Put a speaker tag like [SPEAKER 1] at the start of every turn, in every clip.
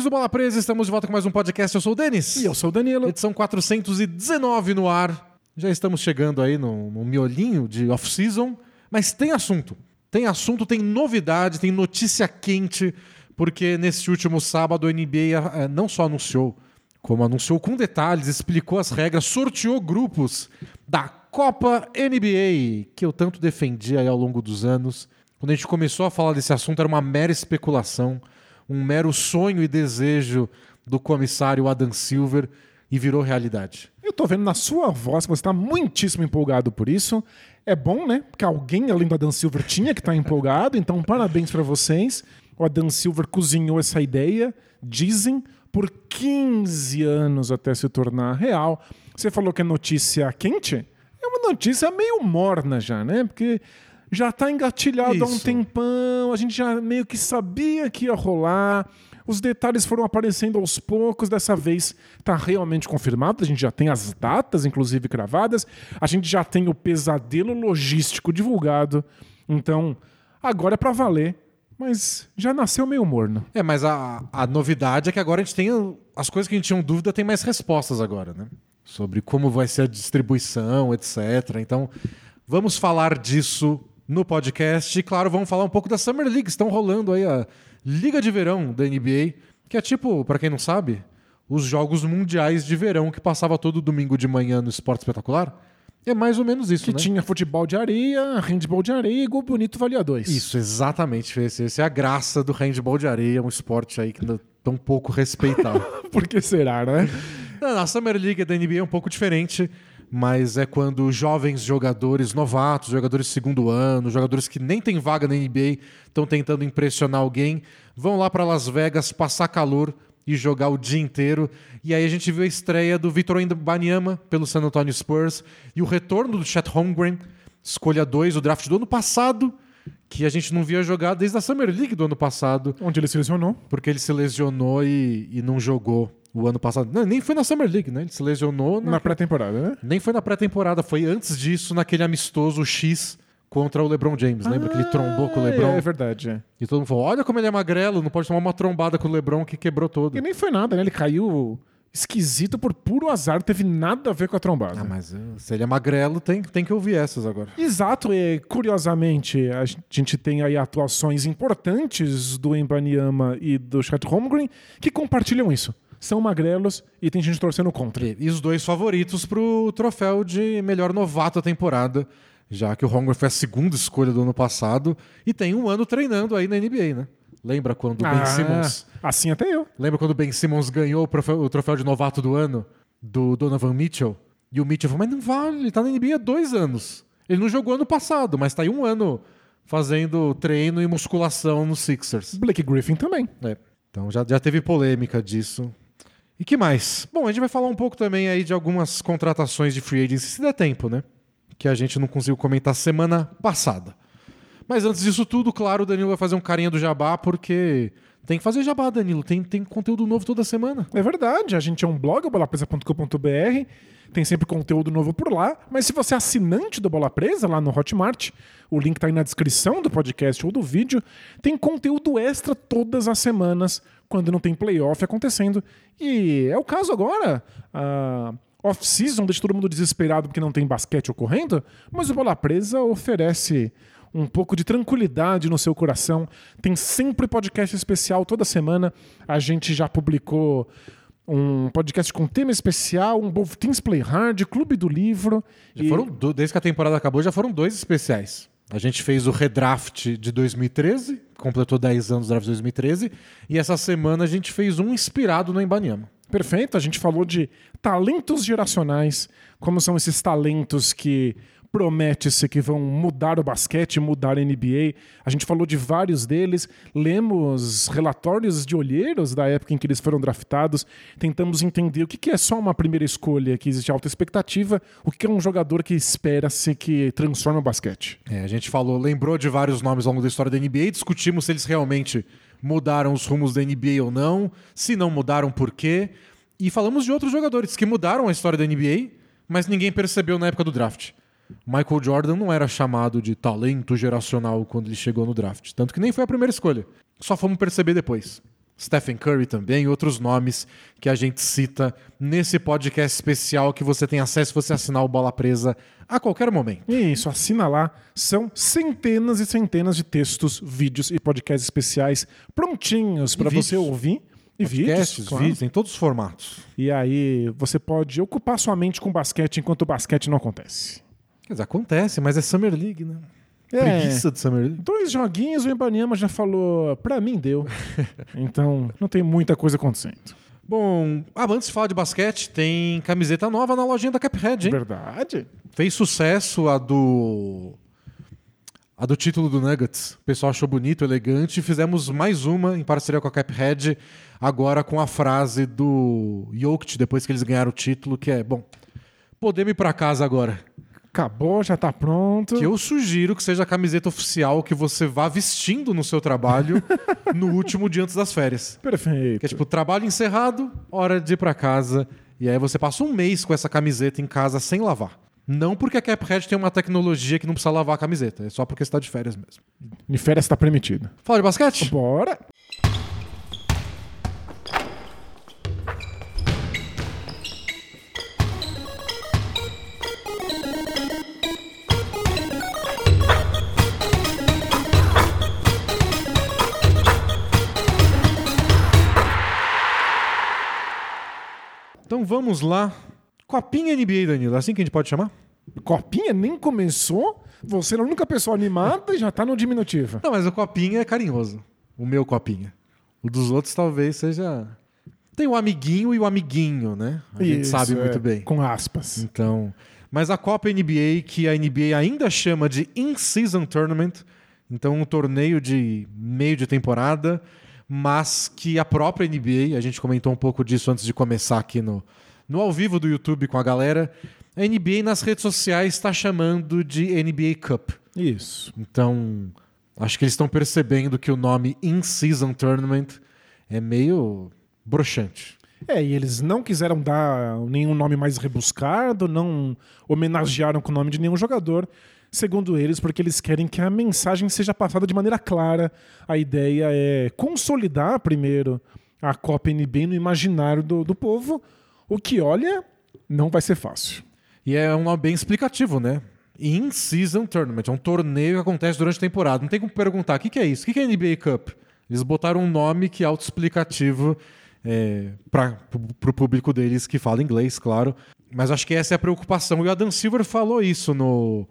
[SPEAKER 1] Amigos do Bola Presa, estamos de volta com mais um podcast. Eu sou o Denis.
[SPEAKER 2] E eu sou o Danilo.
[SPEAKER 1] Edição 419 no ar. Já estamos chegando aí no, no miolinho de off-season, mas tem assunto. Tem assunto, tem novidade, tem notícia quente, porque nesse último sábado a NBA eh, não só anunciou, como anunciou com detalhes, explicou as regras, sorteou grupos da Copa NBA, que eu tanto defendi aí ao longo dos anos. Quando a gente começou a falar desse assunto, era uma mera especulação, um mero sonho e desejo do comissário Adam Silver e virou realidade.
[SPEAKER 2] Eu tô vendo na sua voz que você tá muitíssimo empolgado por isso. É bom, né? Porque alguém além do Adam Silver tinha que estar tá empolgado, então parabéns para vocês. O Adam Silver cozinhou essa ideia, dizem, por 15 anos até se tornar real. Você falou que é notícia quente? É uma notícia meio morna já, né? Porque já tá engatilhado
[SPEAKER 1] Isso.
[SPEAKER 2] há um tempão, a gente já meio que sabia que ia rolar. Os detalhes foram aparecendo aos poucos, dessa vez está realmente confirmado. A gente já tem as datas, inclusive, cravadas. A gente já tem o pesadelo logístico divulgado. Então, agora é para valer. Mas já nasceu meio morno.
[SPEAKER 1] É, mas a, a novidade é que agora a gente tem as coisas que a gente tinha dúvida, tem mais respostas agora, né? Sobre como vai ser a distribuição, etc. Então, vamos falar disso no podcast. E, claro, vamos falar um pouco da Summer League. Estão rolando aí a Liga de Verão da NBA, que é tipo, para quem não sabe, os jogos mundiais de verão que passava todo domingo de manhã no Esporte Espetacular. É mais ou menos isso,
[SPEAKER 2] Que
[SPEAKER 1] né?
[SPEAKER 2] tinha futebol de areia, handball de areia e gol bonito valia dois.
[SPEAKER 1] Isso, exatamente. Esse, esse é a graça do handball de areia, um esporte aí que ainda tão pouco respeitado.
[SPEAKER 2] Por que será, né?
[SPEAKER 1] Não, a Summer League da NBA é um pouco diferente, mas é quando jovens jogadores novatos, jogadores de segundo ano, jogadores que nem têm vaga na NBA, estão tentando impressionar alguém, vão lá para Las Vegas passar calor e jogar o dia inteiro. E aí a gente viu a estreia do Vitor Banyama pelo San Antonio Spurs e o retorno do Chet Holmgren, escolha 2, o draft do ano passado, que a gente não via jogar desde a Summer League do ano passado,
[SPEAKER 2] Onde ele se lesionou.
[SPEAKER 1] porque ele se lesionou e, e não jogou o ano passado. Não, nem foi na Summer League, né? Ele se lesionou na
[SPEAKER 2] Na pré-temporada, né?
[SPEAKER 1] nem foi na pré-temporada, foi antes disso, naquele amistoso X contra o LeBron James. Lembra que ele trombou com o
[SPEAKER 2] Ah,
[SPEAKER 1] LeBron?
[SPEAKER 2] É, verdade, é.
[SPEAKER 1] E todo mundo falou: olha como ele é magrelo, não pode tomar uma trombada com o LeBron que quebrou todo.
[SPEAKER 2] E nem foi nada, né? Ele caiu esquisito por puro azar, não teve nada a ver com a trombada.
[SPEAKER 1] Ah, mas uh, se ele é magrelo, tem, tem que ouvir essas agora.
[SPEAKER 2] Exato, e curiosamente a gente tem aí atuações importantes do Embanyama e do Chet Holmgren que compartilham isso. São magrelos e tem gente torcendo contra.
[SPEAKER 1] E, e os dois favoritos pro troféu de melhor novato da temporada, já que o Holmgren foi a segunda escolha do ano passado e tem um ano treinando aí na NBA, né? Lembra quando o Ben
[SPEAKER 2] Ah,
[SPEAKER 1] Simmons
[SPEAKER 2] Assim até eu.
[SPEAKER 1] Lembra quando o Ben Simmons ganhou o troféu, o troféu de novato do ano do Donovan Mitchell? E o Mitchell falou, mas não vale, ele tá na NBA há dois anos. Ele não jogou ano passado, mas tá aí um ano fazendo treino e musculação no Sixers.
[SPEAKER 2] Blake Griffin também.
[SPEAKER 1] É. Então já, já teve polêmica disso. E que mais? Bom, a gente vai falar um pouco também aí de algumas contratações de free agency, se der tempo, né? Que a gente não conseguiu comentar semana passada. Mas antes disso tudo, claro, o Danilo vai fazer um carinha do jabá, porque tem que fazer jabá, Danilo. Tem, tem conteúdo novo toda semana.
[SPEAKER 2] É verdade, a gente é um blog, o bolapresa.com.br, tem sempre conteúdo novo por lá, mas se você é assinante do Bola Presa lá no Hotmart, o link tá aí na descrição do podcast ou do vídeo, tem conteúdo extra todas as semanas, quando não tem playoff acontecendo. E é o caso agora, a off-season deixa todo mundo desesperado porque não tem basquete ocorrendo, mas o Bola Presa oferece um pouco de tranquilidade no seu coração. Tem sempre podcast especial toda semana. A gente já publicou um podcast com tema especial, um Both Teams Play Hard, Clube do Livro.
[SPEAKER 1] Já
[SPEAKER 2] e-
[SPEAKER 1] foram do- desde que a temporada acabou, já foram dois especiais. A gente fez o redraft de 2013, completou 10 anos do draft de 2013, e essa semana a gente fez um inspirado no Embanyama.
[SPEAKER 2] Perfeito, a gente falou de talentos geracionais, como são esses talentos que promete-se que vão mudar o basquete, mudar a NBA. A gente falou de vários deles, lemos relatórios de olheiros da época em que eles foram draftados, tentamos entender o que é só uma primeira escolha, que existe alta expectativa, o que é um jogador que espera-se que transforma o basquete.
[SPEAKER 1] É, a gente falou, lembrou de vários nomes ao longo da história da NBA, discutimos se eles realmente mudaram os rumos da NBA ou não, se não mudaram, por quê. E falamos de outros jogadores que mudaram a história da NBA, mas ninguém percebeu na época do draft. Michael Jordan não era chamado de talento geracional quando ele chegou no draft, tanto que nem foi a primeira escolha. Só fomos perceber depois. Stephen Curry também, outros nomes que a gente cita nesse podcast especial que você tem acesso se você assinar o Bola Presa a qualquer momento.
[SPEAKER 2] Isso, assina lá. São centenas e centenas de textos, vídeos e podcasts especiais prontinhos para você ouvir. E
[SPEAKER 1] Podcasts,
[SPEAKER 2] vídeos, claro.
[SPEAKER 1] vídeos, em todos os formatos.
[SPEAKER 2] E aí você pode ocupar sua mente com basquete enquanto o basquete não acontece.
[SPEAKER 1] Dizer, acontece, mas é Summer League, né?
[SPEAKER 2] É.
[SPEAKER 1] Preguiça de Summer League.
[SPEAKER 2] Dois joguinhos, o Ibaniama já falou, pra mim deu. então, não tem muita coisa acontecendo.
[SPEAKER 1] Bom, ah, antes de falar de basquete, tem camiseta nova na lojinha da Cuphead, hein?
[SPEAKER 2] Verdade?
[SPEAKER 1] Fez sucesso a do. A do título do Nuggets. O pessoal achou bonito, elegante. Fizemos mais uma em parceria com a Cuphead, agora com a frase do Jokic, depois que eles ganharam o título, que é: Bom, podemos ir pra casa agora.
[SPEAKER 2] Acabou, já tá pronto.
[SPEAKER 1] Que eu sugiro que seja a camiseta oficial que você vá vestindo no seu trabalho no último dia antes das férias.
[SPEAKER 2] Perfeito.
[SPEAKER 1] Que é tipo, trabalho encerrado, hora de ir pra casa. E aí você passa um mês com essa camiseta em casa sem lavar. Não porque a Cuphead tem uma tecnologia que não precisa lavar a camiseta, é só porque você tá de férias mesmo.
[SPEAKER 2] De férias tá permitido.
[SPEAKER 1] Fala de basquete?
[SPEAKER 2] Bora!
[SPEAKER 1] Vamos lá. Copinha NBA, Danilo, é assim que a gente pode chamar?
[SPEAKER 2] Copinha nem começou. Você é a única pessoa animada e já tá no diminutivo.
[SPEAKER 1] Não, mas o copinha é carinhoso. O meu copinha. O dos outros talvez seja. Tem o amiguinho e o amiguinho, né? A gente
[SPEAKER 2] Isso,
[SPEAKER 1] sabe
[SPEAKER 2] é,
[SPEAKER 1] muito bem.
[SPEAKER 2] Com aspas.
[SPEAKER 1] Então, mas a Copa NBA, que a NBA ainda chama de In-Season Tournament, então um torneio de meio de temporada, mas que a própria NBA, a gente comentou um pouco disso antes de começar aqui no, no ao vivo do YouTube com a galera, a NBA nas redes sociais está chamando de NBA Cup.
[SPEAKER 2] Isso.
[SPEAKER 1] Então, acho que eles estão percebendo que o nome In-Season Tournament é meio broxante.
[SPEAKER 2] É, e eles não quiseram dar nenhum nome mais rebuscado, não homenagearam com o nome de nenhum jogador, segundo eles, porque eles querem que a mensagem seja passada de maneira clara. A ideia é consolidar primeiro a Copa NBA no imaginário do, do povo, o que, olha, não vai ser fácil.
[SPEAKER 1] E é um nome bem explicativo, né? In-Season Tournament. É um torneio que acontece durante a temporada. Não tem como perguntar o que, que é isso? O que, que é NBA Cup? Eles botaram um nome que é autoexplicativo é, para o público deles que fala inglês, claro. Mas acho que essa é a preocupação. E o Adam Silver falou isso no.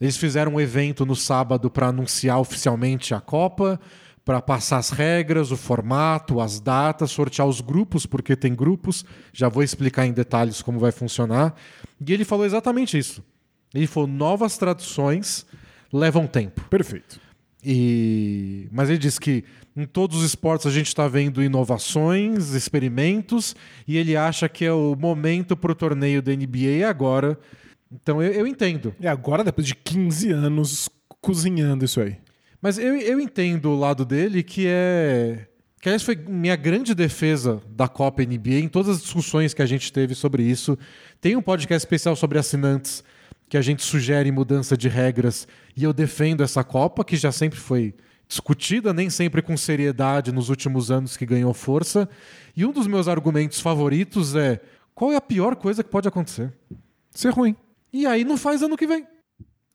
[SPEAKER 1] Eles fizeram um evento no sábado para anunciar oficialmente a Copa, para passar as regras, o formato, as datas, sortear os grupos, porque tem grupos. Já vou explicar em detalhes como vai funcionar. E ele falou exatamente isso. Ele falou: novas traduções levam tempo.
[SPEAKER 2] Perfeito.
[SPEAKER 1] E... Mas ele disse que em todos os esportes a gente está vendo inovações, experimentos, e ele acha que é o momento para o torneio da NBA agora. Então eu, eu entendo.
[SPEAKER 2] E agora, depois de 15 anos cozinhando isso aí.
[SPEAKER 1] Mas eu, eu entendo o lado dele que é. Que aliás foi minha grande defesa da Copa NBA em todas as discussões que a gente teve sobre isso. Tem um podcast especial sobre assinantes que a gente sugere mudança de regras e eu defendo essa Copa, que já sempre foi discutida, nem sempre com seriedade nos últimos anos que ganhou força. E um dos meus argumentos favoritos é: qual é a pior coisa que pode acontecer?
[SPEAKER 2] Ser ruim.
[SPEAKER 1] E aí não faz ano que vem.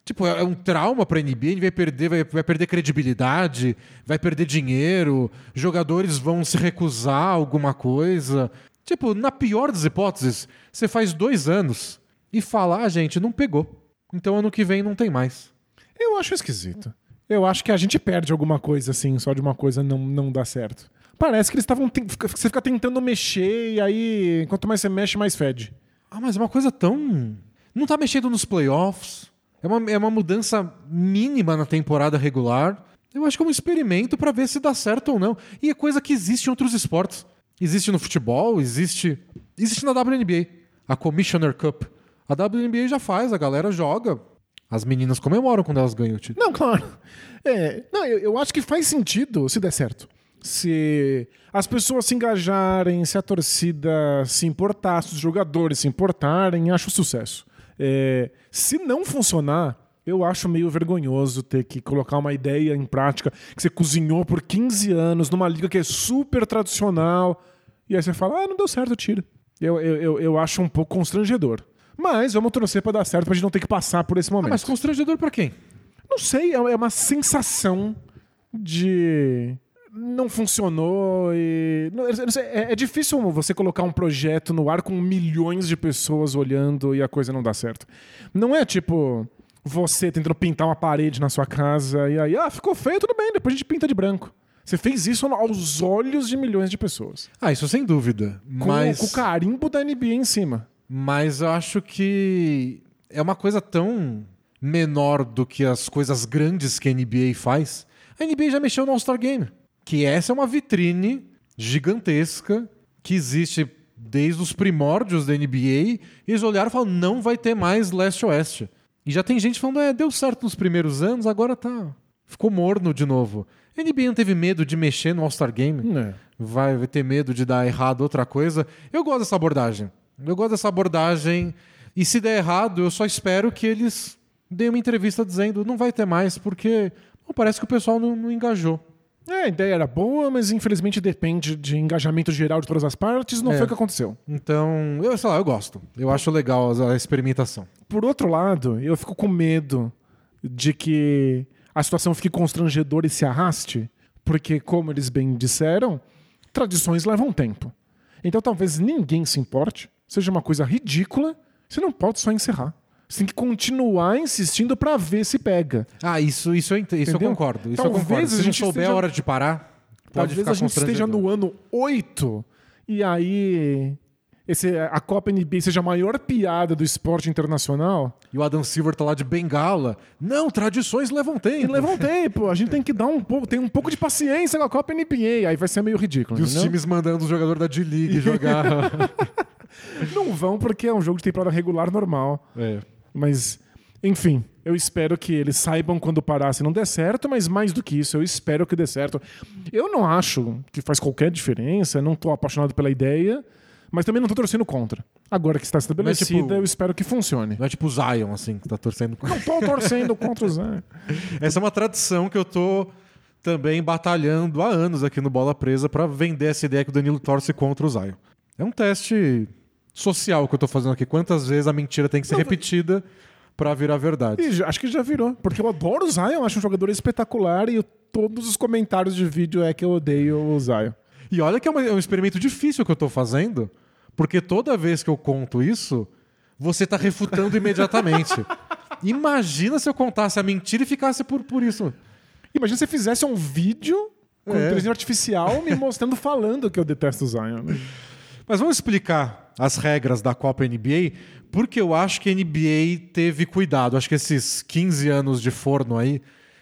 [SPEAKER 1] Tipo, é um trauma para a NBA, vai perder, vai, vai perder credibilidade, vai perder dinheiro, jogadores vão se recusar a alguma coisa. Tipo, na pior das hipóteses, você faz dois anos e fala, ah, gente, não pegou. Então ano que vem não tem mais.
[SPEAKER 2] Eu acho esquisito. Eu acho que a gente perde alguma coisa, assim, só de uma coisa não, não dar certo. Parece que eles estavam. Você fica tentando mexer e aí, quanto mais você mexe, mais fede.
[SPEAKER 1] Ah, mas é uma coisa tão. Não tá mexendo nos playoffs. É uma, é uma mudança mínima na temporada regular. Eu acho que é um experimento para ver se dá certo ou não. E é coisa que existe em outros esportes. Existe no futebol, existe. Existe na WNBA. A Commissioner Cup. A WNBA já faz, a galera joga. As meninas comemoram quando elas ganham o título.
[SPEAKER 2] Não, claro. É, não, eu, eu acho que faz sentido se der certo. Se as pessoas se engajarem, se a torcida se importar, se os jogadores se importarem, acho sucesso. É, se não funcionar, Eu acho meio vergonhoso ter que colocar uma ideia em prática que você cozinhou por 15 anos numa liga que é super tradicional. E aí você fala, ah, não deu certo, tira. Eu, eu, eu, eu acho um pouco constrangedor. Mas vamos torcer pra dar certo pra gente não ter que passar por esse
[SPEAKER 1] Ah,
[SPEAKER 2] momento.
[SPEAKER 1] mas constrangedor pra quem?
[SPEAKER 2] Não sei, é é uma sensação de. Não funcionou e. não, sei, é, é difícil você colocar um projeto no ar com milhões de pessoas olhando e a coisa não dá certo. Não é tipo você tentando pintar uma parede na sua casa e aí, ah, ficou feio, tudo bem, depois a gente pinta de branco. Você fez isso aos olhos de milhões de pessoas.
[SPEAKER 1] Ah, isso sem dúvida.
[SPEAKER 2] Com,
[SPEAKER 1] mas,
[SPEAKER 2] com o carimbo da NBA em cima.
[SPEAKER 1] mas eu acho que é uma coisa tão menor do que as coisas grandes que a NBA faz. A NBA já mexeu no All-Star Game. Que essa é uma vitrine gigantesca que existe desde os primórdios da NBA. E eles olharam e falaram: não vai ter mais leste-oeste. E já tem gente falando: é, deu certo nos primeiros anos, agora tá. Ficou morno de novo. A NBA não teve medo de mexer no All-Star Game
[SPEAKER 2] É.
[SPEAKER 1] vai vai ter medo de dar errado outra coisa. Eu gosto dessa abordagem. Eu gosto dessa abordagem. E se der errado, eu só espero que eles deem uma entrevista dizendo não vai ter mais, porque bom, parece que o pessoal não, não engajou.
[SPEAKER 2] É, a ideia era boa, mas infelizmente depende de engajamento geral de todas as partes, não
[SPEAKER 1] É.
[SPEAKER 2] foi o que aconteceu.
[SPEAKER 1] Então, eu sei lá, eu gosto. Eu acho legal a a experimentação.
[SPEAKER 2] Por outro lado, eu fico com medo de que a situação fique constrangedora e se arraste, porque, como eles bem disseram, tradições levam tempo. Então talvez ninguém se importe, seja uma coisa ridícula, você não pode só encerrar. Você tem que continuar insistindo pra ver se pega.
[SPEAKER 1] Ah, isso, isso, eu, isso eu concordo. Isso eu
[SPEAKER 2] Talvez
[SPEAKER 1] concordo.
[SPEAKER 2] a
[SPEAKER 1] Se não
[SPEAKER 2] gente
[SPEAKER 1] souber
[SPEAKER 2] esteja-
[SPEAKER 1] a hora de parar, pode
[SPEAKER 2] Talvez a gente esteja no ano 8 e aí esse, a Copa NBA seja a maior piada do esporte internacional.
[SPEAKER 1] E o Adam Silver tá lá de bengala. Não, tradições levam
[SPEAKER 2] E
[SPEAKER 1] tempo.
[SPEAKER 2] leva um tempo, a gente tem que dar um pouco, tem um pouco de paciência com a Copa NBA, aí vai ser meio ridículo.
[SPEAKER 1] E os
[SPEAKER 2] entendeu?
[SPEAKER 1] times mandando os jogadores da D-League jogar.
[SPEAKER 2] Não vão porque é um jogo de temporada regular normal.
[SPEAKER 1] é.
[SPEAKER 2] Mas, enfim, eu espero que eles saibam quando parar se não der certo, mas mais do que isso, eu espero que dê certo. Eu não acho que faz qualquer diferença, não tô apaixonado pela ideia, mas também não tô torcendo contra. Agora que está estabelecida,
[SPEAKER 1] tipo-
[SPEAKER 2] eu espero que funcione.
[SPEAKER 1] Não é tipo o Zion, assim, que tá torcendo.
[SPEAKER 2] Não tô torcendo contra o Zé.
[SPEAKER 1] Essa é uma tradição que eu tô também batalhando há anos aqui no Bola Presa pra vender essa ideia que o Danilo torce contra o Zion. É um teste social que eu tô fazendo aqui. Quantas vezes a mentira tem que ser repetida pra virar verdade?
[SPEAKER 2] E já- acho que já virou, porque eu adoro o Zion, acho um jogador espetacular e eu- todos os comentários de vídeo é que eu odeio o Zion.
[SPEAKER 1] E olha que é, uma- é um experimento difícil que eu tô fazendo, porque toda vez que eu conto isso, você tá refutando imediatamente. Imagina se eu contasse a mentira e ficasse por, por isso.
[SPEAKER 2] Imagina se você fizesse um vídeo com
[SPEAKER 1] É.
[SPEAKER 2] inteligência artificial me mostrando falando que eu detesto o Zion. né?
[SPEAKER 1] Mas vamos explicar as regras da Copa NBA, porque eu acho que a NBA teve cuidado. Acho que esses 15 anos de forno aí,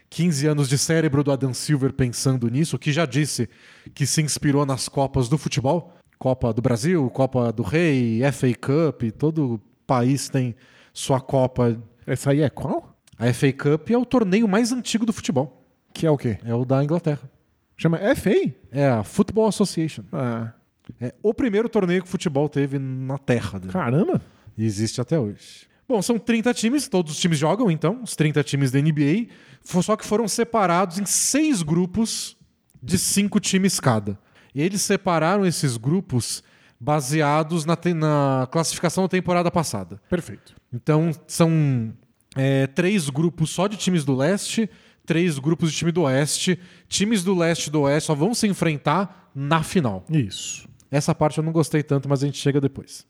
[SPEAKER 1] 15 anos de cérebro do Adam Silver pensando nisso, que já disse que se inspirou nas Copas do futebol Copa do Brasil, Copa do Rei, FA Cup, todo país tem sua Copa.
[SPEAKER 2] Essa aí é qual?
[SPEAKER 1] A FA Cup é o torneio mais antigo do futebol.
[SPEAKER 2] Que é o quê?
[SPEAKER 1] É o da Inglaterra.
[SPEAKER 2] Chama FA?
[SPEAKER 1] É a Football Association.
[SPEAKER 2] Ah,
[SPEAKER 1] É o primeiro torneio que o futebol teve na Terra. dele.
[SPEAKER 2] caramba.
[SPEAKER 1] E existe até hoje. Bom, são 30 times, todos os times jogam então, os 30 times da NBA, só que foram separados em seis grupos de cinco times cada. E eles separaram esses grupos baseados na, na classificação da temporada passada.
[SPEAKER 2] Perfeito.
[SPEAKER 1] Então, são é, três grupos só de times do leste, três grupos de time do oeste. Times do leste e do oeste só vão se enfrentar na final.
[SPEAKER 2] Isso.
[SPEAKER 1] Essa parte eu não gostei tanto, mas a gente chega depois.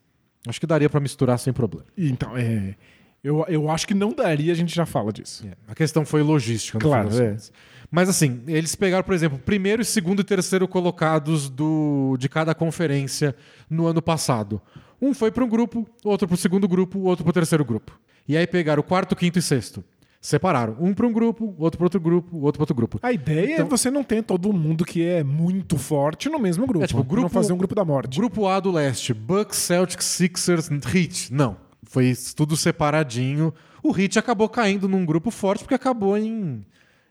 [SPEAKER 1] Acho que daria pra misturar sem problema.
[SPEAKER 2] Então, é. Eu, eu acho que não daria, a gente já fala disso.
[SPEAKER 1] É, a questão foi logística.
[SPEAKER 2] Claro, é.
[SPEAKER 1] Mas assim, eles pegaram, por exemplo, primeiro, segundo e terceiro colocados do, de cada conferência no ano passado. Um foi para um grupo, outro para o segundo grupo, outro para o terceiro grupo. E aí pegaram o quarto, quinto e sexto. Separaram. Um para um grupo, outro para outro grupo, outro para outro grupo.
[SPEAKER 2] A ideia é
[SPEAKER 1] Então-
[SPEAKER 2] você não ter todo mundo que é muito forte no mesmo grupo.
[SPEAKER 1] É, tipo, grupo-
[SPEAKER 2] Não fazer um grupo da morte.
[SPEAKER 1] Grupo A do leste, Bucks, Celtics, Sixers, Heat. Não. Foi tudo separadinho. O Heat acabou caindo num grupo forte porque acabou em,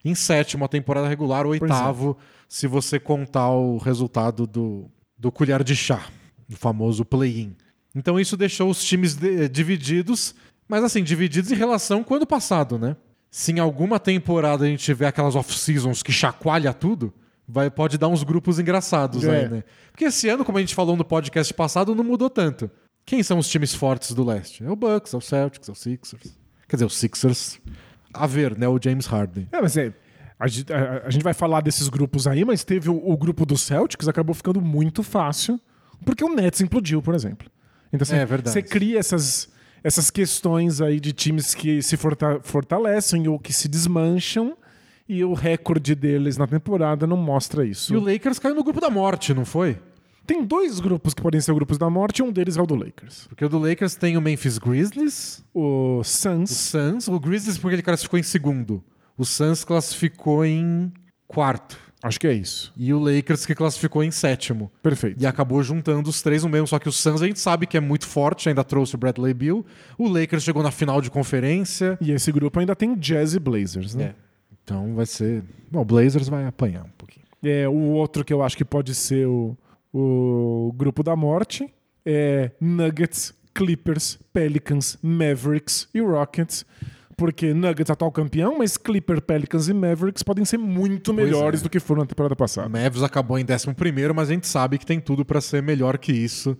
[SPEAKER 1] em sétimo a temporada regular, ou
[SPEAKER 2] é.
[SPEAKER 1] oitavo, se você contar o resultado do, do colher de chá, do famoso play-in. Então isso deixou os times de- divididos, mas assim, divididos em relação com o ano passado, né? Se em alguma temporada a gente tiver aquelas off-seasons que chacoalha tudo, vai, pode dar uns grupos engraçados
[SPEAKER 2] É.
[SPEAKER 1] aí, né? Porque esse ano, como a gente falou no podcast passado, não mudou tanto. Quem são os times fortes do leste? É o Bucks, é o Celtics, é o Sixers. Quer dizer, os Sixers, a ver, né? O James Harden.
[SPEAKER 2] É, mas é. A, gente- a- a gente vai falar desses grupos aí, mas teve o, o grupo do Celtics, acabou ficando muito fácil, porque o Nets implodiu, por exemplo. Então, assim,
[SPEAKER 1] É verdade.
[SPEAKER 2] você cria essas, essas questões aí de times que se forta- fortalecem ou que se desmancham, e o recorde deles na temporada não mostra isso.
[SPEAKER 1] E o Lakers caiu no grupo da morte, não foi?
[SPEAKER 2] Tem dois grupos que podem ser grupos da morte, e um deles é o do Lakers.
[SPEAKER 1] Porque o do Lakers tem o Memphis Grizzlies,
[SPEAKER 2] O
[SPEAKER 1] o
[SPEAKER 2] Suns.
[SPEAKER 1] Suns. O Grizzlies porque ele classificou em segundo. O Suns classificou em quarto.
[SPEAKER 2] Acho que é isso.
[SPEAKER 1] E o Lakers que classificou em sétimo.
[SPEAKER 2] Perfeito.
[SPEAKER 1] E acabou juntando os três no mesmo. Só que o Suns a gente sabe que é muito forte, ainda trouxe o Bradley Bill. O Lakers chegou na final de conferência.
[SPEAKER 2] E esse grupo ainda tem Jazz e Blazers, né?
[SPEAKER 1] Então vai ser. Bom, o Blazers vai apanhar um pouquinho.
[SPEAKER 2] É, o outro que eu acho que pode ser o, o grupo da morte é Nuggets, Clippers, Pelicans, Mavericks e Rockets. Porque Nuggets é atual campeão, mas Clipper, Pelicans e Mavericks podem ser muito
[SPEAKER 1] Pois
[SPEAKER 2] melhores
[SPEAKER 1] é.
[SPEAKER 2] do que foram na temporada
[SPEAKER 1] O
[SPEAKER 2] passada.
[SPEAKER 1] Mavs acabou em décimo primeiro, mas a gente sabe que tem tudo pra ser melhor que isso.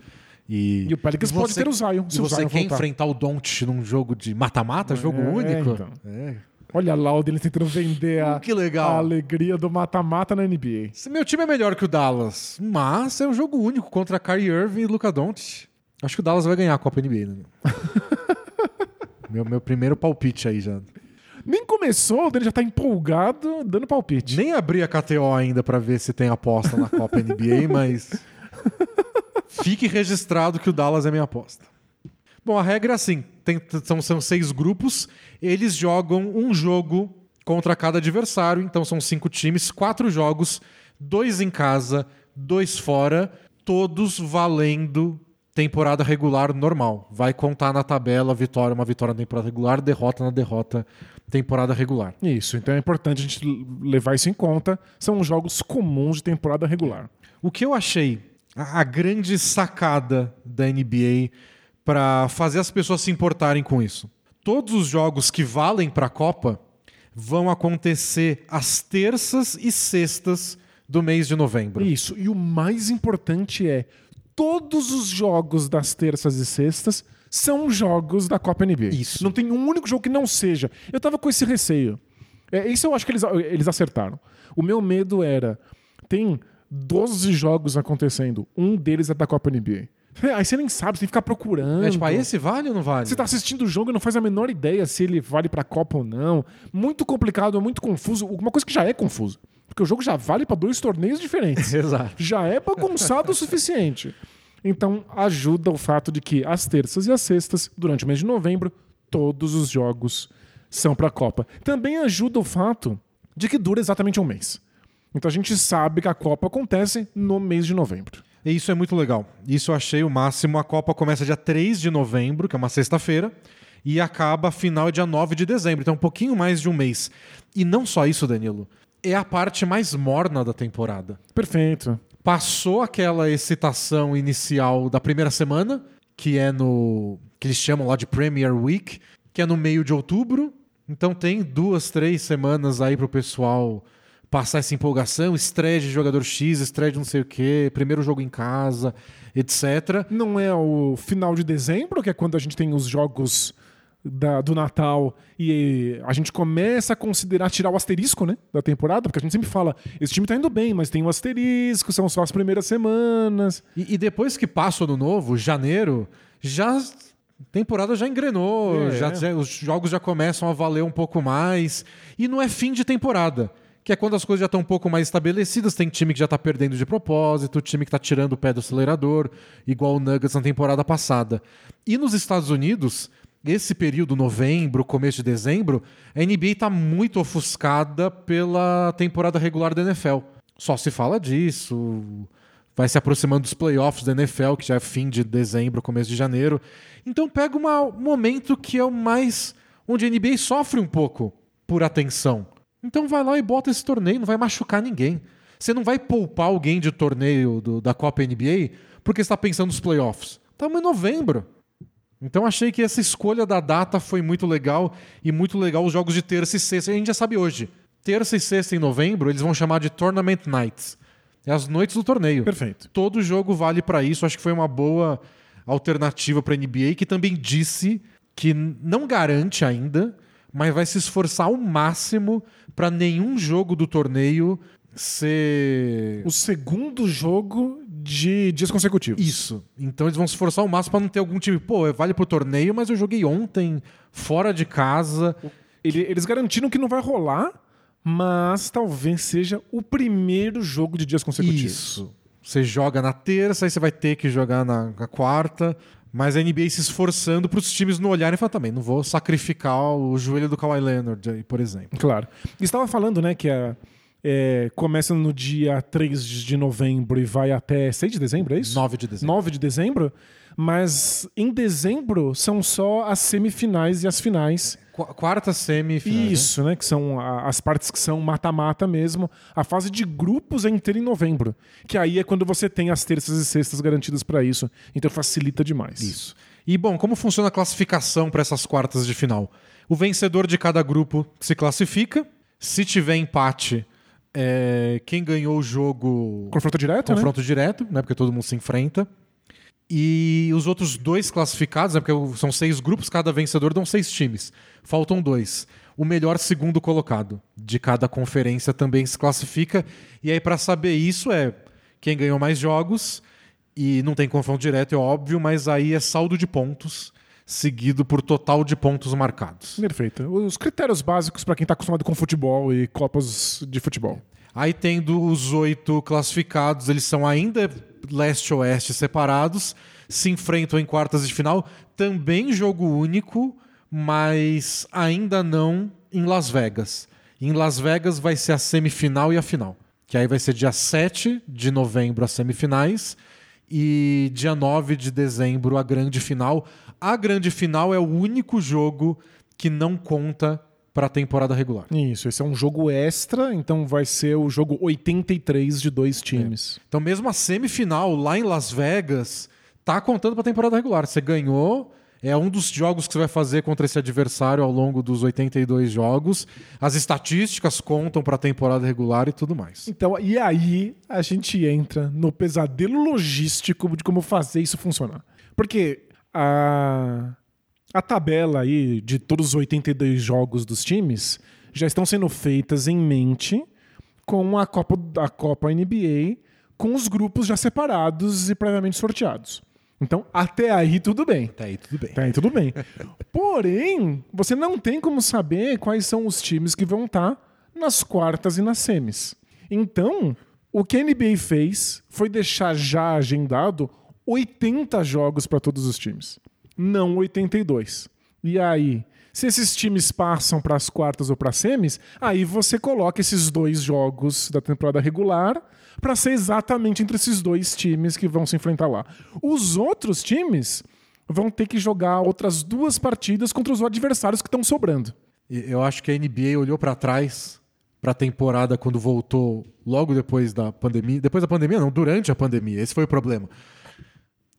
[SPEAKER 1] E,
[SPEAKER 2] E o Pelicans pode ter o Zion, se o
[SPEAKER 1] você quer
[SPEAKER 2] voltar.
[SPEAKER 1] enfrentar o Doncic num jogo de mata-mata, jogo
[SPEAKER 2] É,
[SPEAKER 1] único?
[SPEAKER 2] então.
[SPEAKER 1] É.
[SPEAKER 2] Olha lá o deles tentando vender a,
[SPEAKER 1] legal.
[SPEAKER 2] a alegria do mata-mata na NBA.
[SPEAKER 1] Esse meu time é melhor que o Dallas, mas é um jogo único contra Kyrie Irving e Luka Doncic. Acho que o Dallas vai ganhar a Copa NBA, né? meu, meu primeiro palpite aí já.
[SPEAKER 2] Nem começou, o dele já tá empolgado, dando palpite.
[SPEAKER 1] Nem abri a KTO ainda pra ver se tem aposta na Copa NBA, mas fique registrado que o Dallas é minha aposta. Bom, a regra é assim: tem- são, são seis grupos, eles jogam um jogo contra cada adversário, então são cinco times, quatro jogos, dois em casa, dois fora, todos valendo temporada regular normal. Vai contar na tabela vitória, uma vitória na temporada regular, derrota na derrota, temporada regular.
[SPEAKER 2] Isso, então é importante a gente levar isso em conta. São jogos comuns de temporada regular.
[SPEAKER 1] O que eu achei a, grande sacada da NBA para fazer as pessoas se importarem com isso. Todos os jogos que valem para a Copa vão acontecer às terças e sextas do mês de novembro.
[SPEAKER 2] Isso, e o mais importante é: todos os jogos das terças e sextas são jogos da Copa NBA.
[SPEAKER 1] Isso.
[SPEAKER 2] Não tem um único jogo que não seja. Eu tava com esse receio. É, isso eu acho que eles, eles acertaram. O meu medo era: tem 12 jogos acontecendo, um deles é da Copa NBA. Aí você nem sabe, você tem que ficar procurando.
[SPEAKER 1] É tipo, ah, esse vale ou não vale?
[SPEAKER 2] Você tá assistindo o jogo e não faz a menor ideia se ele vale pra Copa ou não. Muito complicado, é muito confuso. Uma coisa que já é confusa. Porque o jogo já vale pra dois torneios diferentes.
[SPEAKER 1] Exato.
[SPEAKER 2] já é bagunçado o suficiente. Então, ajuda o fato de que às terças e às sextas, durante o mês de novembro, todos os jogos são pra Copa. Também ajuda o fato de que dura exatamente um mês. Então a gente sabe que a Copa acontece no mês de novembro.
[SPEAKER 1] E isso é muito legal. Isso eu achei o máximo. A Copa começa dia 3 de novembro, que é uma sexta-feira, e acaba final dia 9 de dezembro. Então, um pouquinho mais de um mês. E não só isso, Danilo. É a parte mais morna da temporada.
[SPEAKER 2] Perfeito.
[SPEAKER 1] Passou aquela excitação inicial da primeira semana, que é no. que eles chamam lá de Premier Week, que é no meio de outubro. Então tem duas, três semanas aí pro pessoal passar essa empolgação, estreia de jogador X, estreia de não sei o quê, primeiro jogo em casa, etc.
[SPEAKER 2] Não é o final de dezembro, que é quando a gente tem os jogos da- do Natal e a gente começa a considerar tirar o asterisco, né, da temporada, porque a gente sempre fala, esse time tá indo bem, mas tem o asterisco, são só as primeiras semanas.
[SPEAKER 1] E, e depois que passa o ano novo, janeiro, já. Temporada já engrenou,
[SPEAKER 2] É.
[SPEAKER 1] já, os jogos já começam a valer um pouco mais. E não é fim de temporada, que é quando as coisas já estão um pouco mais estabelecidas. Tem time que já tá perdendo de propósito, time que tá tirando o pé do acelerador, igual o Nuggets na temporada passada. E nos Estados Unidos, esse período, novembro, começo de dezembro, a NBA tá muito ofuscada pela temporada regular da NFL. Só se fala disso vai se aproximando dos playoffs da NFL, que já é fim de dezembro, começo de janeiro. Então pega uma- um momento que é o mais. onde a NBA sofre um pouco por atenção. Então vai lá e bota esse torneio, não vai machucar ninguém. Você não vai poupar alguém de torneio do- da Copa NBA porque está pensando nos playoffs. Estamos em novembro. Então achei que essa escolha da data foi muito legal e muito legal os jogos de terça e sexta. A gente já sabe hoje. Terça e sexta em novembro eles vão chamar de Tournament Nights. É as noites do torneio.
[SPEAKER 2] Perfeito.
[SPEAKER 1] Todo jogo vale para isso. Acho que foi uma boa alternativa para a NBA, que também disse que não garante ainda, mas vai se esforçar ao máximo para nenhum jogo do torneio ser
[SPEAKER 2] O segundo jogo de dias consecutivos.
[SPEAKER 1] isso. Então eles vão se esforçar ao máximo para não ter algum time, pô, vale pro torneio, mas eu joguei ontem fora de casa.
[SPEAKER 2] Ele- eles garantiram que não vai rolar, mas talvez seja o primeiro jogo de dias consecutivos.
[SPEAKER 1] Isso. Você joga na terça, aí você vai ter que jogar na, na quarta. Mas a NBA se esforçando para os times não olharem e falar também, não vou sacrificar o joelho do Kawhi Leonard, por exemplo.
[SPEAKER 2] Claro. Estava falando, né, que a, é, começa no dia 3 de novembro e vai até 6 de dezembro, é isso?
[SPEAKER 1] 9 de dezembro.
[SPEAKER 2] 9 de dezembro, mas em dezembro são só as semifinais e as finais.
[SPEAKER 1] Qu- Quarta semifinal. né?
[SPEAKER 2] Isso, né? Que são as partes que são mata-mata mesmo. A fase de grupos é inteira em novembro. Que aí é quando você tem as terças e sextas garantidas para isso. Então facilita demais.
[SPEAKER 1] Isso. E bom, como funciona a classificação para essas quartas de final? O vencedor de cada grupo se classifica. Se tiver empate, é, quem ganhou o jogo
[SPEAKER 2] Confronto direto, né?
[SPEAKER 1] confronto direto, né? Porque todo mundo se enfrenta. E os outros dois classificados, né, porque são seis grupos, cada vencedor dão seis times. Faltam dois. O melhor segundo colocado de cada conferência também se classifica. E aí, para saber isso, é quem ganhou mais jogos. E não tem confronto direto, é óbvio, mas aí é saldo de pontos, seguido por total de pontos marcados.
[SPEAKER 2] Perfeito. Os critérios básicos para quem está acostumado com futebol e copas de futebol.
[SPEAKER 1] Aí tendo os oito classificados, eles são ainda leste-oeste separados, se enfrentam em quartas de final, também jogo único, mas ainda não em Las Vegas. Em Las Vegas vai ser a semifinal e a final, que aí vai ser dia 7 de novembro as semifinais e dia 9 de dezembro a grande final. A grande final é o único jogo que não conta para a temporada regular.
[SPEAKER 2] Isso, esse é um jogo extra, então vai ser o jogo 83 de dois times.
[SPEAKER 1] Então, mesmo a semifinal lá em Las Vegas tá contando pra temporada regular. Você ganhou, é um dos jogos que você vai fazer contra esse adversário ao longo dos 82 jogos. As estatísticas contam pra temporada regular e tudo mais.
[SPEAKER 2] Então, e aí a gente entra no pesadelo logístico de como fazer isso funcionar. Porque a, a tabela aí de todos os 82 jogos dos times já estão sendo feitas em mente com a Copa, a Copa NBA, com os grupos já separados e previamente sorteados. Então, até aí tudo bem.
[SPEAKER 1] Até aí tudo bem.
[SPEAKER 2] Tá aí tudo bem. Porém, você não tem como saber quais são os times que vão estar nas quartas e nas semis. Então, o que a NBA fez foi deixar já agendado 80 jogos para todos os times, não 82. E aí, se esses times passam para as quartas ou para as semis, aí você coloca esses dois jogos da temporada regular para ser exatamente entre esses dois times que vão se enfrentar lá. Os outros times vão ter que jogar outras duas partidas contra os adversários que estão sobrando.
[SPEAKER 1] Eu acho que a NBA olhou pra trás pra temporada quando voltou logo depois da pandemia. Depois da pandemia, não, durante a pandemia. Esse foi o problema.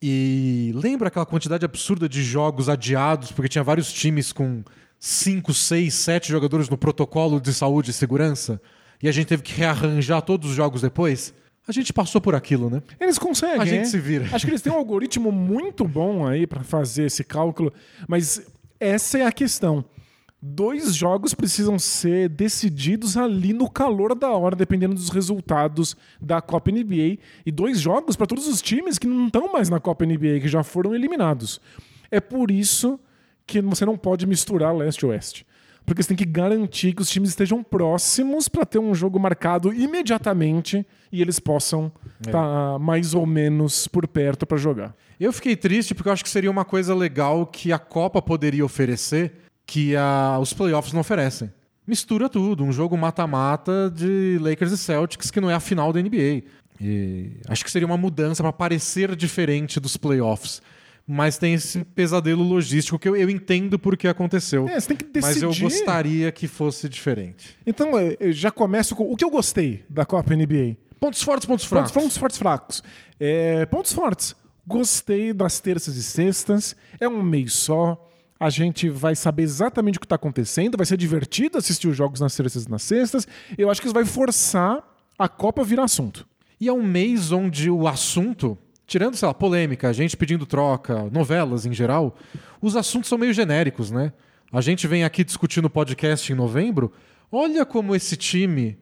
[SPEAKER 1] E lembra aquela quantidade absurda de jogos adiados, porque tinha vários times com 5, 6, 7 jogadores no protocolo de saúde e segurança? E a gente teve que rearranjar todos os jogos depois? A gente passou por aquilo, né?
[SPEAKER 2] Eles conseguem.
[SPEAKER 1] A gente
[SPEAKER 2] é.
[SPEAKER 1] se vira.
[SPEAKER 2] Acho que eles têm um algoritmo muito bom aí para fazer esse cálculo, mas essa é a questão. Dois jogos precisam ser decididos ali no calor da hora, dependendo dos resultados da Copa NBA. E dois jogos para todos os times que não estão mais na Copa NBA, que já foram eliminados. É por isso que você não pode misturar leste e oeste. Porque você tem que garantir que os times estejam próximos para ter um jogo marcado imediatamente e eles possam estar mais ou menos por perto para jogar.
[SPEAKER 1] Eu fiquei triste porque eu acho que seria uma coisa legal que a Copa poderia oferecer que a- os playoffs não oferecem. Mistura tudo, um jogo mata-mata de Lakers e Celtics que não é a final da NBA. E acho que seria uma mudança para parecer diferente dos playoffs. Mas tem esse pesadelo logístico que eu, eu entendo por que aconteceu.
[SPEAKER 2] É, você tem que decidir.
[SPEAKER 1] Mas eu gostaria que fosse diferente.
[SPEAKER 2] Então, é, eu já começo com o que eu gostei da Copa NBA.
[SPEAKER 1] Pontos fortes, pontos fracos.
[SPEAKER 2] Pontos, pontos fortes fracos. É, pontos fortes. Gostei das terças e sextas. É um mês só. A gente vai saber exatamente o que está acontecendo. Vai ser divertido assistir os jogos nas terças e nas sextas. Eu acho que isso vai forçar a Copa virar assunto.
[SPEAKER 1] E é um mês onde o assunto, tirando, sei lá, polêmica, gente pedindo troca, novelas em geral, os assuntos são meio genéricos, né? A gente vem aqui discutir no podcast em novembro. Olha como esse time,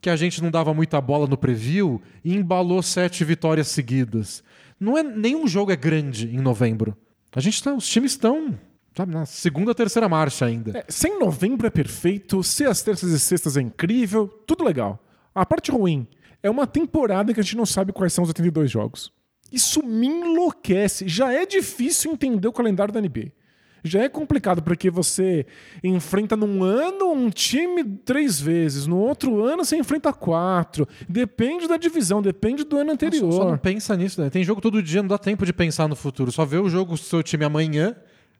[SPEAKER 1] que a gente não dava muita bola no preview, embalou sete vitórias seguidas. Não é nenhum jogo é grande em novembro. A gente tá, os times estão sabe, na segunda, terceira marcha ainda.
[SPEAKER 2] É, sem novembro é perfeito, se as terças e sextas é incrível, tudo legal. A parte ruim é uma temporada que a gente não sabe quais são os 82 jogos. Isso me enlouquece. Já é difícil entender o calendário da NBA já é complicado, porque você enfrenta num ano um time três vezes, no outro ano você enfrenta quatro. Depende da divisão, depende do ano anterior. Nossa,
[SPEAKER 1] só não pensa nisso, né? Tem jogo todo dia, não dá tempo de pensar no futuro. Só vê o jogo do seu time amanhã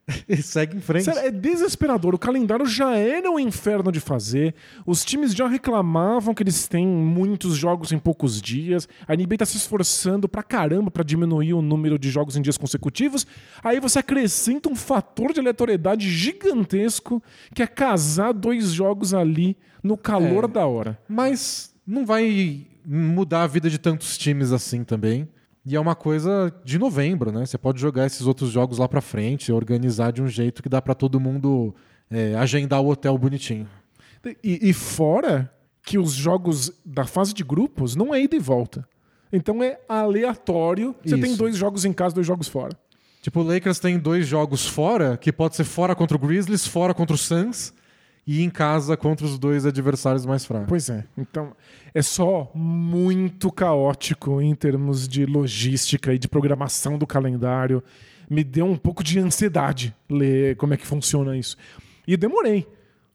[SPEAKER 1] e segue em frente.
[SPEAKER 2] Sério, é desesperador. O calendário já era um inferno de fazer. Os times já reclamavam que eles têm muitos jogos em poucos dias. A NBA está se esforçando pra caramba para diminuir o número de jogos em dias consecutivos. Aí você acrescenta um fator de aleatoriedade gigantesco que é casar dois jogos ali no calor é, da hora.
[SPEAKER 1] Mas não vai mudar a vida de tantos times assim também. E é uma coisa de novembro, né? Você pode jogar esses outros jogos lá para frente, organizar de um jeito que dá para todo mundo é, agendar o hotel bonitinho.
[SPEAKER 2] E, e, fora que os jogos da fase de grupos não é ida e volta. Então é aleatório. Você Isso. tem dois jogos em casa, dois jogos fora.
[SPEAKER 1] Tipo, o Lakers tem dois jogos fora, que pode ser fora contra o Grizzlies, fora contra o Suns e em casa contra os dois adversários mais fracos.
[SPEAKER 2] Pois é. Então, é só muito caótico em termos de logística e de programação do calendário. Me deu um pouco de ansiedade ler como é que funciona isso. E demorei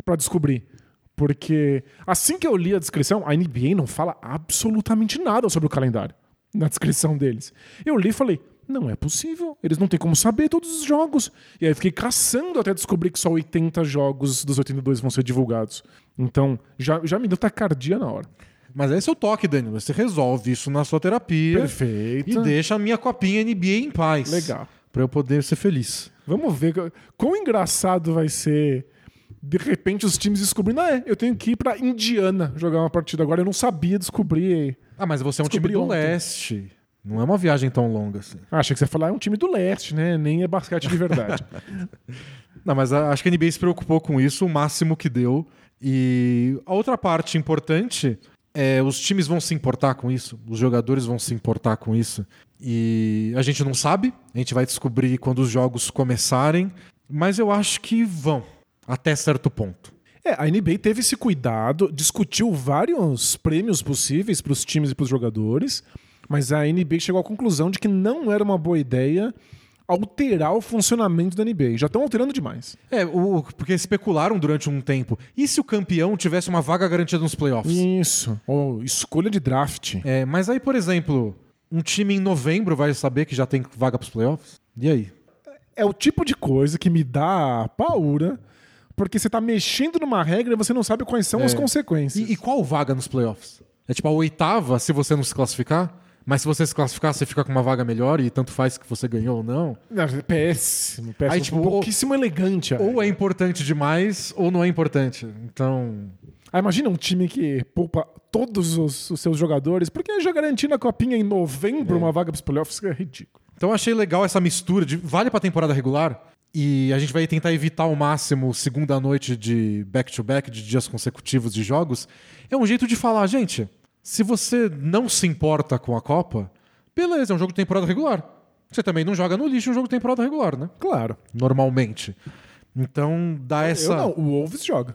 [SPEAKER 2] para descobrir. Porque assim que eu li a descrição, a NBA não fala absolutamente nada sobre o calendário na descrição deles. Eu li e falei: não é possível. Eles não têm como saber todos os jogos. E aí fiquei caçando até descobrir que só 80 jogos dos 82 vão ser divulgados. Então, já, já me deu tacardia na hora.
[SPEAKER 1] Mas esse é o toque, Danilo. Você resolve isso na sua terapia.
[SPEAKER 2] Perfeito.
[SPEAKER 1] E deixa a minha copinha NBA em paz.
[SPEAKER 2] Legal.
[SPEAKER 1] Pra eu poder ser feliz.
[SPEAKER 2] Vamos ver quão engraçado vai ser. De repente os times descobrindo, ah, é, eu tenho que ir pra Indiana jogar uma partida agora. Eu não sabia descobrir.
[SPEAKER 1] Ah, mas você é um time do ontem. leste. Não é uma viagem tão longa assim.
[SPEAKER 2] Ah, achei que você ia falar, é um time do leste, né? Nem é basquete de verdade.
[SPEAKER 1] Não, mas acho que a NBA se preocupou com isso o máximo que deu. E a outra parte importante é os times vão se importar com isso, os jogadores vão se importar com isso. E a gente não sabe, a gente vai descobrir quando os jogos começarem, mas eu acho que vão, até certo ponto.
[SPEAKER 2] É, a NBA teve esse cuidado, discutiu vários prêmios possíveis para os times e para os jogadores. Mas a NBA chegou à conclusão de que não era uma boa ideia alterar o funcionamento da NBA. Já estão alterando demais.
[SPEAKER 1] É, o, porque especularam durante um tempo. E se o campeão tivesse uma vaga garantida nos playoffs?
[SPEAKER 2] Isso. Ou escolha de draft.
[SPEAKER 1] É, mas aí, por exemplo, um time em novembro vai saber que já tem vaga para os playoffs? E aí?
[SPEAKER 2] É o tipo de coisa que me dá paura, porque você está mexendo numa regra e você não sabe quais são é. as consequências.
[SPEAKER 1] E, e qual vaga nos playoffs? É tipo a oitava se você não se classificar? Mas se você se classificar, você fica com uma vaga melhor e tanto faz que você ganhou ou não.
[SPEAKER 2] não é péssimo, péssimo. Aí, tipo, pouquíssimo elegante.
[SPEAKER 1] Ou é importante demais ou não é importante. Então.
[SPEAKER 2] Ah, imagina um time que poupa todos os, os seus jogadores, porque já garantindo a copinha em novembro, é. uma vaga para os playoffs, é ridículo.
[SPEAKER 1] Então achei legal essa mistura de vale para a temporada regular e a gente vai tentar evitar ao máximo segunda noite de back-to-back, -back, de dias consecutivos de jogos. É um jeito de falar, gente, se você não se importa com a Copa, beleza, é um jogo de temporada regular. Você também não joga no lixo um jogo de temporada regular, né?
[SPEAKER 2] Claro.
[SPEAKER 1] Normalmente. Então dá essa.
[SPEAKER 2] Eu não, o Wolves joga.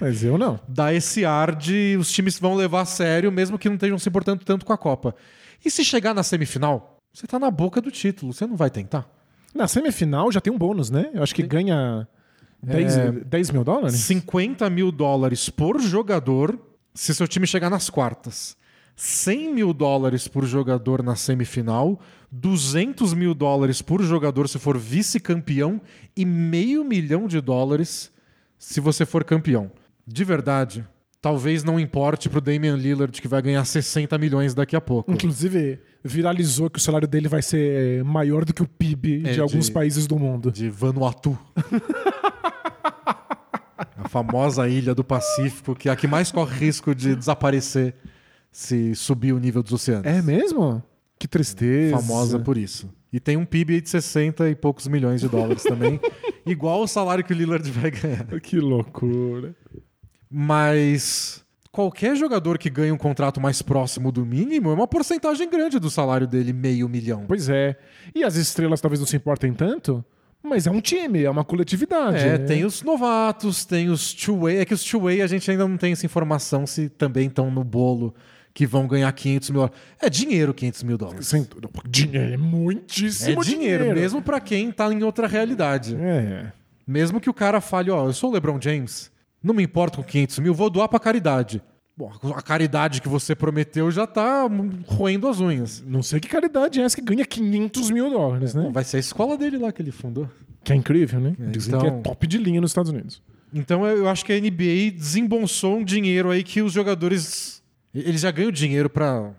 [SPEAKER 2] mas eu não.
[SPEAKER 1] Dá esse ar de os times vão levar a sério, mesmo que não estejam se importando tanto com a Copa. E se chegar na semifinal, você tá na boca do título, você não vai tentar?
[SPEAKER 2] Na semifinal já tem um bônus, né? Eu acho que ganha 10, é, 10 mil dólares?
[SPEAKER 1] 50 mil dólares por jogador se seu time chegar nas quartas, 100 mil dólares por jogador na semifinal, 200 mil dólares por jogador se for vice-campeão e meio milhão de dólares se você for campeão. De verdade, talvez não importe pro Damian Lillard que vai ganhar 60 milhões daqui a pouco.
[SPEAKER 2] Inclusive, viralizou que o salário dele vai ser maior do que o PIB
[SPEAKER 1] É,
[SPEAKER 2] de alguns
[SPEAKER 1] de-
[SPEAKER 2] países do mundo.
[SPEAKER 1] De Vanuatu. famosa ilha do Pacífico, que é a que mais corre risco de desaparecer se subir o nível dos oceanos.
[SPEAKER 2] É mesmo? Que tristeza.
[SPEAKER 1] Famosa por isso. E tem um PIB de 60 e poucos milhões de dólares também. igual o salário que o Lillard vai ganhar.
[SPEAKER 2] Que loucura.
[SPEAKER 1] Mas qualquer jogador que ganha um contrato mais próximo do mínimo é uma porcentagem grande do salário dele, meio milhão.
[SPEAKER 2] Pois é. E as estrelas talvez não se importem tanto, mas é um time, é uma coletividade.
[SPEAKER 1] É, tem os novatos, tem os two-way. É que os two-way a gente ainda não tem essa informação se também estão no bolo que vão ganhar 500 mil dólares. É dinheiro 500 mil dólares.
[SPEAKER 2] Sem... Dinheiro, é
[SPEAKER 1] É
[SPEAKER 2] muitíssimo
[SPEAKER 1] dinheiro, mesmo pra quem tá em outra realidade.
[SPEAKER 2] É.
[SPEAKER 1] Mesmo que o cara fale, ó, eu sou o LeBron James, não me importo com 500 mil, vou doar pra caridade. Bom, a caridade que você prometeu já tá roendo as unhas.
[SPEAKER 2] Não sei que caridade é essa que ganha 500 mil dólares, né?
[SPEAKER 1] Vai ser a escola dele lá que ele fundou.
[SPEAKER 2] Que é incrível, né? Dizem
[SPEAKER 1] então-
[SPEAKER 2] que é top de linha nos Estados Unidos.
[SPEAKER 1] Então eu acho que a NBA desembolsou um dinheiro aí que os jogadores. Eles já ganham dinheiro pra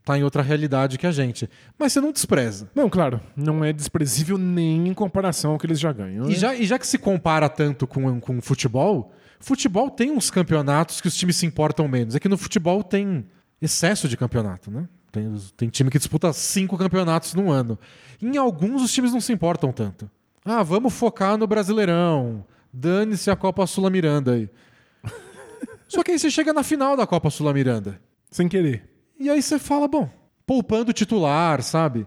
[SPEAKER 1] estar em outra realidade que a gente. Mas você não despreza.
[SPEAKER 2] Não, claro, não é desprezível nem em comparação ao que eles já ganham.
[SPEAKER 1] E
[SPEAKER 2] né?
[SPEAKER 1] já, e já que se compara tanto com, com futebol, futebol tem uns campeonatos que os times se importam menos. É que no futebol tem excesso de campeonato, né? Tem, tem time que disputa cinco campeonatos num ano. Em alguns os times não se importam tanto. Ah, vamos focar no Brasileirão. Dane-se a Copa Sula Miranda aí. Só que aí você chega na final da Copa Sula Miranda.
[SPEAKER 2] Sem querer.
[SPEAKER 1] E aí você fala, bom, poupando o titular, sabe?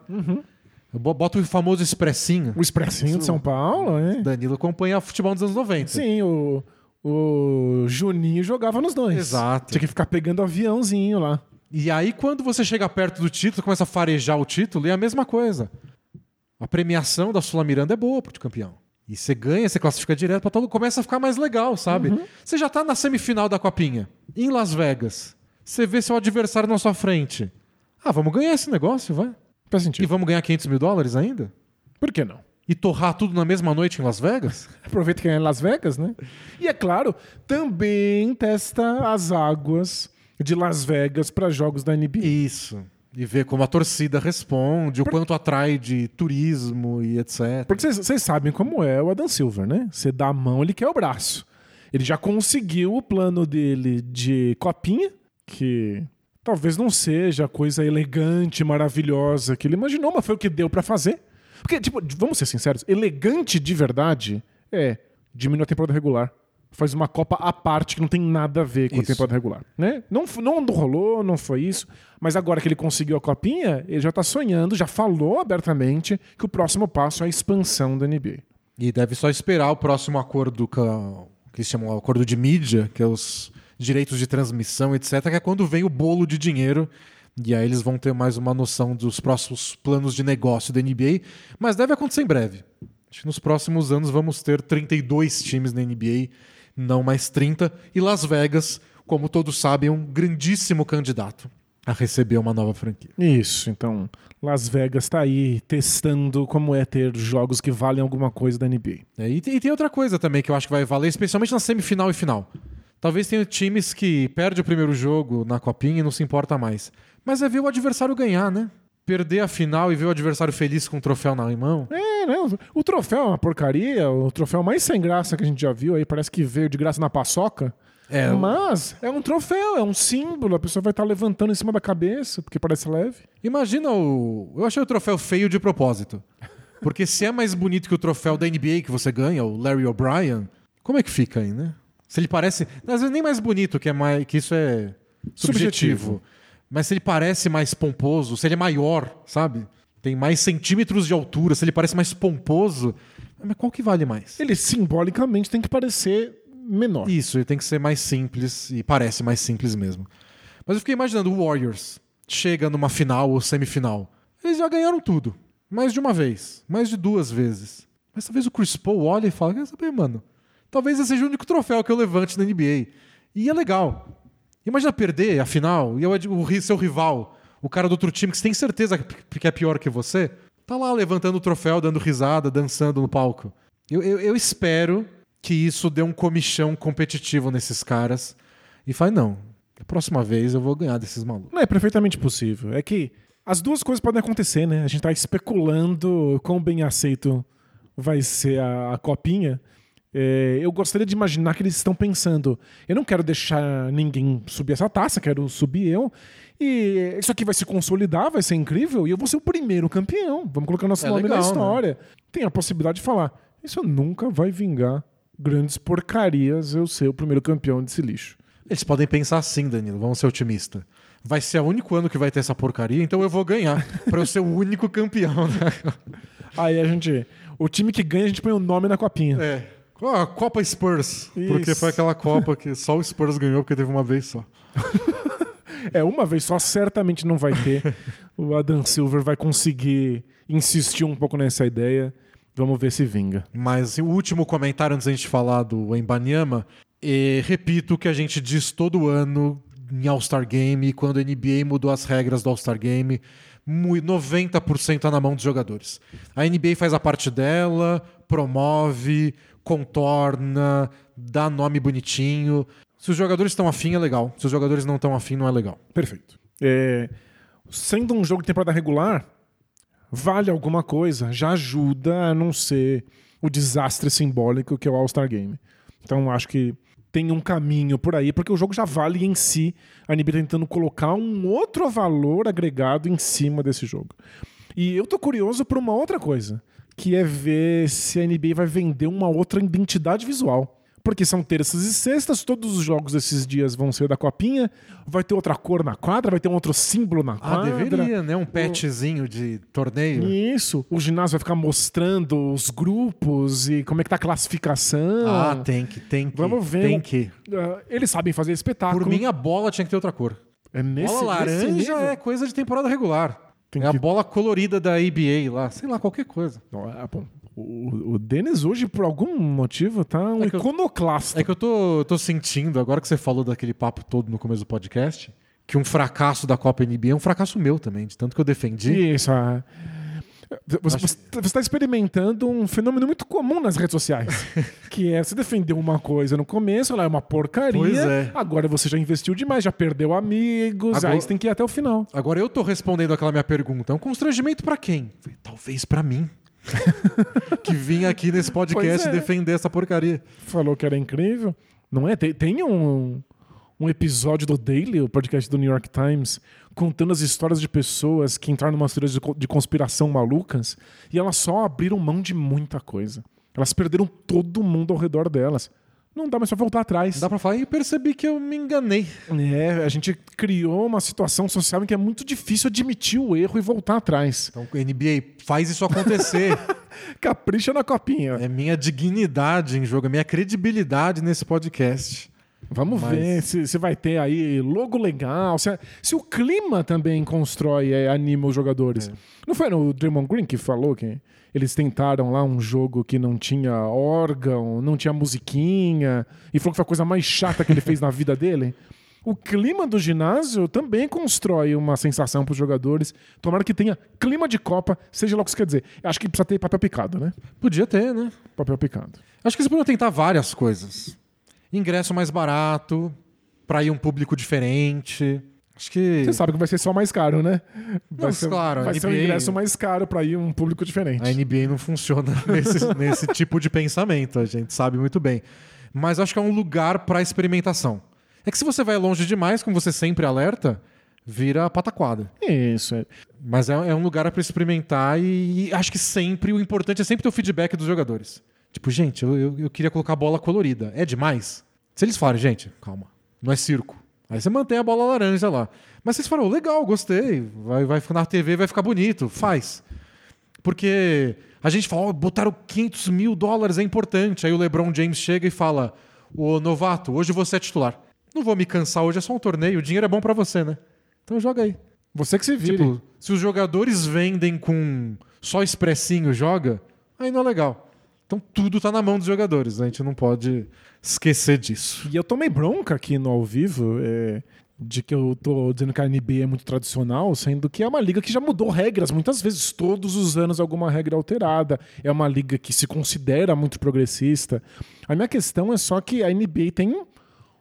[SPEAKER 1] Bo- Bota o famoso expressinho.
[SPEAKER 2] O Expressinho de São Paulo, é?
[SPEAKER 1] Danilo acompanha futebol dos anos 90.
[SPEAKER 2] Sim, o, o Juninho jogava nos dois.
[SPEAKER 1] Exato.
[SPEAKER 2] Tinha que ficar pegando aviãozinho lá.
[SPEAKER 1] E aí, quando você chega perto do título, começa a farejar o título, e é a mesma coisa. A premiação da Sula Miranda é boa pro campeão. E você ganha, você classifica direto pra todo. Começa a ficar mais legal, sabe? Você já tá na semifinal da Copinha, em Las Vegas. Você vê seu adversário na sua frente. Ah, vamos ganhar esse negócio, vai.
[SPEAKER 2] Faz
[SPEAKER 1] E
[SPEAKER 2] sentido.
[SPEAKER 1] vamos ganhar 500 mil dólares ainda?
[SPEAKER 2] Por que não?
[SPEAKER 1] E torrar tudo na mesma noite em Las Vegas?
[SPEAKER 2] Aproveita que é em Las Vegas, né? E é claro, também testa as águas de Las Vegas para jogos da NBA.
[SPEAKER 1] Isso. E ver como a torcida responde, o quanto atrai de turismo e etc.
[SPEAKER 2] Porque vocês- sabem como é o Adam Silver, né? Você dá a mão, ele quer o braço. Ele já conseguiu o plano dele de copinha, que talvez não seja a coisa elegante, maravilhosa que ele imaginou, mas foi o que deu pra fazer. Porque, tipo, vamos ser sinceros, elegante de verdade é diminuir a temporada regular. Faz uma Copa à parte que não tem nada a ver com a
[SPEAKER 1] Isso.
[SPEAKER 2] temporada regular. Né? Não, não rolou, não foi isso. Mas agora que ele conseguiu a copinha, ele já tá sonhando, já falou abertamente que o próximo passo é a expansão da NBA.
[SPEAKER 1] E deve só esperar o próximo acordo com a- que eles chamam de acordo de mídia, que é os direitos de transmissão, etc., que é quando vem o bolo de dinheiro. E aí eles vão ter mais uma noção dos próximos planos de negócio da NBA. Mas deve acontecer em breve. Acho que nos próximos anos vamos ter 32 times na NBA, não mais 30. E Las Vegas, como todos sabem, é um grandíssimo candidato a receber uma nova franquia.
[SPEAKER 2] Isso, então Las Vegas tá aí testando como é ter jogos que valem alguma coisa da NBA.
[SPEAKER 1] É, e, tem, e tem outra coisa também que eu acho que vai valer, especialmente na semifinal e final. Talvez tenha times que perde o primeiro jogo na copinha e não se importa mais. Mas é ver o adversário ganhar, né? Perder a final e ver o adversário feliz com o troféu na mão.
[SPEAKER 2] É, né? O troféu é uma porcaria, o troféu mais sem graça que a gente já viu aí, parece que veio de graça na paçoca.
[SPEAKER 1] É,
[SPEAKER 2] Mas é um troféu, é um símbolo, a pessoa vai estar levantando em cima da cabeça, porque parece leve.
[SPEAKER 1] Imagina o. Eu achei o troféu feio de propósito. Porque se é mais bonito que o troféu da NBA que você ganha, o Larry O'Brien, como é que fica aí, né? Se ele parece. Às vezes nem mais bonito, que, é mais, que isso é subjetivo.
[SPEAKER 2] Subjetivo.
[SPEAKER 1] Mas se ele parece mais pomposo, se ele é maior, sabe? Tem mais centímetros de altura, se ele parece mais pomposo. Mas qual que vale mais?
[SPEAKER 2] Ele simbolicamente tem que parecer menor.
[SPEAKER 1] Isso, ele tem que ser mais simples e parece mais simples mesmo. Mas eu fiquei imaginando o Warriors chega numa final ou semifinal. Eles já ganharam tudo. Mais de uma vez, mais de duas vezes. Mas talvez o Chris Paul olhe e fale, quer saber, mano? Talvez esse seja o único troféu que eu levante na NBA. E é legal. Imagina perder a final e o, seu rival, o cara do outro time que você tem certeza que é pior que você, tá lá levantando o troféu, dando risada, dançando no palco. Eu, eu, eu espero que isso dê um comichão competitivo nesses caras e faz, não, a próxima vez eu vou ganhar desses malucos.
[SPEAKER 2] Não, é perfeitamente possível. É que as duas coisas podem acontecer, né? A gente tá especulando quão bem aceito vai ser a, a copinha. É, eu gostaria de imaginar que eles estão pensando: eu não quero deixar ninguém subir essa taça, quero subir eu. E isso aqui vai se consolidar, vai ser incrível, e eu vou ser o primeiro campeão. Vamos colocar nosso
[SPEAKER 1] É
[SPEAKER 2] nome
[SPEAKER 1] legal,
[SPEAKER 2] na
[SPEAKER 1] né?
[SPEAKER 2] história. Tem a possibilidade de falar: isso nunca vai vingar grandes porcarias eu ser o primeiro campeão desse lixo.
[SPEAKER 1] Eles podem pensar assim, Danilo, vamos ser otimista. Vai ser o único ano que vai ter essa porcaria, então eu vou ganhar, pra eu ser o único campeão. Né?
[SPEAKER 2] Aí a gente. O time que ganha, a gente põe o nome na copinha.
[SPEAKER 1] É. Ah, Copa Spurs. Porque
[SPEAKER 2] Isso.
[SPEAKER 1] foi aquela Copa que só o Spurs ganhou porque teve uma vez só.
[SPEAKER 2] É, uma vez só, certamente não vai ter. o Adam Silver vai conseguir insistir um pouco nessa ideia. Vamos ver se vinga.
[SPEAKER 1] Mas o último comentário antes da gente falar do Embanyama, é, repito o que a gente diz todo ano em All-Star Game, quando a NBA mudou as regras do All-Star Game, mui- 90% tá na mão dos jogadores. A NBA faz a parte dela, promove, contorna, dá nome bonitinho. Se os jogadores estão afim, é legal. Se os jogadores não estão afim, não é legal.
[SPEAKER 2] Perfeito. É, sendo um jogo de temporada regular, vale alguma coisa, já ajuda a não ser o desastre simbólico que é o All-Star Game. Então acho que tem um caminho por aí, porque o jogo já vale em si, a NBA tentando colocar um outro valor agregado em cima desse jogo. E eu tô curioso por uma outra coisa, que é ver se a NBA vai vender uma outra identidade visual. Porque são terças e sextas, todos os jogos desses dias vão ser da copinha, vai ter outra cor na quadra, vai ter um outro símbolo na
[SPEAKER 1] Ah,
[SPEAKER 2] quadra.
[SPEAKER 1] deveria, né? Um patchzinho de torneio.
[SPEAKER 2] Isso, o ginásio vai ficar mostrando os grupos e como é que tá a classificação.
[SPEAKER 1] Ah, tem que, tem que.
[SPEAKER 2] Vamos ver.
[SPEAKER 1] Tem que.
[SPEAKER 2] Ah, eles sabem fazer espetáculo.
[SPEAKER 1] Por mim, a bola tinha que ter outra cor.
[SPEAKER 2] é nesse,
[SPEAKER 1] bola
[SPEAKER 2] nesse
[SPEAKER 1] laranja
[SPEAKER 2] nível.
[SPEAKER 1] é coisa de temporada regular.
[SPEAKER 2] Tem
[SPEAKER 1] é a
[SPEAKER 2] que-
[SPEAKER 1] bola colorida da ABA lá, sei lá, qualquer coisa.
[SPEAKER 2] Não, é, bom, O, o Denis hoje, por algum motivo, tá um
[SPEAKER 1] É que eu-
[SPEAKER 2] iconoclasta.
[SPEAKER 1] É que eu tô, tô sentindo, agora que você falou daquele papo todo no começo do podcast, que um fracasso da Copa NBA é um fracasso meu também, de tanto que eu defendi.
[SPEAKER 2] Isso, ah. Você está experimentando um fenômeno muito comum nas redes sociais. que é você defendeu uma coisa no começo, ela é uma porcaria.
[SPEAKER 1] É.
[SPEAKER 2] Agora você já investiu demais, já perdeu amigos,
[SPEAKER 1] Agora-
[SPEAKER 2] aí você tem que ir até o final.
[SPEAKER 1] Agora eu tô respondendo aquela minha pergunta. É um constrangimento pra quem? Talvez pra mim. que vim aqui nesse podcast
[SPEAKER 2] é.
[SPEAKER 1] defender essa porcaria.
[SPEAKER 2] Falou que era incrível. Não é? Tem, tem um, um episódio do Daily, o podcast do New York Times, contando as histórias de pessoas que entraram numa teorias de, co- de conspiração malucas e elas só abriram mão de muita coisa. Elas perderam todo mundo ao redor delas. Não dá mais pra voltar atrás.
[SPEAKER 1] Dá pra falar, e percebi que eu me enganei.
[SPEAKER 2] É, a gente criou uma situação social em que é muito difícil admitir o erro e voltar atrás.
[SPEAKER 1] Então, NBA, faz isso acontecer.
[SPEAKER 2] Capricha na copinha.
[SPEAKER 1] é minha dignidade em jogo, é minha credibilidade nesse podcast.
[SPEAKER 2] Vamos
[SPEAKER 1] Mas-
[SPEAKER 2] ver se, se vai ter aí logo legal, se, se o clima também constrói e anima os jogadores. Não foi no Draymond Green que falou que eles tentaram lá um jogo que não tinha órgão, não tinha musiquinha, e falou que foi a coisa mais chata que ele fez na vida dele? O clima do ginásio também constrói uma sensação para os jogadores. Tomara que tenha clima de Copa, seja lá o que isso quer dizer. Acho que precisa ter papel picado, né?
[SPEAKER 1] Podia ter, né?
[SPEAKER 2] Papel picado.
[SPEAKER 1] Acho que eles podiam tentar várias coisas. Ingresso mais barato, pra ir um público diferente. Acho que.
[SPEAKER 2] Você sabe que vai ser só mais caro, né? Vai
[SPEAKER 1] Não,
[SPEAKER 2] ser,
[SPEAKER 1] claro,
[SPEAKER 2] vai ser um
[SPEAKER 1] NBA
[SPEAKER 2] ingresso mais caro para ir um público diferente.
[SPEAKER 1] A NBA não funciona nesse, nesse tipo de pensamento, a gente sabe muito bem. Mas acho que é um lugar para experimentação. É que se você vai longe demais, como você sempre alerta, vira pataquada.
[SPEAKER 2] Isso. É.
[SPEAKER 1] Mas é, é um lugar para experimentar e, e acho que sempre, o importante é sempre ter o feedback dos jogadores. Tipo, gente, eu, eu, eu queria colocar a bola colorida. É demais? Se eles falarem, gente, calma, não é circo. Aí você mantém a bola laranja lá. Mas vocês falaram, legal, gostei, vai, vai ficar na TV, vai ficar bonito, faz. Porque a gente fala, oh, botaram 500 mil dólares, é importante. Aí o LeBron James chega e fala, ô novato, hoje você é titular. Não vou me cansar, hoje é só um torneio, o dinheiro é bom para você, né? Então joga aí.
[SPEAKER 2] Você que se vire.
[SPEAKER 1] Tipo, se os jogadores vendem com só expressinho joga, aí não é legal. Então tudo tá na mão dos jogadores, né? a gente não pode esquecer disso.
[SPEAKER 2] E eu tomei bronca aqui no ao vivo é, de que eu tô dizendo que a NBA é muito tradicional, sendo que é uma liga que já mudou regras muitas vezes, todos os anos alguma regra alterada. É uma liga que se considera muito progressista. A minha questão é só que a NBA tem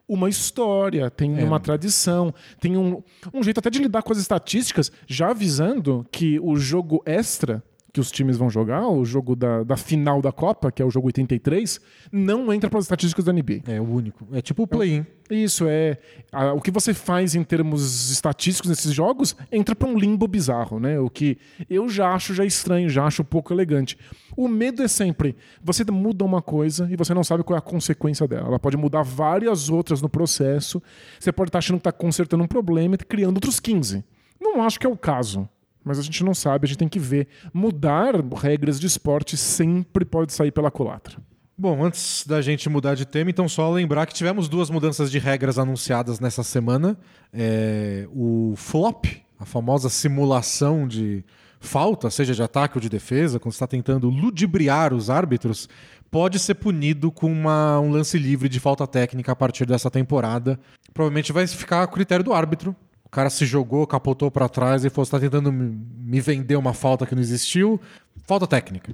[SPEAKER 2] uma história, tem
[SPEAKER 1] É.
[SPEAKER 2] uma tradição, tem um, um jeito até de lidar com as estatísticas, já avisando que o jogo extra que os times vão jogar, o jogo da, da final da Copa, que é o jogo 83, não entra para as estatísticas da NBA.
[SPEAKER 1] É o único. É tipo o play-in.
[SPEAKER 2] Isso é. a- o que você faz em termos estatísticos nesses jogos entra para um limbo bizarro, né? O que eu já acho já estranho, já acho pouco elegante. O medo é sempre você muda uma coisa e você não sabe qual é a consequência dela. Ela pode mudar várias outras no processo. Você pode estar achando que está consertando um problema e criando outros 15. Não acho que é o caso. Mas a gente não sabe, a gente tem que ver. Mudar regras de esporte sempre pode sair pela culatra.
[SPEAKER 1] Bom, antes da gente mudar de tema, então só lembrar que tivemos duas mudanças de regras anunciadas nessa semana. É, o flop, a famosa simulação de falta, seja de ataque ou de defesa, quando está tentando ludibriar os árbitros, pode ser punido com uma- um lance livre de falta técnica a partir dessa temporada. Provavelmente vai ficar a critério do árbitro. O cara se jogou, capotou para trás e falou: você está tentando me vender uma falta que não existiu. Falta técnica.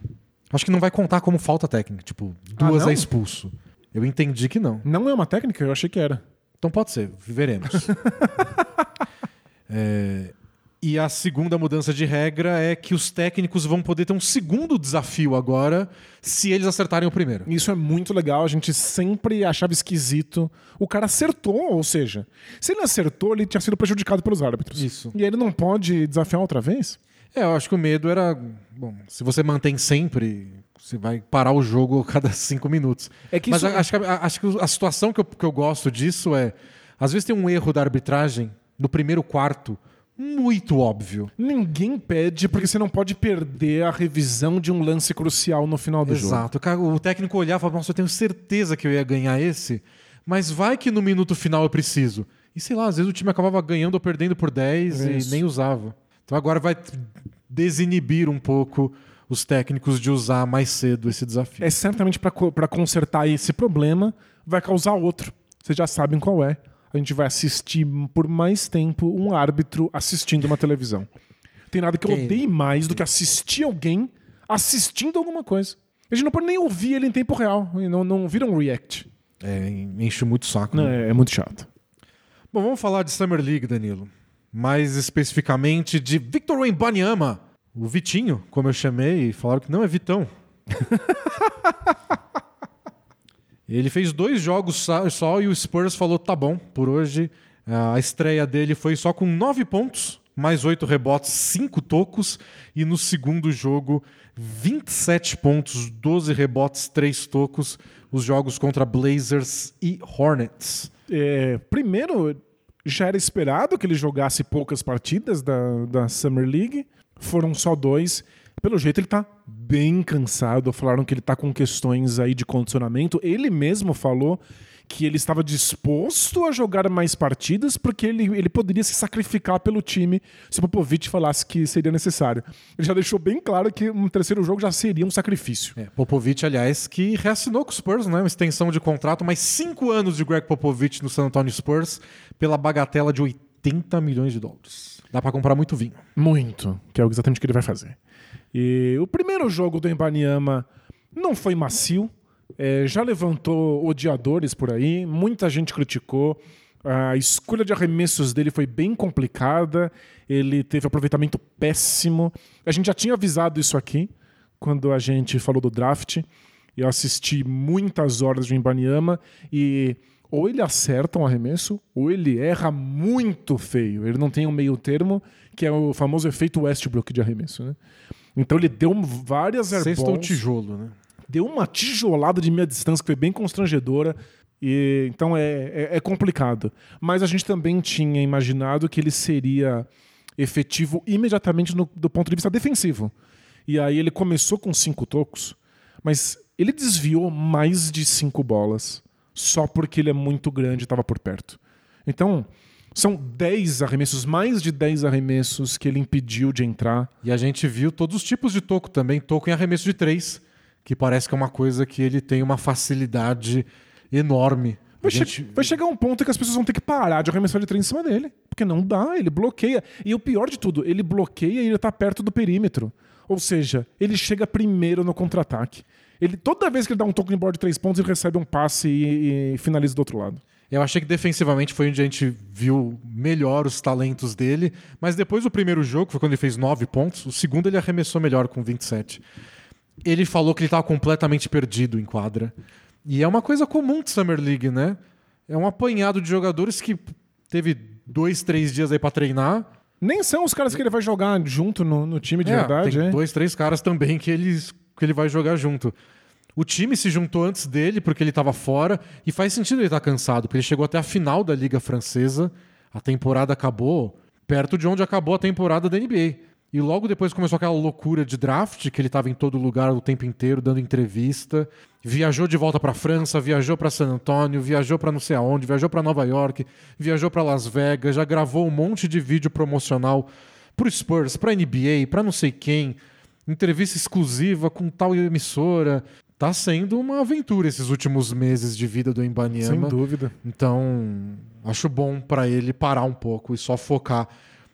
[SPEAKER 1] Acho que não vai contar como falta técnica. Tipo,
[SPEAKER 2] Ah,
[SPEAKER 1] duas
[SPEAKER 2] não?
[SPEAKER 1] é expulso. Eu entendi que não.
[SPEAKER 2] Não é uma técnica? Eu achei que era.
[SPEAKER 1] Então pode ser, veremos. É, e a segunda mudança de regra é que os técnicos vão poder ter um segundo desafio agora se eles acertarem o primeiro.
[SPEAKER 2] Isso é muito legal, a gente sempre achava esquisito. O cara acertou, ou seja, se ele acertou, ele tinha sido prejudicado pelos árbitros.
[SPEAKER 1] Isso.
[SPEAKER 2] E ele não pode desafiar outra vez?
[SPEAKER 1] É, eu acho que o medo era. Bom, se você mantém sempre, você vai parar o jogo a cada cinco minutos.
[SPEAKER 2] É que
[SPEAKER 1] Mas
[SPEAKER 2] isso-
[SPEAKER 1] acho, que, a, acho que a situação que eu, que eu gosto disso é. Às vezes tem um erro da arbitragem no primeiro quarto muito óbvio.
[SPEAKER 2] Ninguém pede, porque você não pode perder a revisão de um lance crucial no final do jogo.
[SPEAKER 1] Exato. O técnico olhava e falava, nossa, eu tenho certeza que eu ia ganhar esse, mas vai que no minuto final eu preciso. E sei lá, às vezes o time acabava ganhando ou perdendo por 10
[SPEAKER 2] Isso.
[SPEAKER 1] e nem usava. Então agora vai desinibir um pouco os técnicos de usar mais cedo esse desafio.
[SPEAKER 2] É certamente para consertar esse problema, vai causar outro. Vocês já sabem qual é. A gente vai assistir por mais tempo um árbitro assistindo uma televisão. Tem nada que eu odeie mais do que assistir alguém assistindo alguma coisa. A gente não pode nem ouvir ele em tempo real. Não, não vira um react.
[SPEAKER 1] É, enche muito o saco.
[SPEAKER 2] Não,
[SPEAKER 1] né?
[SPEAKER 2] é, é muito chato.
[SPEAKER 1] Bom, vamos falar de Summer League, Danilo. Mais especificamente de Victor Wembanyama, o Vitinho, como eu chamei, e falaram que não é Vitão. Ele fez dois jogos só e o Spurs falou: tá bom, por hoje. A estreia dele foi só com nove pontos, mais oito rebotes, cinco tocos. E no segundo jogo, 27 pontos, 12 rebotes, três tocos. Os jogos contra Blazers e Hornets.
[SPEAKER 2] É, primeiro, já era esperado que ele jogasse poucas partidas da, da Summer League. Foram só dois. Pelo jeito, ele tá bem cansado. Falaram que ele tá com questões aí de condicionamento. Ele mesmo falou que ele estava disposto a jogar mais partidas porque ele, ele poderia se sacrificar pelo time se o Popovich falasse que seria necessário. Ele já deixou bem claro que um terceiro jogo já seria um sacrifício.
[SPEAKER 1] É, Popovich, aliás, que reassinou com o Spurs, né? Uma extensão de contrato, mais cinco anos de Greg Popovich no San Antonio Spurs pela bagatela de 80 milhões de dólares. Dá pra comprar muito vinho.
[SPEAKER 2] Muito, que é exatamente o que ele vai fazer. E o primeiro jogo do Embanyama não foi macio, é, já levantou odiadores por aí, muita gente criticou. A escolha de arremessos dele foi bem complicada, ele teve aproveitamento péssimo. A gente já tinha avisado isso aqui quando a gente falou do draft. Eu assisti muitas horas de Embanyama e ou ele acerta um arremesso ou ele erra muito feio. Ele não tem um meio termo, que é o famoso efeito Westbrook de arremesso. Né? Então ele deu várias
[SPEAKER 1] ou
[SPEAKER 2] airballs,
[SPEAKER 1] tijolo, né?
[SPEAKER 2] deu uma tijolada de meia distância que foi bem constrangedora. E, então é, é, é complicado. Mas a gente também tinha imaginado que ele seria efetivo imediatamente no- do ponto de vista defensivo. E aí ele começou com cinco tocos, mas ele desviou mais de cinco bolas só porque ele é muito grande e estava por perto. Então, são 10 arremessos, mais de 10 arremessos que ele impediu de entrar.
[SPEAKER 1] E a gente viu todos os tipos de toco também. Toco em arremesso de três, que parece que é uma coisa que ele tem uma facilidade enorme.
[SPEAKER 2] Vai, che-
[SPEAKER 1] gente-
[SPEAKER 2] vai chegar um ponto que as pessoas vão ter que parar de arremessar de três em cima dele. Porque não dá, ele bloqueia. E o pior de tudo, ele bloqueia e ele tá perto do perímetro. Ou seja, ele chega primeiro no contra-ataque. Ele, toda vez que ele dá um toque de bola de três pontos, ele recebe um passe e, e finaliza do outro lado.
[SPEAKER 1] Eu achei que defensivamente foi onde a gente viu melhor os talentos dele, mas depois do primeiro jogo, foi quando ele fez 9 pontos, o segundo ele arremessou melhor com 27. Ele falou que ele estava completamente perdido em quadra. E é uma coisa comum de Summer League, né? É um apanhado de jogadores que teve dois, três dias aí para treinar.
[SPEAKER 2] Nem são os caras que ele vai jogar junto no, no time de
[SPEAKER 1] É,
[SPEAKER 2] verdade,
[SPEAKER 1] tem
[SPEAKER 2] é?
[SPEAKER 1] dois, três caras também que, eles, que ele vai jogar junto. O time se juntou antes dele porque ele estava fora e faz sentido ele estar cansado, porque ele chegou até a final da Liga Francesa. A temporada acabou perto de onde acabou a temporada da NBA. E logo depois começou aquela loucura de draft, que ele estava em todo lugar o tempo inteiro dando entrevista. Viajou de volta para França, viajou para San Antônio, viajou para não sei aonde, viajou para Nova York, viajou para Las Vegas, já gravou um monte de vídeo promocional pro Spurs, pra NBA, pra não sei quem, entrevista exclusiva com tal emissora. Tá sendo uma aventura esses últimos meses de vida do
[SPEAKER 2] Sem
[SPEAKER 1] Embanyama.
[SPEAKER 2] dúvida.
[SPEAKER 1] Então, acho bom pra ele parar um pouco e só focar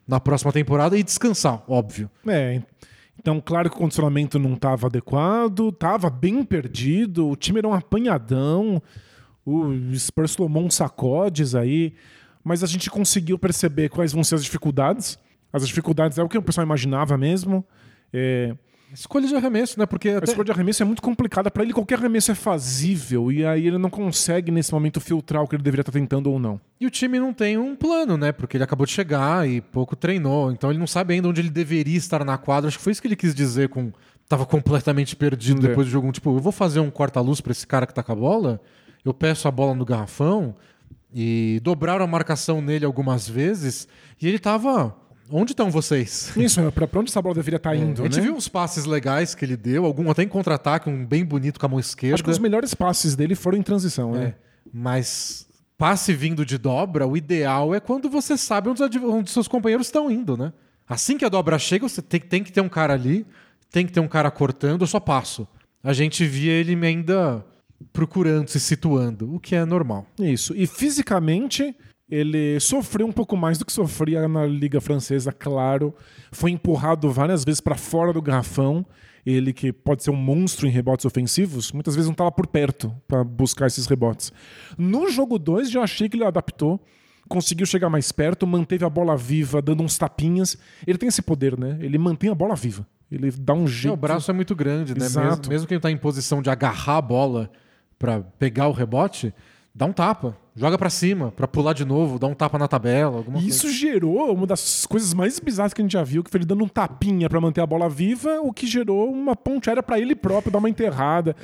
[SPEAKER 1] na próxima temporada e descansar, óbvio.
[SPEAKER 2] É, então claro que o condicionamento não estava adequado, estava bem perdido, o time era um apanhadão, o Spurs tomou sacodes aí, mas a gente conseguiu perceber quais vão ser as dificuldades. As dificuldades é o que o pessoal imaginava mesmo. É,
[SPEAKER 1] Escolha de arremesso, né? Porque
[SPEAKER 2] a
[SPEAKER 1] até...
[SPEAKER 2] escolha de arremesso é muito complicada. Para ele, qualquer arremesso é fazível. E aí ele não consegue, nesse momento, filtrar o que ele deveria estar tentando ou não.
[SPEAKER 1] E o time não tem um plano, né? Porque ele acabou de chegar e pouco treinou. Então ele não sabe ainda onde ele deveria estar na quadra. Acho que foi isso que ele quis dizer com. Tava completamente perdido
[SPEAKER 2] É.
[SPEAKER 1] depois do jogo. Tipo, eu vou fazer um corta-luz pra esse cara que tá com a bola. Eu peço a bola no garrafão. E dobraram a marcação nele algumas vezes. E ele tava. Onde estão vocês?
[SPEAKER 2] Isso, é, pra pra onde essa bola deveria estar indo,
[SPEAKER 1] a gente
[SPEAKER 2] né?
[SPEAKER 1] viu uns passes legais que ele deu, algum até em contra-ataque, um bem bonito com a mão esquerda.
[SPEAKER 2] Acho que os melhores passes dele foram em transição, né?
[SPEAKER 1] É, mas passe vindo de dobra, o ideal é quando você sabe onde, onde seus companheiros estão indo, né? Assim que a dobra chega, você tem, tem que ter um cara ali, tem que ter um cara cortando, eu só passo. A gente via ele ainda procurando, se situando, o que é normal.
[SPEAKER 2] Isso. E fisicamente, ele sofreu um pouco mais do que sofria na Liga Francesa, claro. Foi empurrado várias vezes para fora do garrafão. Ele, que pode ser um monstro em rebotes ofensivos, muitas vezes não estava por perto para buscar esses rebotes. No jogo 2, já achei que ele adaptou. Conseguiu chegar mais perto, manteve a bola viva, dando uns tapinhas. Ele tem esse poder, né? Ele mantém a bola viva. Ele dá um
[SPEAKER 1] É,
[SPEAKER 2] jeito.
[SPEAKER 1] o braço é muito grande, né?
[SPEAKER 2] Exato.
[SPEAKER 1] Mesmo, mesmo que ele tá em posição de agarrar a bola pra pegar o rebote, dá um tapa, joga pra cima, pra pular de novo, dá um tapa na tabela, alguma
[SPEAKER 2] E
[SPEAKER 1] coisa.
[SPEAKER 2] isso gerou uma das coisas mais bizarras que a gente já viu, que foi ele dando um tapinha pra manter a bola viva, o que gerou uma ponte aérea pra ele próprio dar uma enterrada.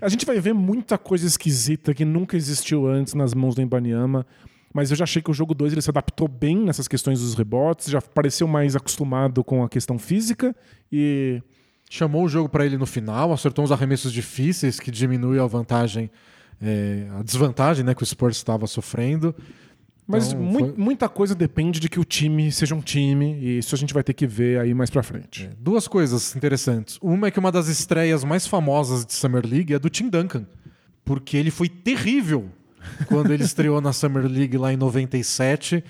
[SPEAKER 2] A gente vai ver muita coisa esquisita que nunca existiu antes nas mãos do Embanyama, mas eu já achei que o jogo 2 ele se adaptou bem nessas questões dos rebotes, já pareceu mais acostumado com a questão física e
[SPEAKER 1] chamou o jogo pra ele no final, acertou uns arremessos difíceis que diminuiu a vantagem, é, a desvantagem né, que o Spurs estava sofrendo.
[SPEAKER 2] mas
[SPEAKER 1] Então,
[SPEAKER 2] mui-
[SPEAKER 1] foi-
[SPEAKER 2] muita coisa depende de que o time seja um time e isso a gente vai ter que ver aí mais pra frente.
[SPEAKER 1] Duas coisas interessantes. Uma é que uma das estreias mais famosas de Summer League é do Tim Duncan, porque ele foi terrível quando ele estreou na Summer League lá em 97.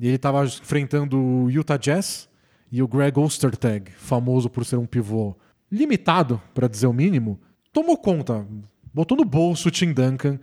[SPEAKER 1] E ele estava enfrentando o Utah Jazz e o Greg Ostertag, famoso por ser um pivô limitado, para dizer o mínimo, tomou conta, botou no bolso o Tim Duncan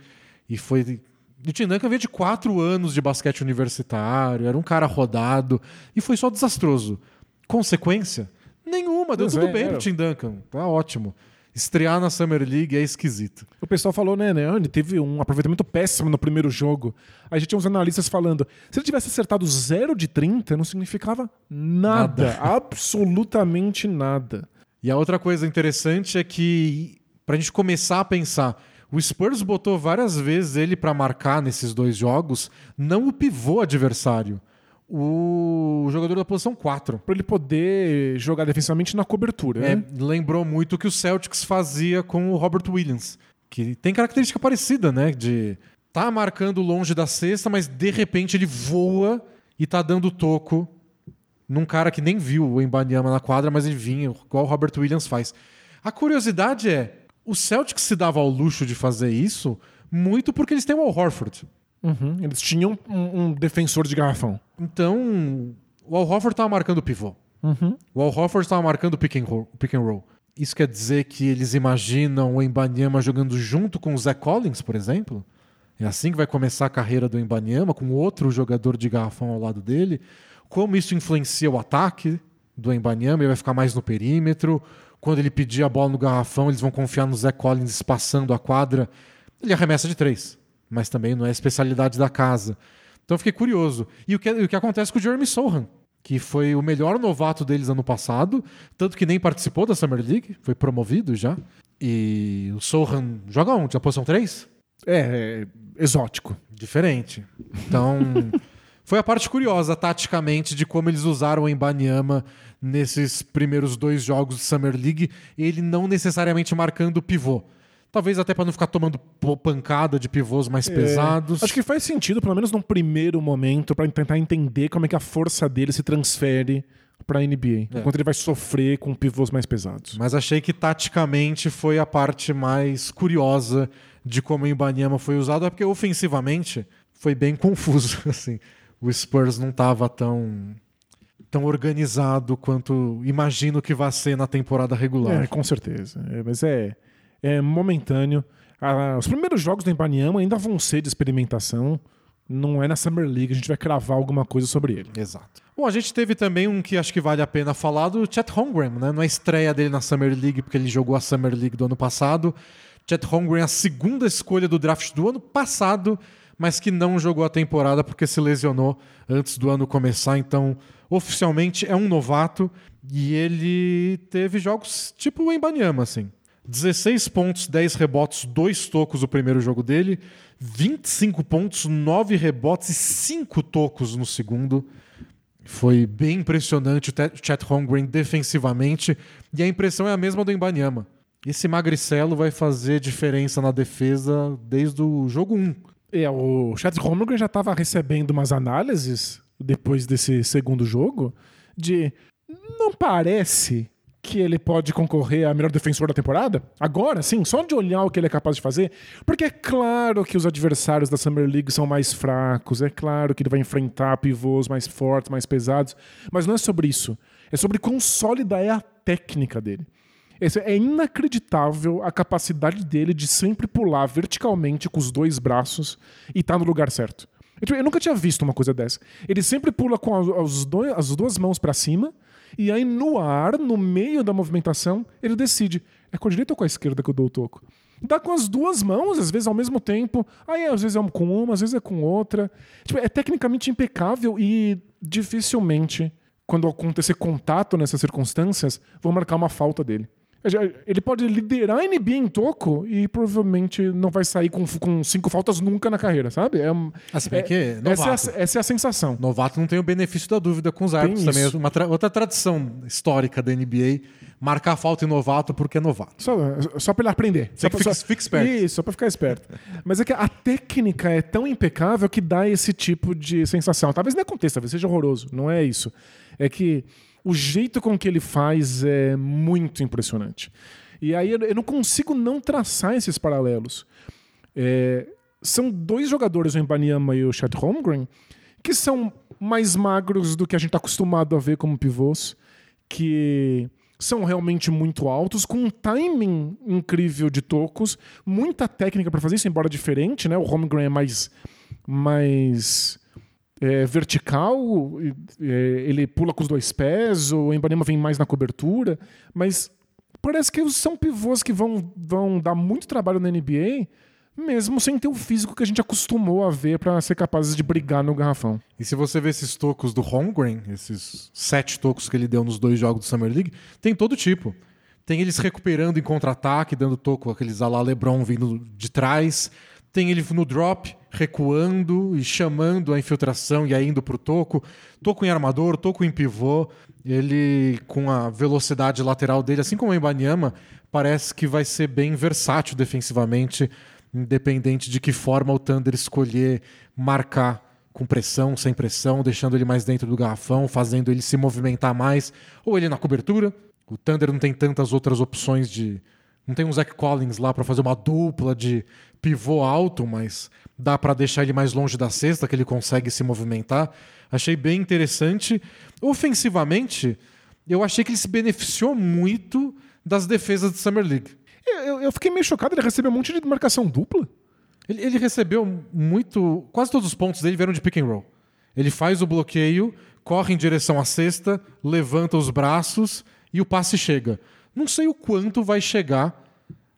[SPEAKER 1] e foi. O Tim Duncan veio de quatro anos de basquete universitário, era um cara rodado e foi só desastroso. Consequência? Nenhuma, deu
[SPEAKER 2] Pois
[SPEAKER 1] tudo
[SPEAKER 2] é,
[SPEAKER 1] bem
[SPEAKER 2] é.
[SPEAKER 1] pro Tim Duncan, tá ótimo. Estrear na Summer League é esquisito.
[SPEAKER 2] O pessoal falou, né, né? Ele teve um aproveitamento péssimo no primeiro jogo. Aí a gente tinha uns analistas falando: se ele tivesse acertado 0 de 30, não significava nada. absolutamente nada.
[SPEAKER 1] E a outra coisa interessante é que, pra gente começar a pensar, o Spurs botou várias vezes ele pra marcar nesses dois jogos, não o pivô adversário, o jogador da posição 4.
[SPEAKER 2] Pra ele poder jogar defensivamente na cobertura.
[SPEAKER 1] É,
[SPEAKER 2] né?
[SPEAKER 1] lembrou muito o que o Celtics fazia com o Robert Williams, que tem característica parecida, né? De tá marcando longe da cesta, mas de repente ele voa e tá dando toco num cara que nem viu o Embanyama na quadra, mas ele vinha, igual o Robert Williams faz. A curiosidade é, o Celtics se dava ao luxo de fazer isso muito porque eles têm o Al Horford.
[SPEAKER 2] Uhum. Eles tinham um, um defensor de garrafão.
[SPEAKER 1] Então, o Al Horford estava marcando o pivô.
[SPEAKER 2] Uhum.
[SPEAKER 1] O Al Horford estava marcando o pick and, roll, pick and roll. Isso quer dizer que eles imaginam o Embanyama jogando junto com o Zach Collins, por exemplo? É assim que vai começar a carreira do Embanyama, com outro jogador de garrafão ao lado dele. Como isso influencia o ataque do Embanyama, ele vai ficar mais no perímetro. Quando ele pedir a bola no garrafão, eles vão confiar no Zé Collins espaçando a quadra. Ele arremessa de três, mas também não é especialidade da casa. Então eu fiquei curioso. E o que, o que acontece com o Jeremy Sohan, que foi o melhor novato deles ano passado, tanto que nem participou da Summer League, foi promovido já. E o Sohan joga onde? A posição 3?
[SPEAKER 2] É, é exótico.
[SPEAKER 1] Diferente. Então, foi a parte curiosa, taticamente, de como eles usaram o Embanyama nesses primeiros dois jogos de Summer League, ele não necessariamente marcando pivô. Talvez até para não ficar tomando pancada de pivôs mais é, pesados.
[SPEAKER 2] Acho que faz sentido, pelo menos num primeiro momento, para tentar entender como é que a força dele se transfere para a NBA, é. enquanto ele vai sofrer com pivôs mais pesados.
[SPEAKER 1] Mas achei que taticamente foi a parte mais curiosa de como o Ibanyama foi usado, é porque ofensivamente foi bem confuso. Assim, o Spurs não estava tão tão organizado quanto imagino que vai ser na temporada regular.
[SPEAKER 2] É, com certeza. É, mas é é momentâneo. Ah, os primeiros jogos do Ibaniama ainda vão ser de experimentação. Não é na Summer League, a gente vai cravar alguma coisa sobre ele.
[SPEAKER 1] Exato. Bom, a gente teve também um que acho que vale a pena falar do Chet Holmgren, né? É estreia dele na Summer League, porque ele jogou a Summer League do ano passado. Chet Holmgren, a segunda escolha do draft do ano passado, mas que não jogou a temporada porque se lesionou antes do ano começar. Então, oficialmente é um novato e ele teve jogos tipo o Embanyama, assim. 16 pontos, 10 rebotes, 2 tocos o primeiro jogo dele, 25 pontos, 9 rebotes e 5 tocos no segundo. Foi bem impressionante o Chet Holmgren defensivamente e a impressão é a mesma do Embanyama. Esse magricelo vai fazer diferença na defesa desde o jogo 1.
[SPEAKER 2] É, o Chet Holmgren já estava recebendo umas análises depois desse segundo jogo de não parece que ele pode concorrer a melhor defensor da temporada? Agora, sim, só de olhar o que ele é capaz de fazer. Porque é claro que os adversários da Summer League são mais fracos, é claro que ele vai enfrentar pivôs mais fortes, mais pesados, mas não é sobre isso. É sobre quão sólida é a técnica dele. É inacreditável a capacidade dele de sempre pular verticalmente com os dois braços e tá no lugar certo. Eu nunca tinha visto uma coisa dessa. Ele sempre pula com as, duas mãos para cima e aí, no ar, no meio da movimentação, ele decide: é com a direita ou com a esquerda que eu dou o toco? Dá com as duas mãos, às vezes ao mesmo tempo. Aí, às vezes é com uma, às vezes é com outra. Tipo, é tecnicamente impecável e dificilmente, quando acontecer contato nessas circunstâncias, vão marcar uma falta dele. Ele pode liderar a NBA em toco e provavelmente não vai sair com, com cinco faltas nunca na carreira, sabe? É,
[SPEAKER 1] assim, é, que
[SPEAKER 2] novato. Essa, é a, essa é a sensação.
[SPEAKER 1] Novato não tem o benefício da dúvida com os árbitros também. Uma tra outra tradição histórica da NBA, marcar falta em novato porque é novato.
[SPEAKER 2] Só, só para ele aprender.
[SPEAKER 1] Só
[SPEAKER 2] pra,
[SPEAKER 1] fica, só, fica esperto.
[SPEAKER 2] Isso, só para ficar esperto. Mas é que a técnica é tão impecável que dá esse tipo de sensação. Talvez não aconteça, talvez seja horroroso. Não é isso. É que o jeito com que ele faz é muito impressionante. E aí eu não consigo não traçar esses paralelos. É, são dois jogadores, o Embanyama e o Chad Holmgren, que são mais magros do que a gente está acostumado a ver como pivôs, que são realmente muito altos, com um timing incrível de tocos, muita técnica para fazer isso, embora diferente, né? O Holmgren é mais mais é, vertical, é, ele pula com os dois pés, o Embanema vem mais na cobertura, mas parece que são pivôs que vão, vão dar muito trabalho na NBA, mesmo sem ter o físico que a gente acostumou a ver para ser capazes de brigar no garrafão.
[SPEAKER 1] E se você ver esses tocos do Holmgren, esses sete tocos que ele deu nos dois jogos do Summer League, tem todo tipo. Tem eles recuperando em contra-ataque, dando toco, aqueles ala LeBron vindo de trás. Tem ele no drop, recuando e chamando a infiltração e aí indo para o toco. Toco em armador, toco em pivô. Ele, com a velocidade lateral dele, assim como o Ibanyama, parece que vai ser bem versátil defensivamente, independente de que forma o Thunder escolher marcar com pressão, sem pressão, deixando ele mais dentro do garrafão, fazendo ele se movimentar mais, ou ele na cobertura. O Thunder não tem tantas outras opções de. Não tem um Zach Collins lá para fazer uma dupla de pivô alto, mas dá para deixar ele mais longe da cesta, que ele consegue se movimentar. Achei bem interessante. Ofensivamente, eu achei que ele se beneficiou muito das defesas de Summer League.
[SPEAKER 2] Eu, eu fiquei meio chocado, ele recebeu um monte de marcação dupla.
[SPEAKER 1] Ele, ele recebeu muito. Quase todos os pontos dele vieram de pick and roll. Ele faz o bloqueio, corre em direção à cesta, levanta os braços e o passe chega. Não sei o quanto vai chegar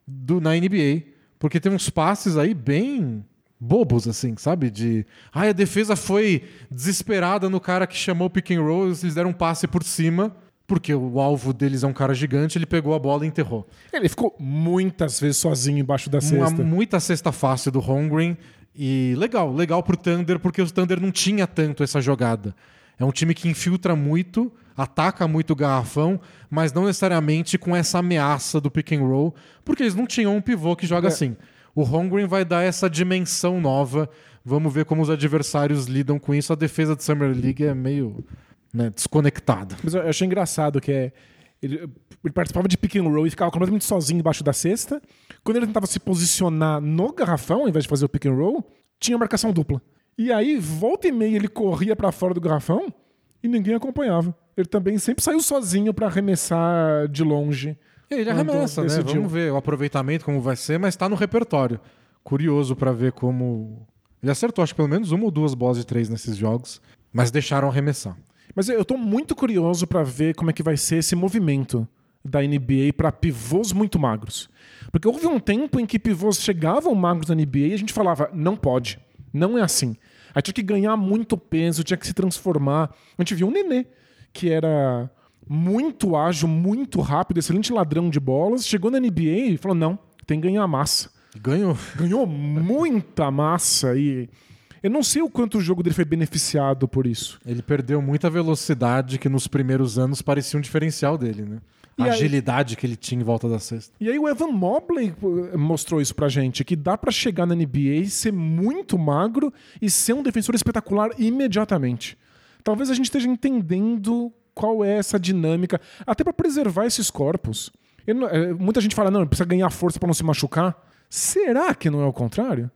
[SPEAKER 1] do, na NBA, porque tem uns passes aí bem bobos, assim, sabe? De. Ai, a defesa foi desesperada no cara que chamou o pick and roll, eles deram um passe por cima. Porque o alvo deles é um cara gigante, ele pegou a bola e enterrou.
[SPEAKER 2] Ele ficou muitas vezes sozinho embaixo da
[SPEAKER 1] Uma,
[SPEAKER 2] cesta.
[SPEAKER 1] muita cesta fácil do Holmgren. E legal, legal pro Thunder, porque o Thunder não tinha tanto essa jogada. É um time que infiltra muito, ataca muito o garrafão, mas não necessariamente com essa ameaça do pick and roll, porque eles não tinham um pivô que joga
[SPEAKER 2] É.
[SPEAKER 1] assim. O Holmgren vai dar essa dimensão nova. Vamos ver como os adversários lidam com isso. A defesa de Summer League é meio né, desconectada.
[SPEAKER 2] Mas eu achei engraçado que é. Ele, ele participava de pick and roll e ficava completamente sozinho embaixo da cesta. Quando ele tentava se posicionar no garrafão, ao invés de fazer o pick and roll, tinha marcação dupla. E aí, volta e meia, ele corria pra fora do garrafão e ninguém acompanhava. Ele também sempre saiu sozinho pra arremessar de longe.
[SPEAKER 1] E ele arremessa, né?
[SPEAKER 2] decidiu.
[SPEAKER 1] Vamos ver o aproveitamento como vai ser, mas tá no repertório. Curioso pra ver como. Ele acertou, acho que pelo menos uma ou duas bolas de três nesses jogos, mas deixaram arremessar.
[SPEAKER 2] Mas eu tô muito curioso pra ver como é que vai ser esse movimento da NBA pra pivôs muito magros. Porque houve um tempo em que pivôs chegavam magros na NBA e a gente falava, não pode, não é assim. Aí tinha que ganhar muito peso, tinha que se transformar. A gente viu um Nenê, que era muito ágil, muito rápido, excelente ladrão de bolas, chegou na NBA e falou, não, tem que ganhar massa.
[SPEAKER 1] Ganhou.
[SPEAKER 2] Ganhou muita massa e eu não sei o quanto o jogo dele foi beneficiado por isso.
[SPEAKER 1] Ele perdeu muita velocidade que nos primeiros anos parecia um diferencial dele, né?
[SPEAKER 2] E
[SPEAKER 1] A
[SPEAKER 2] aí-
[SPEAKER 1] agilidade que ele tinha em volta da cesta.
[SPEAKER 2] E aí o Evan Mobley mostrou isso pra gente, que dá pra chegar na NBA, ser muito magro e ser um defensor espetacular imediatamente. Talvez a gente esteja entendendo qual é essa dinâmica, até pra preservar esses corpos. Não- eh, muita gente fala, não, precisa ganhar força pra não se machucar. Será que não é o contrário?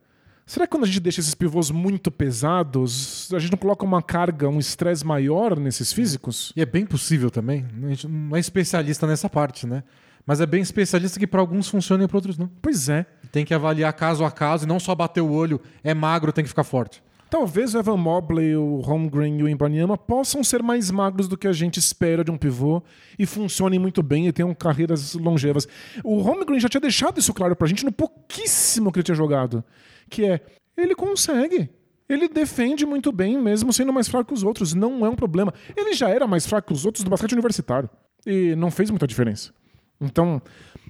[SPEAKER 2] Será que quando a gente deixa esses pivôs muito pesados, a gente não coloca uma carga, um estresse maior nesses físicos?
[SPEAKER 1] E é bem possível também. A gente não é especialista nessa parte, né? Mas é bem especialista que para alguns funciona e para outros não.
[SPEAKER 2] Pois é.
[SPEAKER 1] Tem que avaliar caso a caso e não só bater o olho, é magro, tem que ficar forte.
[SPEAKER 2] Talvez o Evan Mobley, o Holmgren e o Imbanyama possam ser mais magros do que a gente espera de um pivô e funcionem muito bem e tenham carreiras longevas. O Holmgren já tinha deixado isso claro pra gente no pouquíssimo que ele tinha jogado, que é, ele consegue. Ele defende muito bem, mesmo sendo mais fraco que os outros. Não é um problema. Ele já era mais fraco que os outros do basquete universitário. E não fez muita diferença. Então,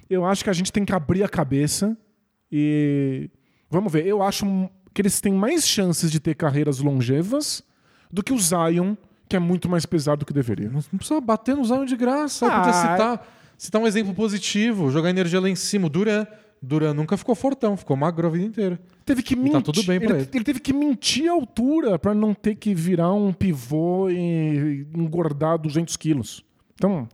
[SPEAKER 2] eu acho que a gente tem que abrir a cabeça e. Vamos ver, eu acho que eles têm mais chances de ter carreiras longevas do que o Zion, que é muito mais pesado do que deveria.
[SPEAKER 1] Não não precisa bater no Zion de graça.
[SPEAKER 2] Ah.
[SPEAKER 1] Podia citar, citar um exemplo positivo, jogar energia lá em cima. O Duran. Duran nunca ficou fortão, ficou magro a vida inteira.
[SPEAKER 2] Teve que
[SPEAKER 1] tá
[SPEAKER 2] mentir.
[SPEAKER 1] tudo bem pra
[SPEAKER 2] ele,
[SPEAKER 1] ele.
[SPEAKER 2] teve que mentir a altura pra não ter que virar um pivô e engordar 200 quilos. Então,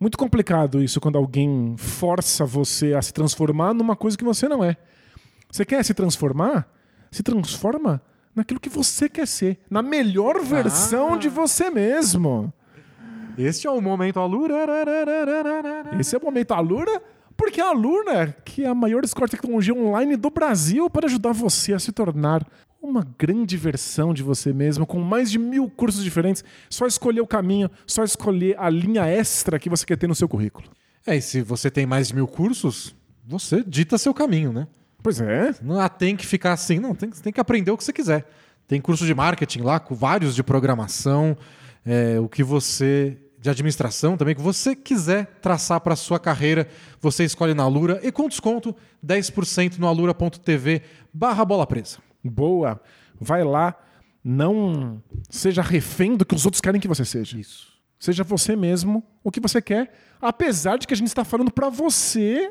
[SPEAKER 2] muito complicado isso quando alguém força você a se transformar numa coisa que você não é. Você quer se transformar? Se transforma naquilo que você quer ser. Na melhor versão
[SPEAKER 1] Ah.
[SPEAKER 2] de você mesmo.
[SPEAKER 1] Este é o momento Alura.
[SPEAKER 2] Esse é o momento Alura, porque a Alura, que é a maior escola de tecnologia online do Brasil, para ajudar você a se tornar uma grande versão de você mesmo, com mais de mil cursos diferentes. Só escolher o caminho, só escolher a linha extra que você quer ter no seu currículo.
[SPEAKER 1] É, e se você tem mais de mil cursos, você dita seu caminho, né?
[SPEAKER 2] Pois é.
[SPEAKER 1] Não ah, tem que ficar assim, não. Tem, tem que aprender o que você quiser. Tem curso de marketing lá, com vários de programação, é, o que você. de administração também, que você quiser traçar para sua carreira, você escolhe na Alura e com desconto 10% no alura.tv barra bola presa.
[SPEAKER 2] Boa. Vai lá. Não seja refém do que os outros querem que você seja.
[SPEAKER 1] Isso.
[SPEAKER 2] Seja você mesmo o que você quer, apesar de que a gente está falando para você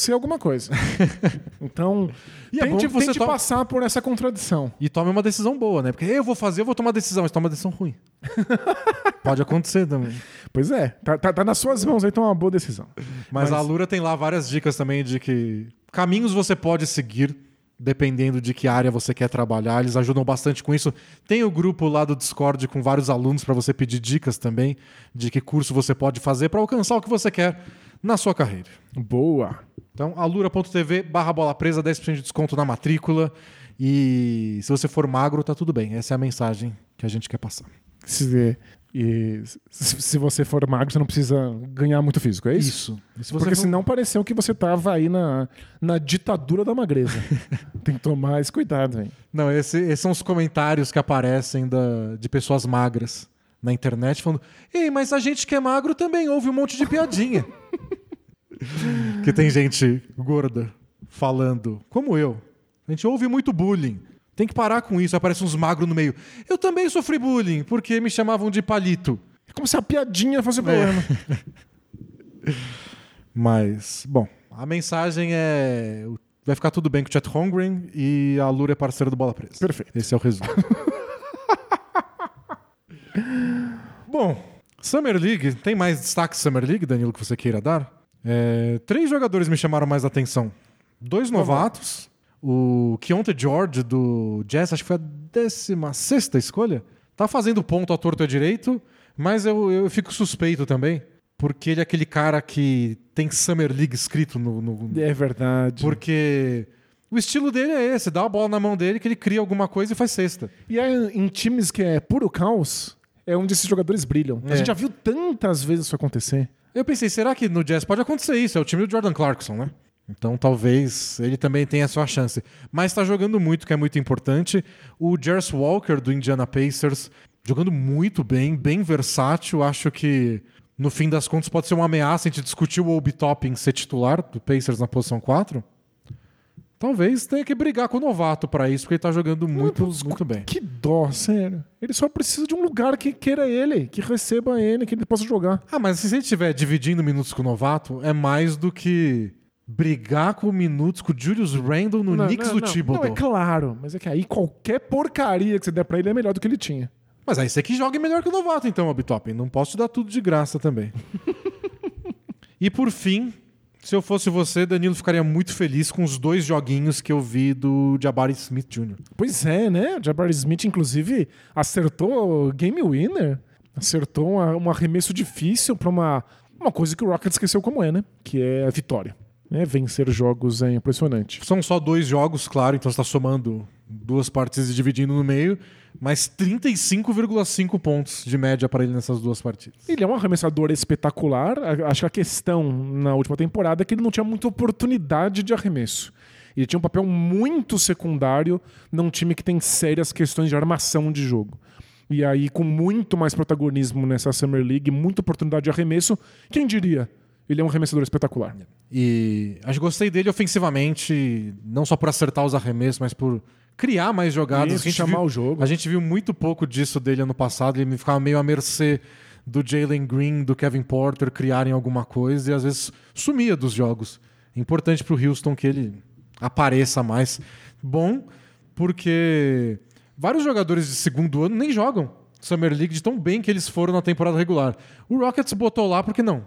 [SPEAKER 2] ser alguma coisa. então,
[SPEAKER 1] E é bom
[SPEAKER 2] tente,
[SPEAKER 1] que você
[SPEAKER 2] tente
[SPEAKER 1] to-
[SPEAKER 2] passar por essa contradição.
[SPEAKER 1] E tome uma decisão boa, né? Porque eu vou fazer, eu vou tomar decisão, mas toma uma decisão ruim. Pode acontecer também.
[SPEAKER 2] Pois é, tá, tá- tá nas suas mãos aí, então é uma boa decisão.
[SPEAKER 1] Mas,
[SPEAKER 2] Mas-
[SPEAKER 1] a Alura tem lá várias dicas também de que caminhos você pode seguir dependendo de que área você quer trabalhar. Eles ajudam bastante com isso. Tem o grupo lá do Discord com vários alunos para você pedir dicas também de que curso você pode fazer para alcançar o que você quer na sua carreira.
[SPEAKER 2] Boa.
[SPEAKER 1] Então, alura.tv barra bola presa, 10% de desconto na matrícula. E se você for magro, tá tudo bem. Essa é a mensagem que a gente quer passar.
[SPEAKER 2] Se, e, se você for magro, você não precisa ganhar muito físico, é isso?
[SPEAKER 1] E se
[SPEAKER 2] Porque
[SPEAKER 1] for-
[SPEAKER 2] senão pareceu que você tava aí na, na ditadura da magreza. Tem que tomar esse cuidado, velho.
[SPEAKER 1] Não, esse- esses são os comentários que aparecem da, de pessoas magras na internet falando: Ei, mas a gente que é magro também ouve um monte de piadinha. que tem gente gorda falando, como eu. A gente ouve muito bullying. Tem que parar com isso. Aparece uns magros no meio. Eu também sofri bullying, porque me chamavam de palito.
[SPEAKER 2] É como se a piadinha fosse o problema.
[SPEAKER 1] Mas, bom, a mensagem é. Vai ficar tudo bem com o Chet Holmgren e a Lura é parceira do Bola Presa.
[SPEAKER 2] Perfeito.
[SPEAKER 1] Esse é o resumo. Bom, Summer League, tem mais destaque Summer League, Danilo, que você queira dar? É, três jogadores me chamaram mais atenção. Dois novatos. O Keontae George do Jazz, acho que foi a 16 escolha. Tá fazendo ponto a torto e a direito, mas eu, eu fico suspeito também, porque ele é aquele cara que tem Summer League escrito no, no,
[SPEAKER 2] É verdade.
[SPEAKER 1] porque o estilo dele é esse, dá a bola na mão dele que ele cria alguma coisa e faz cesta.
[SPEAKER 2] E aí, em times que é puro caos, é onde esses jogadores brilham. A
[SPEAKER 1] É.
[SPEAKER 2] gente já viu tantas vezes isso acontecer.
[SPEAKER 1] Eu pensei, será que no Jazz pode acontecer isso? É o time do Jordan Clarkson, né? Então talvez ele também tenha a sua chance. Mas tá jogando muito, que é muito importante. O Jers Walker do Indiana Pacers, jogando muito bem, bem versátil. Acho que no fim das contas pode ser uma ameaça. A gente discutiu o Obi Toppin ser titular do Pacers na posição 4. Talvez tenha que brigar com o novato pra isso, porque ele tá jogando muito, muito bem.
[SPEAKER 2] Que dó, sério. Ele só precisa de um lugar que queira ele, que receba ele, que ele possa jogar.
[SPEAKER 1] Ah, mas se ele estiver dividindo minutos com o novato, é mais do que brigar com minutos com o Julius Randle no
[SPEAKER 2] Não,
[SPEAKER 1] Knicks
[SPEAKER 2] não,
[SPEAKER 1] do
[SPEAKER 2] não.
[SPEAKER 1] Thibodeau.
[SPEAKER 2] Não, é claro, mas é que aí qualquer porcaria que você der pra ele é melhor do que ele tinha.
[SPEAKER 1] Mas aí você que joga melhor que o novato, então, Obitopping. Não posso te dar tudo de graça também. e por fim, se eu fosse você, Danilo ficaria muito feliz com os dois joguinhos que eu vi do Jabari Smith Jr.
[SPEAKER 2] Pois é, né? O Jabari Smith, inclusive, acertou o game winner. Acertou uma- um arremesso difícil pra uma, uma coisa que o Rocket esqueceu como é, né? Que é a vitória. Né? Vencer jogos é impressionante.
[SPEAKER 1] São só dois jogos, claro, então você está somando duas partidas e dividindo no meio, mas 35,5 pontos de média para ele nessas duas partidas.
[SPEAKER 2] Ele é um arremessador espetacular. Acho que a questão na última temporada é que ele não tinha muita oportunidade de arremesso. Ele tinha um papel muito secundário num time que tem sérias questões de armação de jogo. E aí, com muito mais protagonismo nessa Summer League, muita oportunidade de arremesso, quem diria? Ele é um arremessador espetacular.
[SPEAKER 1] E acho que gostei dele ofensivamente, não só por acertar os arremessos, mas por criar mais jogadas.
[SPEAKER 2] Isso,
[SPEAKER 1] A gente
[SPEAKER 2] chamar
[SPEAKER 1] viu-
[SPEAKER 2] o jogo.
[SPEAKER 1] A gente viu muito pouco disso dele ano passado, ele ficava meio à mercê do Jalen Green, do Kevin Porter criarem alguma coisa e às vezes sumia dos jogos. Importante pro Houston que ele apareça mais. Bom, porque vários jogadores de segundo ano nem jogam Summer League de tão bem que eles foram na temporada regular. O Rockets botou lá porque não.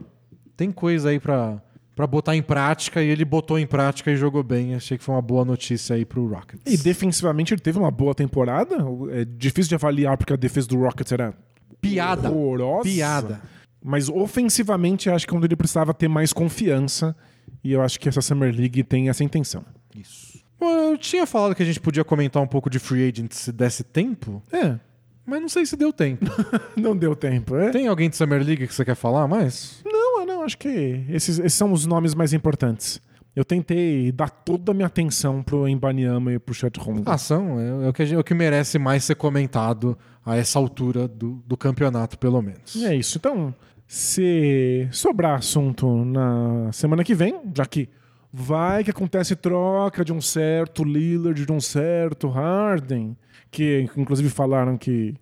[SPEAKER 1] Tem coisa aí pra, pra botar em prática e ele botou em prática e jogou bem. Achei que foi uma boa notícia aí pro Rockets.
[SPEAKER 2] E defensivamente ele teve uma boa temporada. É difícil de avaliar porque a defesa do Rockets era
[SPEAKER 1] Piada.
[SPEAKER 2] horrorosa.
[SPEAKER 1] Piada.
[SPEAKER 2] Mas ofensivamente acho que é onde ele precisava ter mais confiança. E eu acho que essa Summer League tem essa intenção.
[SPEAKER 1] Isso. Bom, eu tinha falado que a gente podia comentar um pouco de free agent se desse tempo,
[SPEAKER 2] É,
[SPEAKER 1] mas não sei se deu tempo.
[SPEAKER 2] não deu tempo. É?
[SPEAKER 1] Tem alguém de Summer League que você quer falar mais?
[SPEAKER 2] Não, não, acho que esses, esses são os nomes mais importantes. Eu tentei dar toda a minha atenção pro Embanyama e pro Chet Holmgren.
[SPEAKER 1] Ah, são. É, é o que, gente- é o que merece mais ser comentado a essa altura do, do campeonato, pelo menos.
[SPEAKER 2] É isso. Então, se sobrar assunto na semana que vem, já que vai que acontece troca de um certo Lillard, de um certo Harden, que inclusive falaram que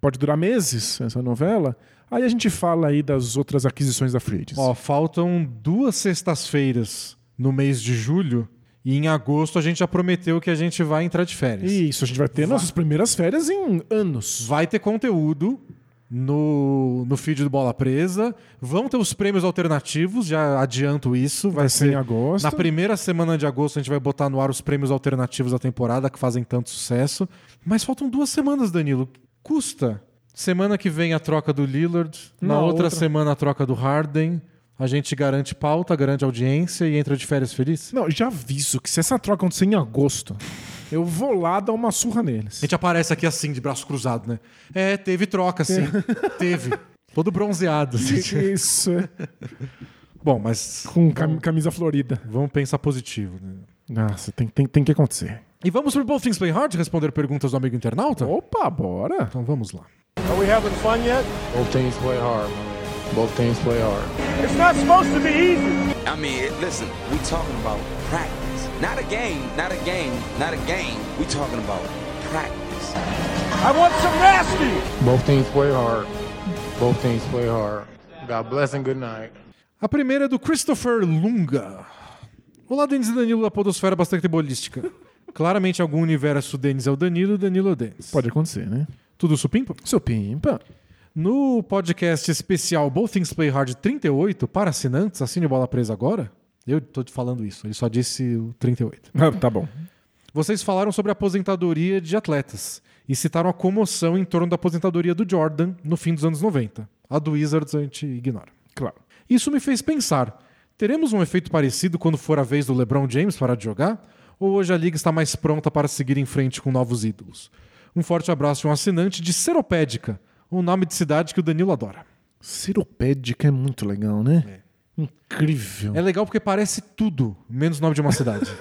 [SPEAKER 2] pode durar meses essa novela, aí a gente fala aí das outras aquisições da Free Agents.
[SPEAKER 1] Ó, faltam duas sextas-feiras no mês de julho e em agosto a gente já prometeu que a gente vai entrar de férias.
[SPEAKER 2] Isso, a gente vai ter nossas primeiras férias em anos.
[SPEAKER 1] Vai ter conteúdo no, no feed do Bola Presa. Vão ter os prêmios alternativos, já adianto isso. Vai,
[SPEAKER 2] Vai ser em agosto.
[SPEAKER 1] na primeira semana de agosto a gente vai botar no ar os prêmios alternativos da temporada que fazem tanto sucesso. Mas faltam duas semanas, Danilo. Custa. Semana que vem a troca do Lillard, na,
[SPEAKER 2] Na
[SPEAKER 1] outra,
[SPEAKER 2] outra.
[SPEAKER 1] semana a troca do Harden. A gente garante pauta, garante audiência e entra de férias feliz.
[SPEAKER 2] Não, já aviso que se essa troca acontecer em agosto, eu vou lá dar uma surra neles.
[SPEAKER 1] A gente aparece aqui assim, de braço cruzado, né? É, teve troca, sim. teve. Todo bronzeado. assim.
[SPEAKER 2] Isso, é.
[SPEAKER 1] Bom, mas
[SPEAKER 2] com cam- camisa florida.
[SPEAKER 1] vamos pensar positivo. Né?
[SPEAKER 2] Nossa, tem, tem, tem que acontecer.
[SPEAKER 1] E vamos pro Both Things Play Hard responder perguntas do amigo internauta?
[SPEAKER 2] Opa, bora.
[SPEAKER 1] Então vamos lá.
[SPEAKER 3] Are we having fun yet?
[SPEAKER 4] Both teams play hard, man. Both teams play hard.
[SPEAKER 3] It's not supposed to be easy.
[SPEAKER 5] I mean, listen, we talking about practice. Not a game, not a game, not a game. We talking about practice.
[SPEAKER 3] I want some nasty.
[SPEAKER 4] Both teams play hard. Both teams play hard. God bless and good night.
[SPEAKER 1] A primeira é do Christopher Lunga. Olá, Denis e Danilo da Podosfera Basquetebolística. Claramente, algum universo Denis é o Danilo, Danilo é o Denis.
[SPEAKER 2] Pode acontecer, né?
[SPEAKER 1] Tudo supimpa?
[SPEAKER 2] Seu Pimpa.
[SPEAKER 1] No podcast especial Both Things Play Hard 38, para assinantes, assine Bola Presa agora. Eu tô te falando isso, ele só disse o 38.
[SPEAKER 2] Ah, tá bom.
[SPEAKER 1] Vocês falaram sobre a aposentadoria de atletas e citaram a comoção em torno da aposentadoria do Jordan no fim dos anos 90. A do Wizards a gente ignora.
[SPEAKER 2] Claro.
[SPEAKER 1] Isso me fez pensar: teremos um efeito parecido quando for a vez do LeBron James parar de jogar? Ou hoje a liga está mais pronta para seguir em frente com novos ídolos? Um forte abraço de um assinante de Seropédica, um nome de cidade que o Danilo adora.
[SPEAKER 2] Ciropédica é muito legal, né? Incrível.
[SPEAKER 1] É legal porque parece tudo, menos nome de uma cidade.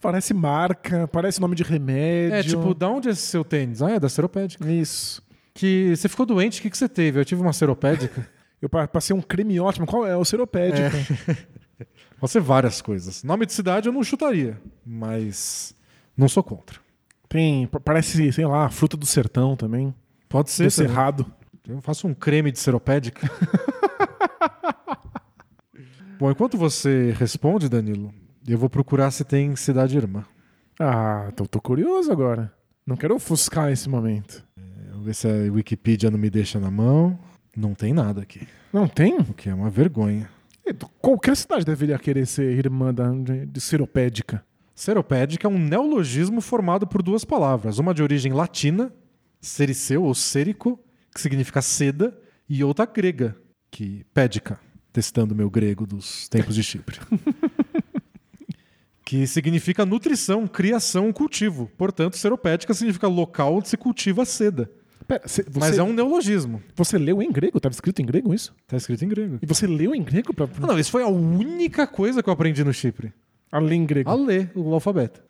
[SPEAKER 2] Parece marca, parece nome de remédio.
[SPEAKER 1] é tipo, da onde é esse seu tênis? Ah, é da Seropédica.
[SPEAKER 2] Isso.
[SPEAKER 1] Que você ficou doente, o que, que você teve? Eu tive uma Seropédica.
[SPEAKER 2] Eu pa- passei um creme ótimo. Qual é? O Ciropédica.
[SPEAKER 1] Pode ser várias coisas. Nome de cidade eu não chutaria, mas não sou contra.
[SPEAKER 2] Tem, pa- parece, sei lá, fruta do sertão também.
[SPEAKER 1] Pode ser.
[SPEAKER 2] Do cerrado.
[SPEAKER 1] Eu faço um creme de seropédica. Bom, enquanto você responde, Danilo, eu vou procurar se tem cidade irmã.
[SPEAKER 2] Ah, tô, tô curioso agora. Não quero ofuscar esse momento.
[SPEAKER 1] Vamos ver se a Wikipedia não me deixa na mão. Não tem nada aqui,
[SPEAKER 2] Não tem?
[SPEAKER 1] o que é uma vergonha.
[SPEAKER 2] Qualquer cidade deveria querer ser irmã da, de, de Ciropédica.
[SPEAKER 1] Seropédica é um neologismo formado por duas palavras, uma de origem latina, sericeu ou sérico, que significa seda, e outra grega, que pédica, testando meu grego dos tempos de Chipre. que significa nutrição, criação, cultivo. Portanto, seropédica significa local onde se cultiva a seda.
[SPEAKER 2] Pera, cê- você,
[SPEAKER 1] Mas é um neologismo.
[SPEAKER 2] você leu em grego? Tava escrito em grego isso?
[SPEAKER 1] Tá escrito em grego.
[SPEAKER 2] E você leu em grego pra,
[SPEAKER 1] Ah, não, isso foi a única coisa que eu aprendi no Chipre.
[SPEAKER 2] Além em grego?
[SPEAKER 1] A ler o alfabeto.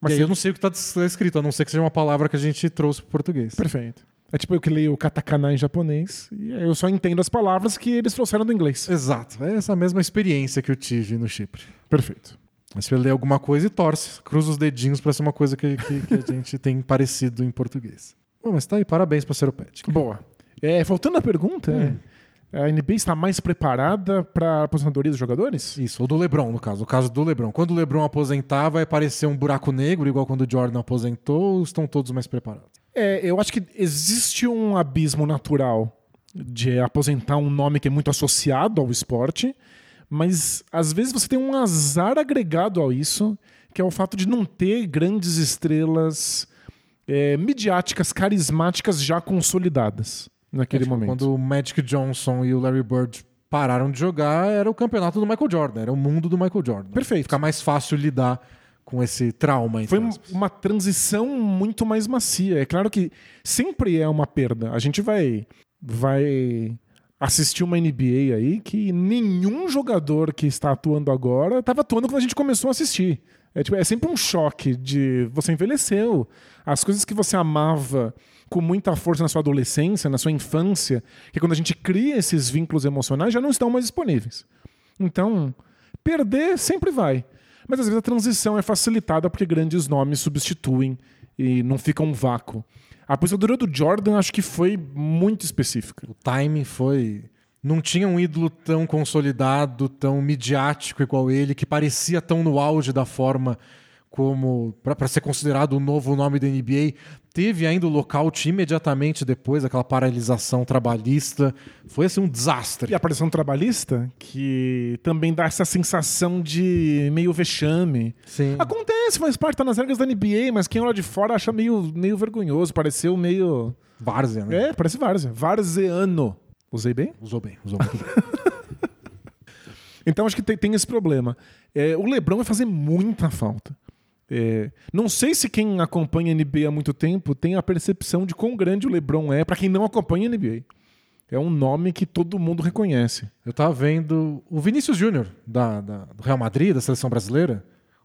[SPEAKER 2] Mas
[SPEAKER 1] e aí eu não sei o que está escrito, a não ser que seja uma palavra que a gente trouxe para português.
[SPEAKER 2] Perfeito. É tipo eu que leio katakana em japonês e eu só entendo as palavras que eles trouxeram do inglês.
[SPEAKER 1] Exato. É essa mesma experiência que eu tive no Chipre.
[SPEAKER 2] Perfeito.
[SPEAKER 1] Mas você lê alguma coisa e torce, cruza os dedinhos para ser uma coisa que, que- que a gente tem parecido em português. Bom, mas tá aí, parabéns para Seropédica.
[SPEAKER 2] Boa. É, voltando à pergunta, é, a NBA está mais preparada para a aposentadoria dos jogadores?
[SPEAKER 1] Isso, ou do Lebron, no caso. O caso do Lebron. Quando o Lebron aposentar, vai aparecer um buraco negro, igual quando o Jordan aposentou, ou estão todos mais preparados?
[SPEAKER 2] É, eu acho que existe um abismo natural de aposentar um nome que é muito associado ao esporte, mas às vezes você tem um azar agregado a isso, que é o fato de não ter grandes estrelas é, midiáticas, carismáticas já consolidadas naquele
[SPEAKER 1] É, tipo,
[SPEAKER 2] momento.
[SPEAKER 1] Quando o Magic Johnson e o Larry Bird pararam de jogar, era o campeonato do Michael Jordan, era o mundo do Michael Jordan.
[SPEAKER 2] Perfeito.
[SPEAKER 1] Fica mais fácil lidar com esse trauma.
[SPEAKER 2] Foi
[SPEAKER 1] aspas.
[SPEAKER 2] uma transição muito mais macia. É claro que sempre é uma perda. A gente vai, vai assistir uma NBA aí que nenhum jogador que está atuando agora estava atuando quando a gente começou a assistir. É, tipo, é sempre um choque de você envelheceu. As coisas que você amava com muita força na sua adolescência, na sua infância, que quando a gente cria esses vínculos emocionais já não estão mais disponíveis. Então, perder sempre vai. Mas às vezes a transição é facilitada porque grandes nomes substituem e não fica um vácuo. A aposentadoria do Jordan acho que foi muito específica.
[SPEAKER 1] O timing foi. Não tinha um ídolo tão consolidado, tão midiático igual ele, que parecia tão no auge da forma como. para ser considerado o novo nome da NBA. Teve ainda o lockout imediatamente depois, aquela paralisação trabalhista. Foi assim um desastre.
[SPEAKER 2] E a pressão trabalhista, que também dá essa sensação de meio vexame.
[SPEAKER 1] Sim.
[SPEAKER 2] Acontece, faz parte, tá nas regras da NBA, mas quem olha de fora acha meio, meio vergonhoso. Pareceu meio.
[SPEAKER 1] Várzea, né?
[SPEAKER 2] É, parece várzea. Varzeano. Usei bem?
[SPEAKER 1] Usou bem, usou muito bem.
[SPEAKER 2] Então acho que tem, tem esse problema. É, o LeBron vai fazer muita falta. É, não sei se quem acompanha a NBA há muito tempo tem a percepção de quão grande o LeBron é para quem não acompanha a NBA. É um nome que todo mundo reconhece.
[SPEAKER 1] Eu tava vendo o Vinícius Júnior, da, da- do Real Madrid, da seleção brasileira,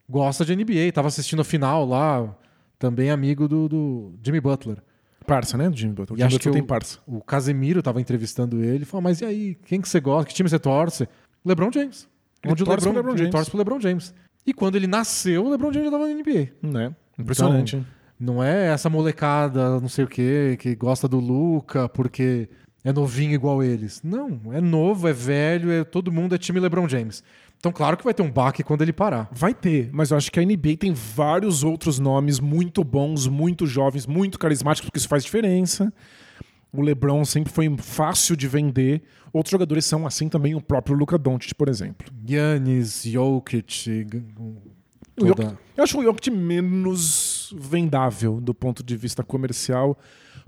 [SPEAKER 1] gosta de NBA, tava assistindo a final lá, também amigo do, do Jimmy Butler.
[SPEAKER 2] Parça, né, do Jimmy Butler? O
[SPEAKER 1] E
[SPEAKER 2] Jimmy
[SPEAKER 1] acho
[SPEAKER 2] Butler
[SPEAKER 1] que
[SPEAKER 2] tem
[SPEAKER 1] o-
[SPEAKER 2] parça.
[SPEAKER 1] O Casemiro tava entrevistando ele e falou: Mas e aí, quem que você gosta? Que time você torce? LeBron James.
[SPEAKER 2] Ele
[SPEAKER 1] Onde o
[SPEAKER 2] torce
[SPEAKER 1] LeBron,
[SPEAKER 2] pro LeBron
[SPEAKER 1] ele
[SPEAKER 2] James.
[SPEAKER 1] torce pro LeBron James. E quando ele nasceu, o LeBron James já tava na NBA.
[SPEAKER 2] Né? Impressionante.
[SPEAKER 1] Então, Não é essa molecada, não sei o quê, que gosta do Luca porque é novinho igual eles. Não, é novo, é velho, é todo mundo é time LeBron James. Então, claro que vai ter um baque quando ele parar.
[SPEAKER 2] Vai ter, mas eu acho que a NBA tem vários outros nomes muito bons, muito jovens, muito carismáticos, porque isso faz diferença. O LeBron sempre foi fácil de vender. Outros jogadores são assim também, o próprio Luka Doncic, por exemplo.
[SPEAKER 1] Giannis, Jokic, toda-
[SPEAKER 2] Jokic- eu acho o Jokic menos vendável do ponto de vista comercial.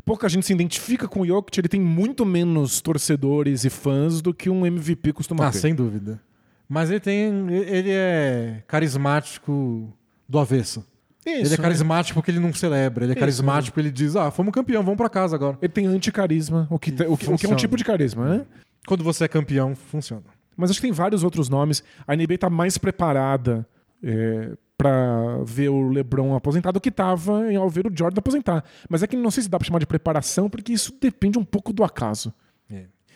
[SPEAKER 2] Pouca gente se identifica com o Jokic, ele tem muito menos torcedores e fãs do que um MVP costuma
[SPEAKER 1] Ah,
[SPEAKER 2] ter.
[SPEAKER 1] sem dúvida. Mas ele tem. Ele é carismático do avesso.
[SPEAKER 2] Isso,
[SPEAKER 1] ele é
[SPEAKER 2] né?
[SPEAKER 1] carismático porque ele não celebra. Ele é
[SPEAKER 2] Isso,
[SPEAKER 1] carismático porque ele diz: Ah, fomos campeão, vamos pra casa agora.
[SPEAKER 2] Ele tem anticarisma, o que, o que, o que é um tipo de carisma, né?
[SPEAKER 1] Quando você é campeão, funciona.
[SPEAKER 2] Mas acho que tem vários outros nomes. A NBA está mais preparada é, para ver o LeBron aposentado do que estava ao ver o Jordan aposentar. Mas é que não sei se dá para chamar de preparação, porque isso depende um pouco do acaso.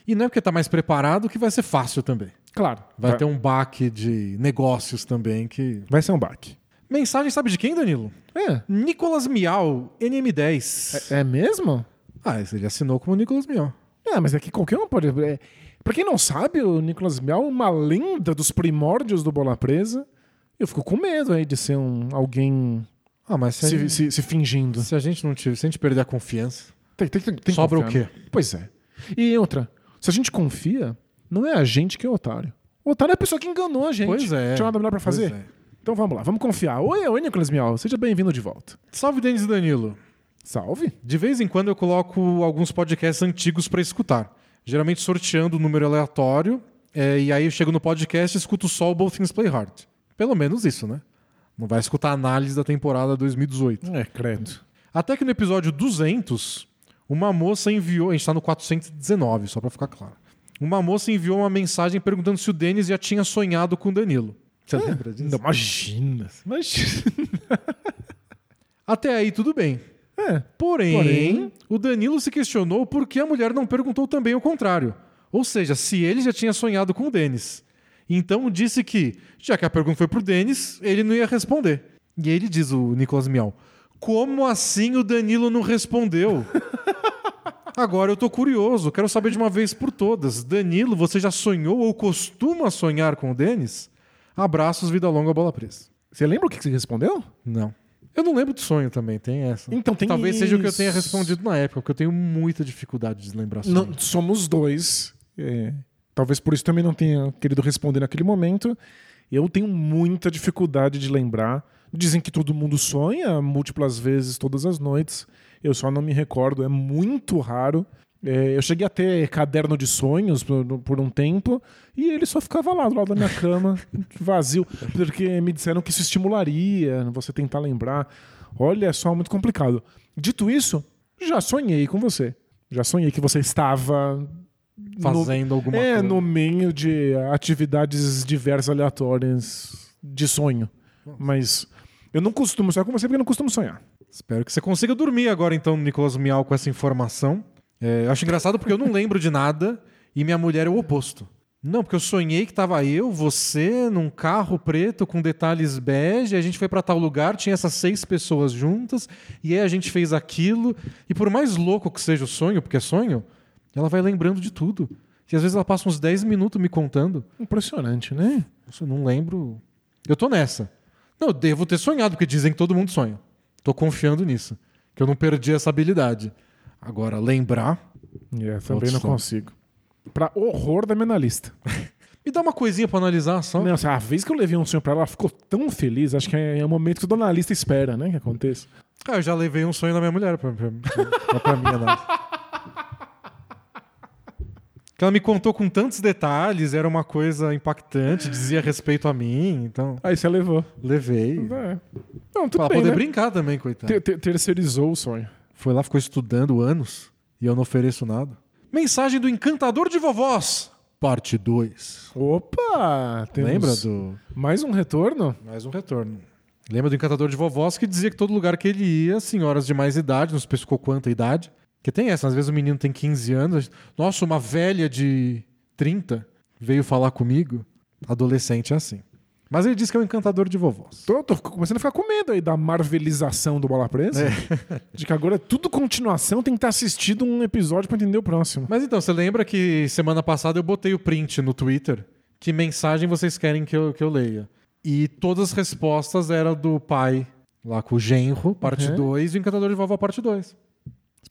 [SPEAKER 1] E não é porque tá mais preparado que vai ser fácil também.
[SPEAKER 2] Claro,
[SPEAKER 1] Vai ter um baque de negócios também que.
[SPEAKER 2] vai ser um baque.
[SPEAKER 1] Mensagem sabe de quem, Danilo?
[SPEAKER 2] É.
[SPEAKER 1] Nicolas Miau, NM10.
[SPEAKER 2] É mesmo?
[SPEAKER 1] Ah, ele assinou como Nicolas Miau.
[SPEAKER 2] É, mas é que qualquer um pode. É... Pra quem não sabe, o Nicolas Miau é uma lenda dos primórdios do Bola Presa. Eu fico com medo aí de ser um, alguém
[SPEAKER 1] Ah, mas se,
[SPEAKER 2] se,
[SPEAKER 1] gente,
[SPEAKER 2] se- se fingindo.
[SPEAKER 1] se a gente não tiver, se a gente perder a confiança,
[SPEAKER 2] Tem, tem, tem,
[SPEAKER 1] sobra o
[SPEAKER 2] confiar,
[SPEAKER 1] quê?
[SPEAKER 2] né? Pois é. E outra, se a gente confia, não é a gente que é otário. O otário é a pessoa que enganou a gente.
[SPEAKER 1] Pois é.
[SPEAKER 2] Tinha nada melhor pra fazer?
[SPEAKER 1] É.
[SPEAKER 2] Então vamos lá, vamos confiar. Oi, oi, Nicolas Miau, seja bem-vindo de volta.
[SPEAKER 1] Salve, Denis e Danilo.
[SPEAKER 2] Salve.
[SPEAKER 1] De vez em quando eu coloco alguns podcasts antigos pra escutar. Geralmente sorteando um número aleatório. é, e aí eu chego no podcast e escuto só o Both Things Play Hard. Pelo menos isso, né? Não vai escutar a análise da temporada 2018.
[SPEAKER 2] É, credo.
[SPEAKER 1] Até que no episódio 200, uma moça enviou. A gente tá no 419, só pra ficar claro. Uma moça enviou uma mensagem perguntando se o Denis já tinha sonhado com o Danilo. Você lembra disso?
[SPEAKER 2] Não, imagina. Imagina.
[SPEAKER 1] Até aí tudo bem.
[SPEAKER 2] É.
[SPEAKER 1] Porém,
[SPEAKER 2] Porém-
[SPEAKER 1] o Danilo se questionou por que a mulher não perguntou também o contrário. Ou seja, se ele já tinha sonhado com o Denis. Então disse que, já que a pergunta foi pro Denis, ele não ia responder. E aí ele diz, o Nicolas Miau, como assim o Danilo não respondeu? Agora eu tô curioso, quero saber de uma vez por todas. Danilo, você já sonhou ou costuma sonhar com o Denis? Abraços, vida longa, bola presa.
[SPEAKER 2] Você lembra o que você respondeu?
[SPEAKER 1] Não. Eu não lembro do sonho também, tem essa.
[SPEAKER 2] Então tem
[SPEAKER 1] Talvez seja o que eu
[SPEAKER 2] isso.
[SPEAKER 1] tenha respondido na época, porque eu tenho muita dificuldade de lembrar sonho.
[SPEAKER 2] Não, somos dois. É, talvez por isso também não tenha querido responder naquele momento. Eu tenho muita dificuldade de lembrar. Dizem que todo mundo sonha múltiplas vezes todas as noites. Eu só não me recordo. É muito raro. É, eu cheguei a ter caderno de sonhos por, por um tempo e ele só ficava lá do lado da minha cama, vazio, porque me disseram que isso estimularia você tentar lembrar. Olha, é só muito complicado. Dito isso, já sonhei com você. Já sonhei que você estava no-
[SPEAKER 1] Fazendo alguma
[SPEAKER 2] é,
[SPEAKER 1] coisa.
[SPEAKER 2] no meio de atividades diversas aleatórias de sonho. Mas eu não costumo sonhar com você porque eu não costumo sonhar.
[SPEAKER 1] Espero que você consiga dormir agora, então, Nicolas Miau, com essa informação. É, eu acho engraçado porque eu não lembro de nada e minha mulher é o oposto. Não, porque eu sonhei que tava eu, você, num carro preto com detalhes bege, e a gente foi pra tal lugar, tinha essas seis pessoas juntas, e aí a gente fez aquilo. E por mais louco que seja o sonho, porque é sonho, ela vai lembrando de tudo. E às vezes ela passa uns 10 minutos me contando.
[SPEAKER 2] Impressionante, né?
[SPEAKER 1] Eu não lembro. Eu tô nessa. Não, eu devo ter sonhado, porque dizem que todo mundo sonha. Tô confiando nisso. Que eu não perdi essa habilidade. Agora, lembrar.
[SPEAKER 2] É, também não
[SPEAKER 1] sonho.
[SPEAKER 2] consigo. Pra horror da minha analista.
[SPEAKER 1] Me dá uma coisinha pra analisar só.
[SPEAKER 2] Não, assim, a vez que eu levei um sonho pra ela, ela ficou tão feliz. Acho que é, é o momento que o analista espera, né? Que aconteça.
[SPEAKER 1] Ah, eu já levei um sonho da minha mulher pra, pra, pra, pra minha análise. Que ela me contou com tantos detalhes, era uma coisa impactante, dizia respeito a mim, então
[SPEAKER 2] Aí você levou.
[SPEAKER 1] levei.
[SPEAKER 2] É. Não, tudo
[SPEAKER 1] Pra
[SPEAKER 2] bem,
[SPEAKER 1] poder
[SPEAKER 2] né?
[SPEAKER 1] brincar também, coitado.
[SPEAKER 2] Ter- ter- terceirizou o sonho.
[SPEAKER 1] Foi lá, ficou estudando anos e eu não ofereço nada. Mensagem do Encantador de Vovós, parte 2.
[SPEAKER 2] Opa!
[SPEAKER 1] Lembra do.
[SPEAKER 2] Mais um retorno?
[SPEAKER 1] Mais um retorno. Lembra do Encantador de Vovós que dizia que todo lugar que ele ia, senhoras de mais idade, não especificou quanta idade. Que tem essa, às vezes o menino tem 15 anos. Nossa, uma velha de 30 veio falar comigo. Adolescente é assim. Mas ele disse que é o encantador de vovós.
[SPEAKER 2] Tô, tô começando a ficar com medo aí da marvelização do Bola Presa. De que agora é tudo continuação, tem que ter assistido um episódio pra entender o próximo.
[SPEAKER 1] Mas então, você lembra que semana passada eu botei o print no Twitter? Que mensagem vocês querem que eu, que eu leia? E todas as respostas eram do pai, lá com o Genro, parte
[SPEAKER 2] Uhum.
[SPEAKER 1] 2, e o Encantador de Vovó, parte 2.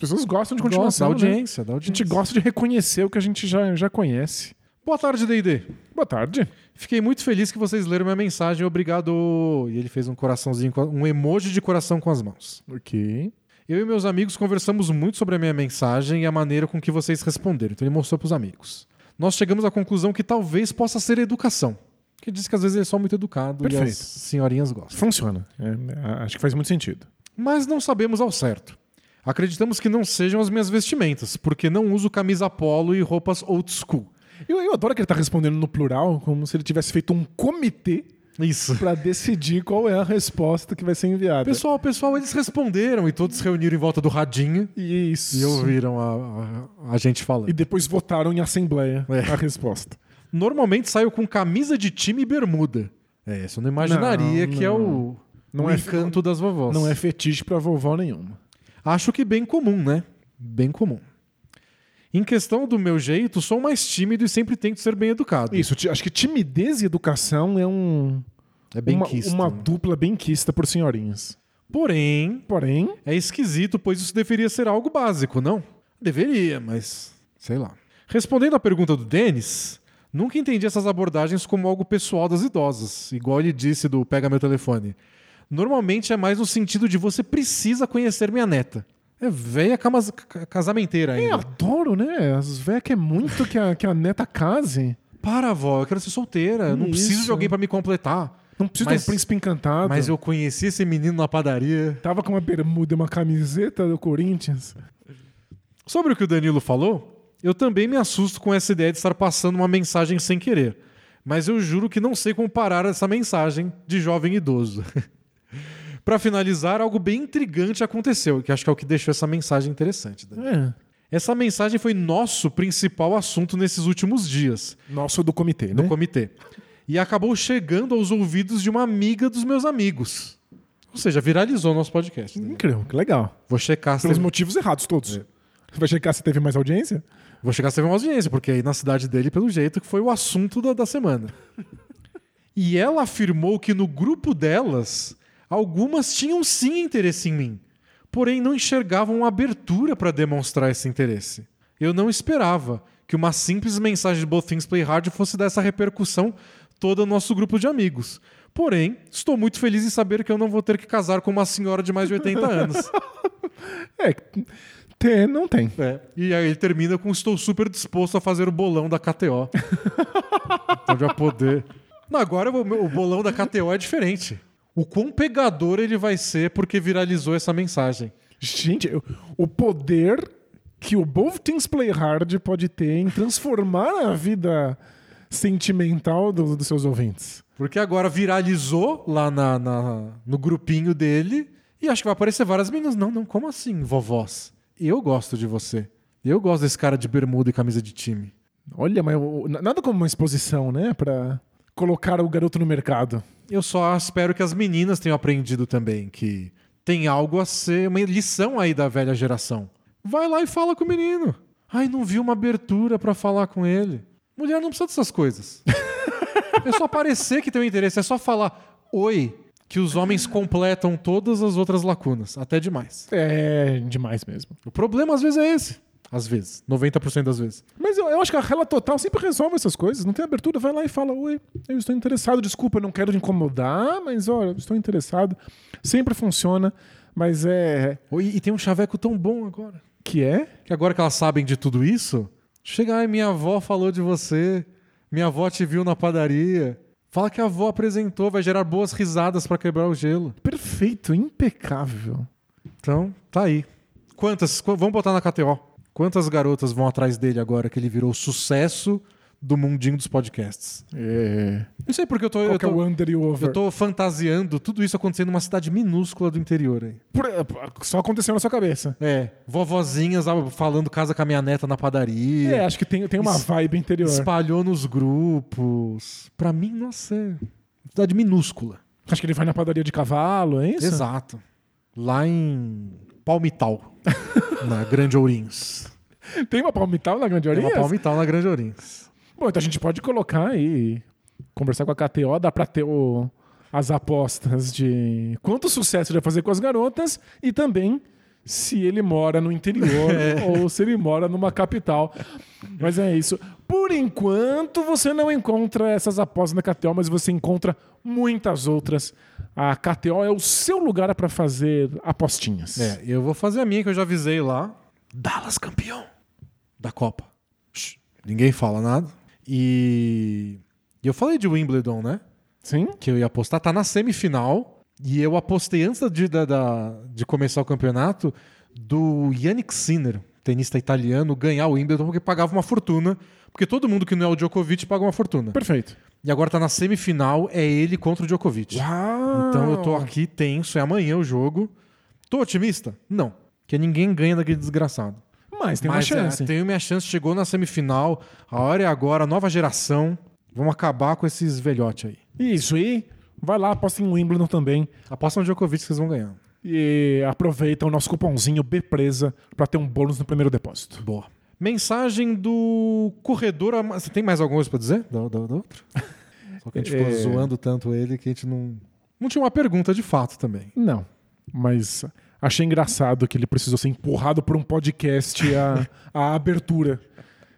[SPEAKER 2] As pessoas gostam de
[SPEAKER 1] Gosta da
[SPEAKER 2] continuação. né?
[SPEAKER 1] audiência, da
[SPEAKER 2] A
[SPEAKER 1] audiência.
[SPEAKER 2] gente gosta de reconhecer o que a gente já, já conhece.
[SPEAKER 1] Boa tarde, D&D.
[SPEAKER 2] Boa tarde.
[SPEAKER 1] Fiquei muito feliz que vocês leram minha mensagem, obrigado. E ele fez um coraçãozinho, a- um emoji de coração com as mãos.
[SPEAKER 2] Ok.
[SPEAKER 1] Eu e meus amigos conversamos muito sobre a minha mensagem e a maneira com que vocês responderam. Então ele mostrou para os amigos. Nós chegamos à conclusão que talvez possa ser educação. Que diz que às vezes ele é só muito educado e
[SPEAKER 2] Perfeito.
[SPEAKER 1] as senhorinhas gostam.
[SPEAKER 2] Funciona. É, acho que faz muito sentido.
[SPEAKER 1] Mas não sabemos ao certo. Acreditamos que não sejam as minhas vestimentas, porque não uso camisa polo e roupas old school.
[SPEAKER 2] Eu, eu adoro que ele tá respondendo no plural, como se ele tivesse feito um comitê
[SPEAKER 1] Isso.
[SPEAKER 2] pra decidir qual é a resposta que vai ser enviada.
[SPEAKER 1] Pessoal, pessoal, eles responderam e todos se reuniram em volta do radinho
[SPEAKER 2] Isso.
[SPEAKER 1] e ouviram a, a, a gente falando.
[SPEAKER 2] E depois votaram em assembleia
[SPEAKER 1] É.
[SPEAKER 2] a resposta.
[SPEAKER 1] Normalmente saio com camisa de time e bermuda. É, isso eu não imaginaria
[SPEAKER 2] Não,
[SPEAKER 1] que é o,
[SPEAKER 2] não. Não
[SPEAKER 1] o
[SPEAKER 2] é-
[SPEAKER 1] encanto das vovós.
[SPEAKER 2] Não é fetiche pra vovó nenhuma.
[SPEAKER 1] Acho que bem comum, né? Bem comum. Em questão do meu jeito, sou mais tímido e sempre tento ser bem educado.
[SPEAKER 2] Isso, acho que timidez e educação é um
[SPEAKER 1] É bem
[SPEAKER 2] uma,
[SPEAKER 1] quisto.
[SPEAKER 2] uma
[SPEAKER 1] né?
[SPEAKER 2] dupla bem quista por senhorinhas.
[SPEAKER 1] Porém,
[SPEAKER 2] Porém,
[SPEAKER 1] é esquisito, pois isso deveria ser algo básico, não? Deveria, mas sei lá. Respondendo à pergunta do Denis, nunca entendi essas abordagens como algo pessoal das idosas, igual ele disse do pega meu telefone. Normalmente é mais no sentido de você precisa conhecer minha neta. É velha casamenteira
[SPEAKER 2] eu
[SPEAKER 1] ainda.
[SPEAKER 2] adoro, né? As velhas querem muito que a, que a neta case.
[SPEAKER 1] Para, avó, eu quero ser solteira. Eu não
[SPEAKER 2] Isso.
[SPEAKER 1] preciso de alguém pra me completar.
[SPEAKER 2] Não precisa
[SPEAKER 1] Mas-
[SPEAKER 2] de um príncipe encantado.
[SPEAKER 1] Mas eu conheci esse menino na padaria.
[SPEAKER 2] Tava com uma bermuda e uma camiseta do Corinthians.
[SPEAKER 1] Sobre o que o Danilo falou, eu também me assusto com essa ideia de estar passando uma mensagem sem querer. Mas eu juro que não sei como parar essa mensagem de jovem idoso. Pra finalizar, algo bem intrigante aconteceu, que acho que é o que deixou essa mensagem interessante.
[SPEAKER 2] É.
[SPEAKER 1] Essa mensagem foi nosso principal assunto nesses últimos dias.
[SPEAKER 2] Nosso do comitê,
[SPEAKER 1] do
[SPEAKER 2] né?
[SPEAKER 1] comitê. E acabou chegando aos ouvidos de uma amiga dos meus amigos. Ou seja, viralizou nosso podcast. né?
[SPEAKER 2] Incrível, que legal.
[SPEAKER 1] Vou checar se
[SPEAKER 2] Pelos
[SPEAKER 1] teve,
[SPEAKER 2] motivos errados todos.
[SPEAKER 1] É.
[SPEAKER 2] Vai checar se teve mais audiência?
[SPEAKER 1] vou checar se teve uma audiência, porque aí na cidade dele, pelo jeito, que foi o assunto da, da semana. E ela afirmou que no grupo delas, algumas tinham sim interesse em mim, porém não enxergavam abertura para demonstrar esse interesse. Eu não esperava que uma simples mensagem de Both Things Play Hard fosse dar essa repercussão toda no nosso grupo de amigos. Porém, estou muito feliz em saber que eu não vou ter que casar com uma senhora de mais de 80 anos.
[SPEAKER 2] É, ter não tem.
[SPEAKER 1] É. E aí ele termina com estou super disposto a fazer o bolão da KTO. então já poder. Não, agora o, o bolão da KTO é diferente. O quão pegador ele vai ser porque viralizou essa mensagem.
[SPEAKER 2] Gente, eu- o poder que o Both Things Play Hard pode ter em transformar a vida sentimental do- dos seus ouvintes.
[SPEAKER 1] Porque agora viralizou lá na, na- no grupinho dele e acho que vai aparecer várias meninas. Não, não, como assim, vovós? Eu gosto de você. Eu gosto desse cara de bermuda e camisa de time.
[SPEAKER 2] Olha, mas o- nada como uma exposição, né? Pra colocar o garoto no mercado.
[SPEAKER 1] Eu só espero que as meninas tenham aprendido também que tem algo a ser, uma lição aí da velha geração. Vai lá e fala com o menino. Ai, não vi uma abertura pra falar com ele. Mulher não precisa dessas coisas. é só parecer que tem um interesse, é só falar oi, que os homens completam todas as outras lacunas, até demais.
[SPEAKER 2] É demais mesmo.
[SPEAKER 1] O problema às vezes é esse. Às vezes, 90% das vezes.
[SPEAKER 2] Mas eu, eu acho que a Rela Total sempre resolve essas coisas. Não tem abertura, vai lá e fala: Oi, eu estou interessado. Desculpa, não quero te incomodar, mas olha, eu estou interessado. Sempre funciona, mas é.
[SPEAKER 1] Oi, e tem um chaveco tão bom agora.
[SPEAKER 2] Que é?
[SPEAKER 1] Que agora que elas sabem de tudo isso, Chega, ai, minha avó falou de você. Minha avó te viu na padaria. Fala que a avó apresentou, vai gerar boas risadas pra quebrar o gelo.
[SPEAKER 2] Perfeito, impecável.
[SPEAKER 1] Então, tá aí. Quantas? qu- Vamos botar na KTO. Quantas garotas vão atrás dele agora que ele virou sucesso do mundinho dos podcasts?
[SPEAKER 2] É.
[SPEAKER 1] Não sei porque eu tô,
[SPEAKER 2] Qual
[SPEAKER 1] eu
[SPEAKER 2] que é o
[SPEAKER 1] tô,
[SPEAKER 2] under e o over?
[SPEAKER 1] eu tô fantasiando tudo isso acontecendo numa cidade minúscula do interior aí.
[SPEAKER 2] Por- Só aconteceu na sua cabeça.
[SPEAKER 1] É, vovozinhas ah, falando casa com a minha neta na padaria.
[SPEAKER 2] É, acho que tem, tem uma
[SPEAKER 1] Es-
[SPEAKER 2] vibe interior.
[SPEAKER 1] Espalhou nos grupos. Pra mim, nossa, é cidade minúscula.
[SPEAKER 2] Acho que ele vai na padaria de cavalo, é isso?
[SPEAKER 1] Exato. Lá em Palmital, na Grande Ourinhos.
[SPEAKER 2] Tem uma palmital na Grande
[SPEAKER 1] Tem
[SPEAKER 2] Oriente?
[SPEAKER 1] uma Palmital na Grande Ourinhos.
[SPEAKER 2] Bom, então a gente pode colocar aí, conversar com a KTO, dá pra ter o- as apostas de quanto sucesso ele vai fazer com as garotas e também se ele mora no interior ou se ele mora numa capital. Mas é isso. Por enquanto, você não encontra essas apostas na KTO, mas você encontra muitas outras. A KTO é o seu lugar para fazer apostinhas.
[SPEAKER 1] É, eu vou fazer a minha que eu já avisei lá. Dallas campeão da Copa. Ninguém fala nada. E... e eu falei de Wimbledon, né?
[SPEAKER 2] Sim?
[SPEAKER 1] que eu ia apostar, tá na semifinal. E eu apostei antes de, da- da- de começar o campeonato do Yannick Sinner, tenista italiano, ganhar o Wimbledon porque pagava uma fortuna. Porque todo mundo que não é o Djokovic paga uma fortuna.
[SPEAKER 2] Perfeito.
[SPEAKER 1] E agora tá na semifinal, é ele contra o Djokovic.
[SPEAKER 2] Uau!
[SPEAKER 1] Então eu tô aqui tenso, é amanhã o jogo. Tô otimista? Não. Porque ninguém ganha daquele desgraçado.
[SPEAKER 2] Mas tem uma
[SPEAKER 1] Mas
[SPEAKER 2] chance.
[SPEAKER 1] É, tenho minha chance, chegou na semifinal. A hora é agora, nova geração. Vamos acabar com esses velhotes aí.
[SPEAKER 2] Isso, e vai lá, aposta em Wimbledon também.
[SPEAKER 1] Aposta no Djokovic que vocês vão ganhar.
[SPEAKER 2] E aproveita o nosso cupomzinho BPresa para ter um bônus no primeiro depósito.
[SPEAKER 1] Boa. Mensagem do corredor. Você tem mais alguma coisa pra dizer? Da, da, da outra? Só que a gente ficou
[SPEAKER 2] É.
[SPEAKER 1] zoando tanto ele que a gente não. Não tinha uma pergunta de fato também.
[SPEAKER 2] Não, mas achei engraçado que ele precisou ser empurrado por um podcast a, a abertura.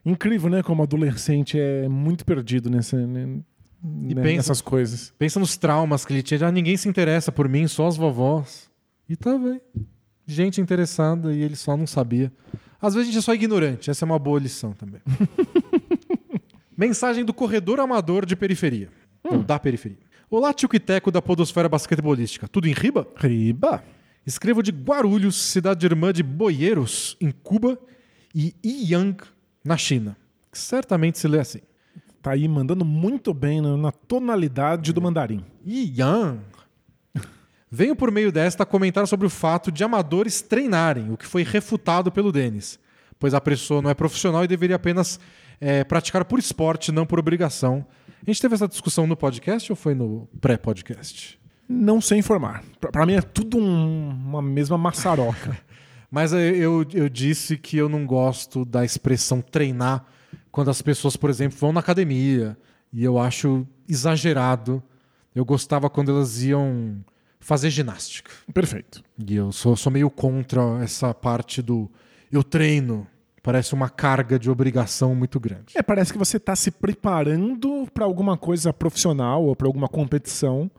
[SPEAKER 2] Incrível, né? Como adolescente é muito perdido nessa, né, né,
[SPEAKER 1] pensa-
[SPEAKER 2] nessas coisas.
[SPEAKER 1] Pensa nos traumas que ele tinha. Já ninguém se interessa por mim, só as vovós. E tá bem. Gente interessada e ele só não sabia. Às vezes a gente é só ignorante. Essa é uma boa lição também. Mensagem do corredor amador de periferia. Ou da periferia. Olá, tio Quiteco da podosfera basquetebolística. Tudo em riba?
[SPEAKER 2] Riba.
[SPEAKER 1] Escrevo de Guarulhos, cidade irmã de Boieiros, em Cuba, e Yiyang, na China. Que certamente se lê assim.
[SPEAKER 2] Tá aí mandando muito bem na, na tonalidade do mandarim.
[SPEAKER 1] Yiyang. Venho por meio desta comentar sobre o fato de amadores treinarem, o que foi refutado pelo Denis, pois a pessoa não é profissional e deveria apenas eh, praticar por esporte, não por obrigação. A gente teve essa discussão no podcast ou foi no pré-podcast?
[SPEAKER 2] Não sei informar. Pra mim é tudo um- uma mesma maçaroca.
[SPEAKER 1] Mas eu, eu disse que eu não gosto da expressão treinar quando as pessoas, por exemplo, vão na academia. E eu acho exagerado. Eu gostava quando elas iam fazer ginástica.
[SPEAKER 2] Perfeito.
[SPEAKER 1] E eu sou, sou meio contra essa parte do eu treino. Parece uma carga de obrigação muito grande.
[SPEAKER 2] É, parece que você está se preparando para alguma coisa profissional ou para alguma competição,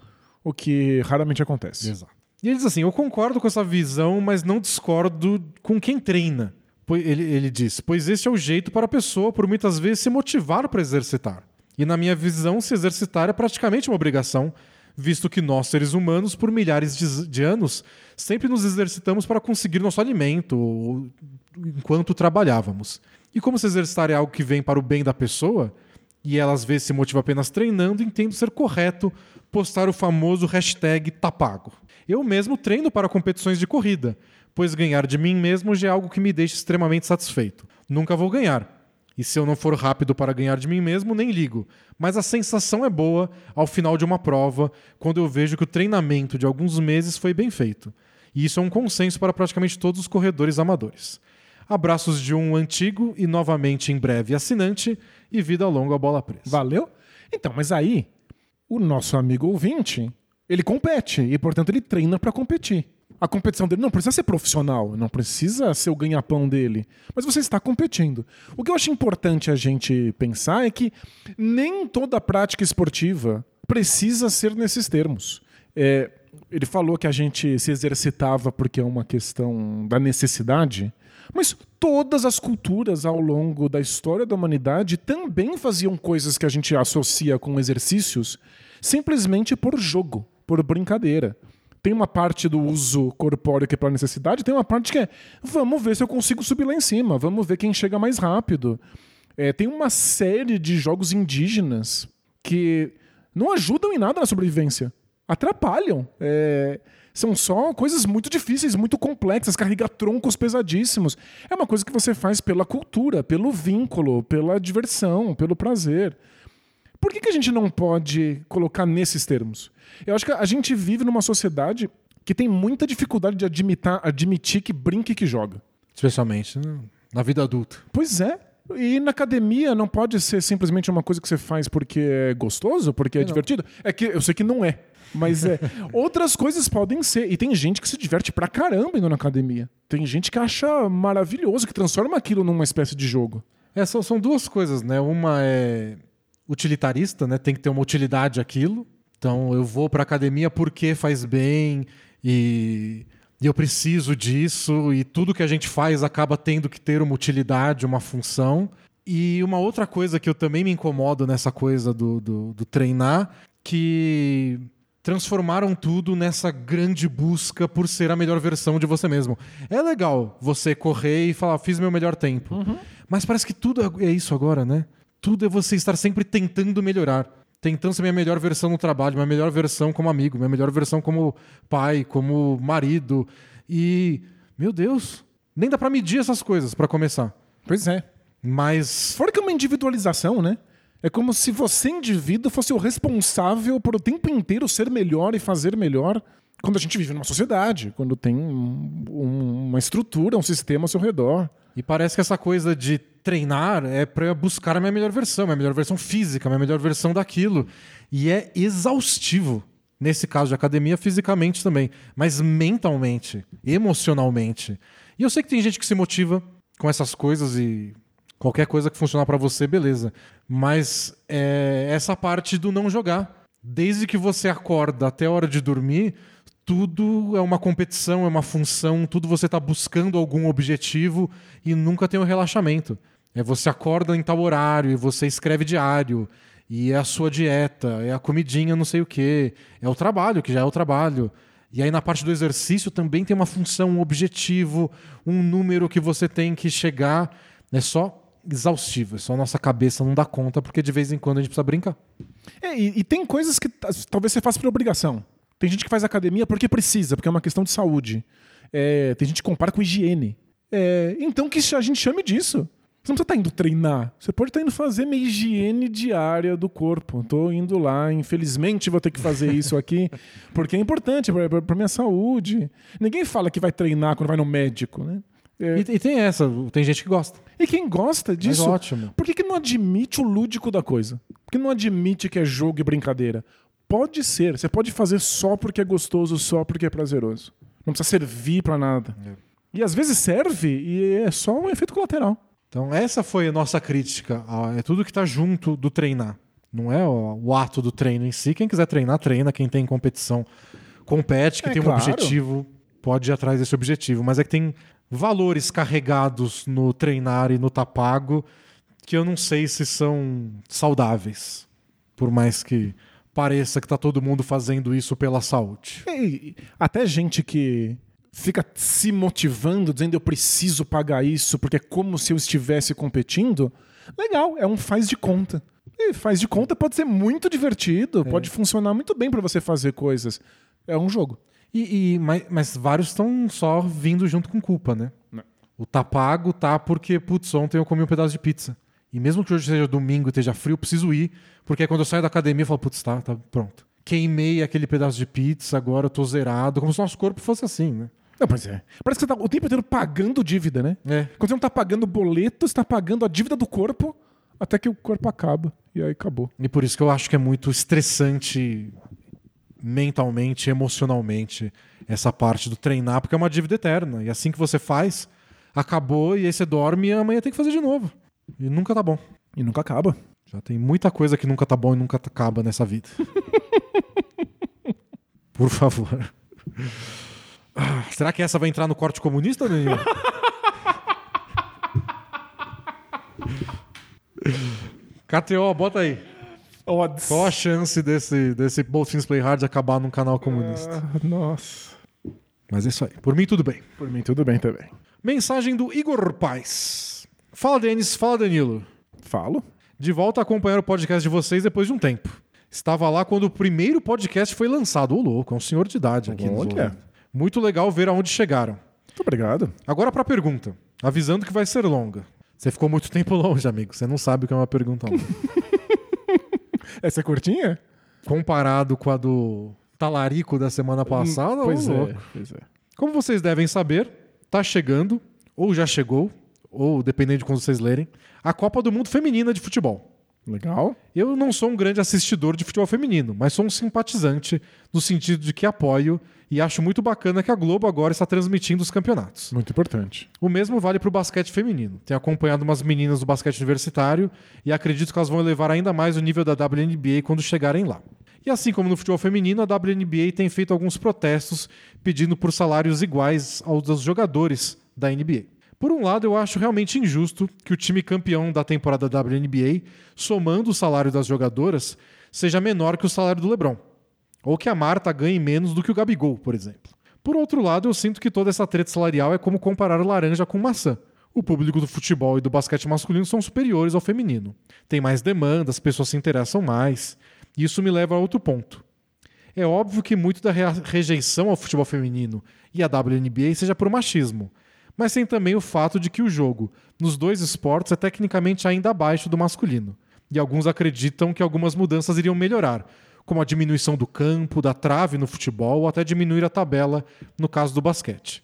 [SPEAKER 2] o que raramente acontece.
[SPEAKER 1] Exato. E ele diz assim: Eu concordo com essa visão, mas não discordo com quem treina. Ele, ele diz: Pois esse é o jeito para a pessoa, por muitas vezes, se motivar para exercitar. E na minha visão, se exercitar é praticamente uma obrigação, visto que nós, seres humanos, por milhares de, de anos, sempre nos exercitamos para conseguir nosso alimento ou- enquanto trabalhávamos. E como se exercitar é algo que vem para o bem da pessoa, e ela às vezes se motiva apenas treinando, entendo ser correto postar o famoso hashtag tapago. Eu mesmo treino para competições de corrida, pois ganhar de mim mesmo já é algo que me deixa extremamente satisfeito. Nunca vou ganhar. E se eu não for rápido para ganhar de mim mesmo, nem ligo. Mas a sensação é boa ao final de uma prova, quando eu vejo que o treinamento de alguns meses foi bem feito. E isso é um consenso para praticamente todos os corredores amadores. Abraços de um antigo e novamente em breve assinante e vida longa bola presa.
[SPEAKER 2] Valeu? Então, mas aí, o nosso amigo ouvinte, ele compete e, portanto, ele treina para competir. A competição dele não precisa ser profissional, não precisa ser o ganha-pão dele, mas você está competindo. O que eu acho importante a gente pensar é que nem toda prática esportiva precisa ser nesses termos. É, ele falou que a gente se exercitava porque é uma questão da necessidade, Mas todas as culturas ao longo da história da humanidade também faziam coisas que a gente associa com exercícios simplesmente por jogo, por brincadeira. Tem uma parte do uso corpóreo que é pela necessidade, tem uma parte que é vamos ver se eu consigo subir lá em cima, vamos ver quem chega mais rápido. É, tem uma série de jogos indígenas que não ajudam em nada na sobrevivência. Atrapalham. É, são só coisas muito difíceis, muito complexas, carregar troncos pesadíssimos. É uma coisa que você faz pela cultura, pelo vínculo, pela diversão, pelo prazer. Por que, que a gente não pode colocar nesses termos? Eu acho que a gente vive numa sociedade que tem muita dificuldade de admitar, admitir que brinca e que joga.
[SPEAKER 1] Especialmente né, na vida adulta.
[SPEAKER 2] Pois é. E na academia não pode ser simplesmente uma coisa que você faz porque é gostoso, porque é divertido. É que eu sei que não é. Mas é. Outras coisas podem ser. E tem gente que se diverte pra caramba indo na academia. Tem gente que acha maravilhoso, que transforma aquilo numa espécie de jogo.
[SPEAKER 1] É, são, são duas coisas, né? Uma é utilitarista, né? Tem que ter uma utilidade aquilo. Então eu vou pra academia porque faz bem e, e eu preciso disso e tudo que a gente faz acaba tendo que ter uma utilidade, uma função. E uma outra coisa que eu também me incomodo nessa coisa do, do, do treinar, que transformaram tudo nessa grande busca por ser a melhor versão de você mesmo. É legal você correr e falar, fiz meu melhor tempo. Mas parece que tudo é isso agora, né? Tudo é você estar sempre tentando melhorar. Tentando ser minha melhor versão no trabalho, minha melhor versão como amigo, minha melhor versão como pai, como marido. E, meu Deus, nem dá pra medir essas coisas pra começar.
[SPEAKER 2] Pois é.
[SPEAKER 1] Mas
[SPEAKER 2] Fora que é uma individualização, né? É como se você, indivíduo, fosse o responsável por o tempo inteiro ser melhor e fazer melhor quando a gente vive numa sociedade, quando tem um- um- uma estrutura, um sistema ao seu redor.
[SPEAKER 1] E parece que essa coisa de treinar é pra buscar a minha melhor versão, minha melhor versão física, minha melhor versão daquilo. E é exaustivo. Nesse caso de academia, fisicamente também, mas mentalmente, emocionalmente. E eu sei que tem gente que se motiva com essas coisas e qualquer coisa que funcionar pra você, beleza. Mas é essa parte do não jogar. Desde que você acorda até a hora de dormir, tudo é uma competição, é uma função, tudo você está buscando algum objetivo e nunca tem o relaxamento. É você acorda em tal horário e você escreve diário, e é a sua dieta, é a comidinha, não sei o quê, é o trabalho, que já é o trabalho. E aí na parte do exercício também tem uma função, um objetivo, um número que você tem que chegar. É só exaustivo, é só a nossa cabeça não dá conta, porque de vez em quando a gente precisa brincar.
[SPEAKER 2] É, e, e tem coisas que talvez você faça por obrigação. Tem gente que faz academia porque precisa, porque é uma questão de saúde. É, tem gente que compara com higiene. É, então que a gente chame disso. Você não precisa estar indo treinar. Você pode estar indo fazer minha higiene diária do corpo. Tô indo lá, infelizmente vou ter que fazer isso aqui, porque é importante para minha saúde. Ninguém fala que vai treinar quando vai no médico, né? É,
[SPEAKER 1] E, e tem essa, tem gente que gosta.
[SPEAKER 2] e quem gosta disso,
[SPEAKER 1] ótimo.
[SPEAKER 2] por que, que não admite o lúdico da coisa? Por que não admite que é jogo e brincadeira? Pode ser, você pode fazer só porque é gostoso, só porque é prazeroso. Não precisa servir pra nada. E às vezes serve e é só um efeito colateral.
[SPEAKER 1] Então, essa foi a nossa crítica. a- É tudo que está junto do treinar. Não é o, ato do treino em si. Quem quiser treinar, treina. Quem tem competição, compete. Quem
[SPEAKER 2] É,
[SPEAKER 1] tem um
[SPEAKER 2] claro.
[SPEAKER 1] objetivo, pode ir atrás desse objetivo. Mas é que tem valores carregados no treinar e no tapago que eu não sei se são saudáveis. Por mais que pareça que tá todo mundo fazendo isso pela saúde.
[SPEAKER 2] E até gente que fica se motivando, dizendo eu preciso pagar isso porque é como se eu estivesse competindo. Legal, é um faz de conta. E faz de conta pode ser muito divertido, pode funcionar muito bem pra você fazer coisas. É um jogo.
[SPEAKER 1] E, e- mas, mas vários estão só vindo junto com culpa, né?
[SPEAKER 2] Não.
[SPEAKER 1] O tá pago tá porque, putz, ontem eu comi um pedaço de pizza. E mesmo que hoje seja domingo e esteja frio, eu preciso ir, porque quando eu saio da academia eu falo, putz, tá, tá pronto. Queimei aquele pedaço de pizza, agora eu tô zerado, como se o nosso corpo fosse assim, né?
[SPEAKER 2] Não, pois é. Parece que você tá o tempo inteiro pagando dívida, né?
[SPEAKER 1] É.
[SPEAKER 2] Quando você não tá pagando boleto, você tá pagando a dívida do corpo até que o corpo acaba. E aí acabou.
[SPEAKER 1] E por isso que eu acho que é muito estressante mentalmente, emocionalmente, essa parte do treinar, porque é uma dívida eterna. E assim que você faz, acabou e aí você dorme e amanhã tem que fazer de novo. E nunca tá bom.
[SPEAKER 2] E nunca acaba.
[SPEAKER 1] Já tem muita coisa que nunca tá bom e nunca acaba nessa vida. Por favor. Ah, será que essa vai entrar no corte comunista, Danilo? KTO, bota aí.
[SPEAKER 2] Odds.
[SPEAKER 1] Qual a chance desse, desse Both Things Play Hard acabar num canal comunista?
[SPEAKER 2] Ah, nossa.
[SPEAKER 1] Mas é isso aí. Por mim, tudo bem.
[SPEAKER 2] Por mim, tudo bem também.
[SPEAKER 1] Mensagem do Igor Paz. Fala, Denis. Fala, Danilo.
[SPEAKER 2] Falo.
[SPEAKER 1] De volta a acompanhar o podcast de vocês depois de um tempo. Estava lá quando o primeiro podcast foi lançado. Ô, louco, é um senhor de idade aqui.
[SPEAKER 2] Olha.
[SPEAKER 1] Muito legal ver aonde chegaram.
[SPEAKER 2] Muito obrigado.
[SPEAKER 1] Agora pra pergunta. Avisando que vai ser longa. Você ficou muito tempo longe, amigo. Você não sabe o que é uma pergunta longa.
[SPEAKER 2] Essa é curtinha?
[SPEAKER 1] Comparado com a do talarico da semana passada, ô,
[SPEAKER 2] pois é, pois é.
[SPEAKER 1] Como vocês devem saber, tá chegando, ou já chegou, ou dependendo de quando vocês lerem, a Copa do Mundo Feminina de Futebol.
[SPEAKER 2] Legal.
[SPEAKER 1] Eu não sou um grande assistidor de futebol feminino, mas sou um simpatizante no sentido de que apoio e acho muito bacana que a Globo agora está transmitindo os campeonatos.
[SPEAKER 2] Muito importante.
[SPEAKER 1] O mesmo vale para o basquete feminino. Tenho acompanhado umas meninas do basquete universitário e acredito que elas vão elevar ainda mais o nível da WNBA quando chegarem lá. E assim como no futebol feminino, a WNBA tem feito alguns protestos pedindo por salários iguais aos dos jogadores da NBA. Por um lado, eu acho realmente injusto que o time campeão da temporada da WNBA, somando o salário das jogadoras, seja menor que o salário do LeBron. Ou que a Marta ganhe menos do que o Gabigol, por exemplo. Por outro lado, eu sinto que toda essa treta salarial é como comparar laranja com maçã. O público do futebol e do basquete masculino são superiores ao feminino. Tem mais demanda, as pessoas se interessam mais. E isso me leva a outro ponto. É óbvio que muito da rejeição ao futebol feminino e à WNBA seja por machismo, mas tem também o fato de que o jogo, nos dois esportes, é tecnicamente ainda abaixo do masculino. E alguns acreditam que algumas mudanças iriam melhorar, como a diminuição do campo, da trave no futebol ou até diminuir a tabela no caso do basquete.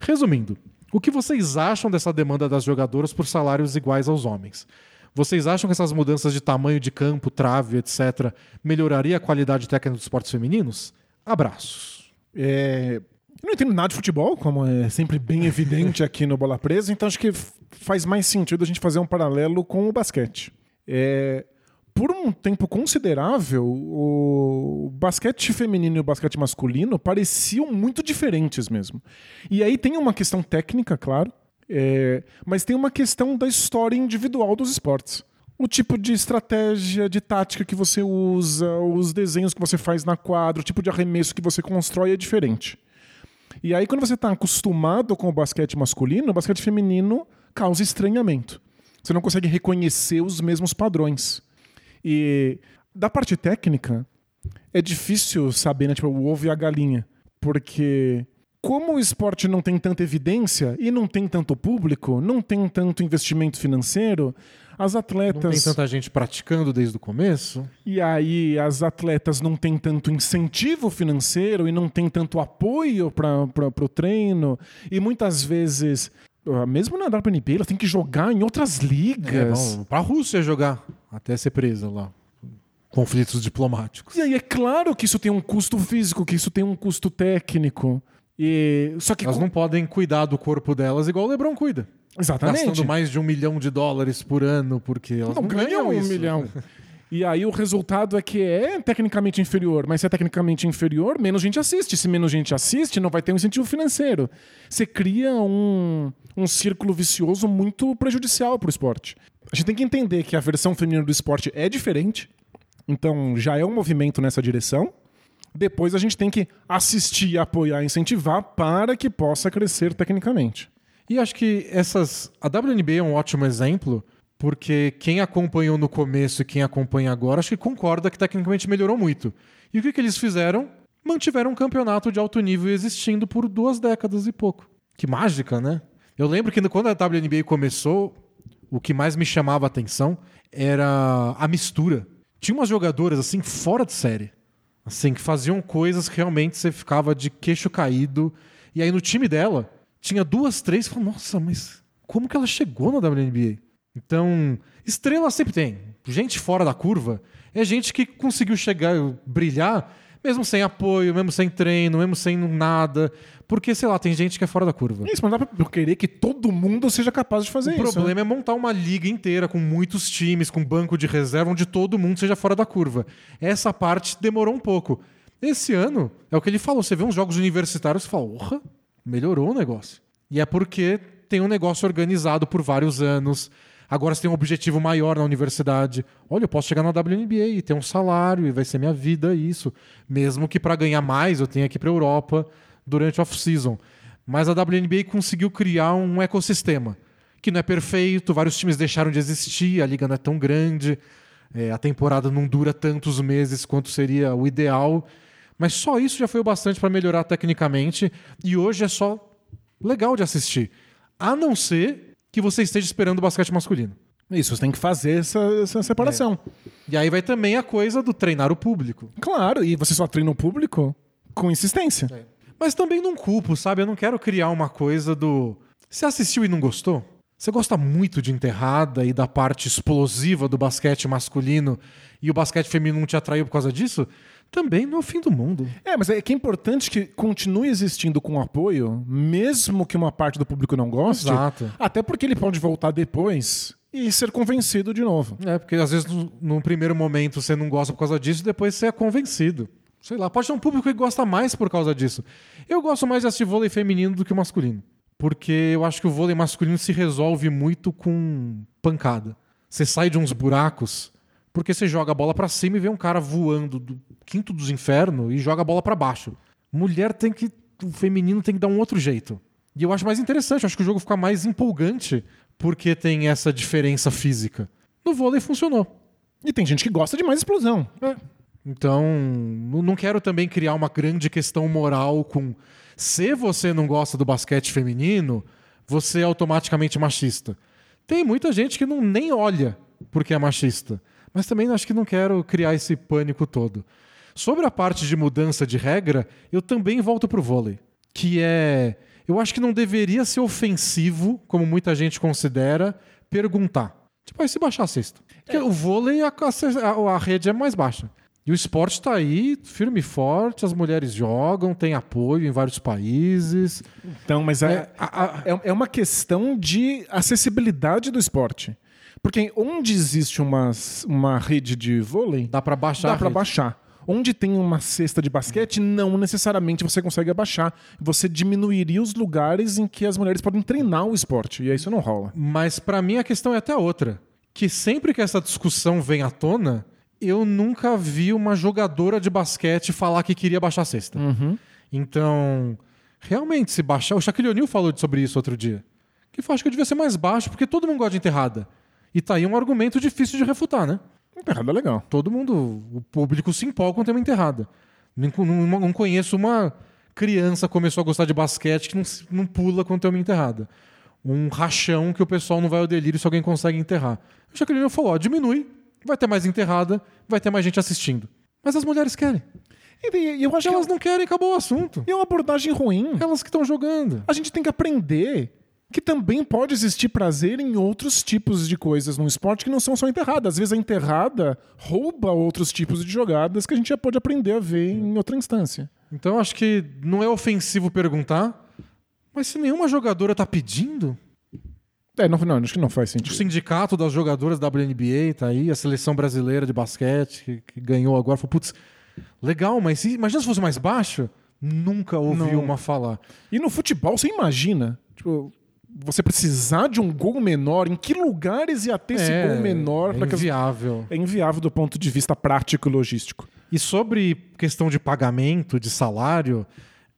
[SPEAKER 1] Resumindo, o que vocês acham dessa demanda das jogadoras por salários iguais aos homens? Vocês acham que essas mudanças de tamanho de campo, trave, etc., melhoraria a qualidade técnica dos esportes femininos? Abraços.
[SPEAKER 2] É, Eu não entendo nada de futebol, como é sempre bem evidente aqui no Bola Presa, então acho que faz mais sentido a gente fazer um paralelo com o basquete. É, Por um tempo considerável, o basquete feminino e o basquete masculino pareciam muito diferentes mesmo. E aí tem uma questão técnica, claro, é, mas tem uma questão da história individual dos esportes. O tipo de estratégia, de tática que você usa, os desenhos que você faz na quadra, o tipo de arremesso que você constrói é diferente. E aí, quando você está acostumado com o basquete masculino, o basquete feminino causa estranhamento. Você não consegue reconhecer os mesmos padrões. E da parte técnica, é difícil saber, né, tipo, o ovo e a galinha. Porque como o esporte não tem tanta evidência e não tem tanto público, não tem tanto investimento financeiro, as
[SPEAKER 1] Não
[SPEAKER 2] atletas.
[SPEAKER 1] tem tanta gente praticando desde o começo?
[SPEAKER 2] E aí as atletas não têm tanto incentivo financeiro e não tem tanto apoio para o treino. E muitas vezes, ah, mesmo na WNBA, elas têm que jogar em outras
[SPEAKER 1] É,
[SPEAKER 2] ligas.
[SPEAKER 1] vão pra Rússia jogar, até ser presa lá. Conflitos diplomáticos.
[SPEAKER 2] e aí é claro que isso tem um custo físico, que isso tem um custo técnico. E só que
[SPEAKER 1] Elas não podem cuidar do corpo delas igual o Lebron cuida.
[SPEAKER 2] exatamente
[SPEAKER 1] Gastando mais de um milhão de dólares por ano, porque elas não,
[SPEAKER 2] não ganham um
[SPEAKER 1] isso.
[SPEAKER 2] milhão. E aí o resultado é que é tecnicamente inferior, mas se é tecnicamente inferior, menos gente assiste. Se menos gente assiste, não vai ter um incentivo financeiro. Você cria um, um círculo vicioso muito prejudicial para o esporte. A gente tem que entender que a versão feminina do esporte é diferente, então já é um movimento nessa direção. Depois a gente tem que assistir, apoiar, incentivar para que possa crescer tecnicamente.
[SPEAKER 1] E acho que essas. A WNBA é um ótimo exemplo, porque quem acompanhou no começo e quem acompanha agora, acho que concorda que tecnicamente melhorou muito. E o que, que eles fizeram? Mantiveram um campeonato de alto nível existindo por duas décadas e pouco. Que mágica, né? Eu lembro que quando a WNBA começou, o que mais me chamava a atenção era a mistura. Tinha umas jogadoras assim fora de série. Assim, que faziam coisas que realmente você ficava de queixo caído. E aí no time dela, tinha duas, três. Falou, nossa, mas como que ela chegou na WNBA? Então, estrela sempre tem. Gente fora da curva é gente que conseguiu chegar, brilhar, mesmo sem apoio, mesmo sem treino, mesmo sem nada. Porque, sei lá, tem gente que é fora da curva.
[SPEAKER 2] Isso, mas dá pra eu querer que todo mundo seja capaz de fazer
[SPEAKER 1] O
[SPEAKER 2] isso. né?
[SPEAKER 1] problema é montar uma liga inteira com muitos times, com banco de reserva, onde todo mundo seja fora da curva. Essa parte demorou um pouco. Esse ano, é o que ele falou. Você vê uns jogos universitários e fala, orra, melhorou o negócio. E é porque tem um negócio organizado por vários anos. Agora você tem um objetivo maior na universidade. Olha, eu posso chegar na WNBA e ter um salário e vai ser minha vida isso. Mesmo que para ganhar mais eu tenha que ir para Europa durante a off-season. Mas a WNBA conseguiu criar um ecossistema que não é perfeito, vários times deixaram de existir, a liga não é tão grande, é, a temporada não dura tantos meses quanto seria o ideal. Mas só isso já foi o bastante para melhorar tecnicamente e hoje é só legal de assistir. A não ser que você esteja esperando o basquete masculino.
[SPEAKER 2] Isso, você tem que fazer essa, essa separação.
[SPEAKER 1] E aí vai também a coisa do treinar o público.
[SPEAKER 2] Claro, e você só treina o público com insistência.
[SPEAKER 1] Mas também não culpo, sabe? Eu não quero criar uma coisa do. Você assistiu e não gostou? Você gosta muito de enterrada e da parte explosiva do basquete masculino e o basquete feminino não te atraiu por causa disso? Também não é o fim do mundo.
[SPEAKER 2] É, mas é que é importante que continue existindo com apoio, mesmo que uma parte do público não goste.
[SPEAKER 1] Exato.
[SPEAKER 2] Até porque ele pode voltar depois e ser convencido de novo.
[SPEAKER 1] É, porque às vezes no, num primeiro momento você não gosta por causa disso e depois você é convencido. Sei lá, pode ter um público que gosta mais por causa disso. Eu gosto mais de assistir vôlei feminino do que o masculino. Porque eu acho que o vôlei masculino se resolve muito com pancada. Você sai de uns buracos porque você joga a bola pra cima e vê um cara voando do quinto dos infernos e joga a bola pra baixo. Mulher tem que. O feminino tem que dar um outro jeito. E eu acho mais interessante, eu acho que o jogo fica mais empolgante porque tem essa diferença física. No vôlei funcionou.
[SPEAKER 2] E tem gente que gosta de mais explosão.
[SPEAKER 1] Então, não quero também criar uma grande questão moral com se você não gosta do basquete feminino, você é automaticamente machista. Tem muita gente que não nem olha porque é machista. Mas também acho que não quero criar esse pânico todo. Sobre a parte de mudança de regra, eu também volto pro vôlei, que é, eu acho que não deveria ser ofensivo, como muita gente considera, perguntar. Tipo, aí se baixar a cesta. Porque o vôlei, a, a- a rede é mais baixa. E o esporte tá aí, firme e forte, as mulheres jogam, tem apoio em vários países.
[SPEAKER 2] Então, mas é,
[SPEAKER 1] É, a- a-
[SPEAKER 2] é, é uma questão de acessibilidade do esporte. Porque onde existe uma, uma rede de vôlei,
[SPEAKER 1] Dá pra baixar.
[SPEAKER 2] dá
[SPEAKER 1] a
[SPEAKER 2] pra
[SPEAKER 1] rede.
[SPEAKER 2] baixar. Onde tem uma cesta de basquete, não necessariamente você consegue abaixar. Você diminuiria os lugares em que as mulheres podem treinar o esporte. E aí isso não rola.
[SPEAKER 1] Mas pra mim a questão é até outra. Que sempre que essa discussão vem à tona, eu nunca vi uma jogadora de basquete falar que queria baixar a cesta. Então, realmente, se baixar. O Shaquille O'Neal falou sobre isso outro dia. Que eu acho que eu devia ser mais baixo, porque todo mundo gosta de enterrada. E tá aí um argumento difícil de refutar, né?
[SPEAKER 2] Errado é legal.
[SPEAKER 1] Todo mundo, o público se empolga quando tem uma enterrada. Não, não- não conheço uma criança que começou a gostar de basquete que não, não pula quando tem uma enterrada. Um rachão que o pessoal não vai ao delírio se alguém consegue enterrar. O Shaquille O'Neal falou, ó, diminui, vai ter mais enterrada, vai ter mais gente assistindo. Mas as mulheres querem.
[SPEAKER 2] E, e eu acho que
[SPEAKER 1] Elas não querem, acabou o assunto.
[SPEAKER 2] é uma abordagem ruim.
[SPEAKER 1] Elas que estão jogando.
[SPEAKER 2] A gente tem que aprender que também pode existir prazer em outros tipos de coisas no esporte que não são só enterrada. Às vezes a enterrada rouba outros tipos de jogadas que a gente já pode aprender a ver em outra instância.
[SPEAKER 1] Então acho que não é ofensivo perguntar, mas se nenhuma jogadora tá pedindo,
[SPEAKER 2] É, não, não, acho que não faz
[SPEAKER 1] O
[SPEAKER 2] sentido.
[SPEAKER 1] sindicato das jogadoras da WNBA tá aí, a seleção brasileira de basquete que, que ganhou agora. Falou, putz, legal, mas se- imagina se fosse mais baixo? Nunca ouvi
[SPEAKER 2] Não.
[SPEAKER 1] uma falar.
[SPEAKER 2] E no futebol, você imagina, tipo, você precisar de um gol menor, em que lugares ia ter esse gol menor
[SPEAKER 1] é inviável.
[SPEAKER 2] é inviável do ponto de vista prático e logístico.
[SPEAKER 1] E sobre questão de pagamento, de salário,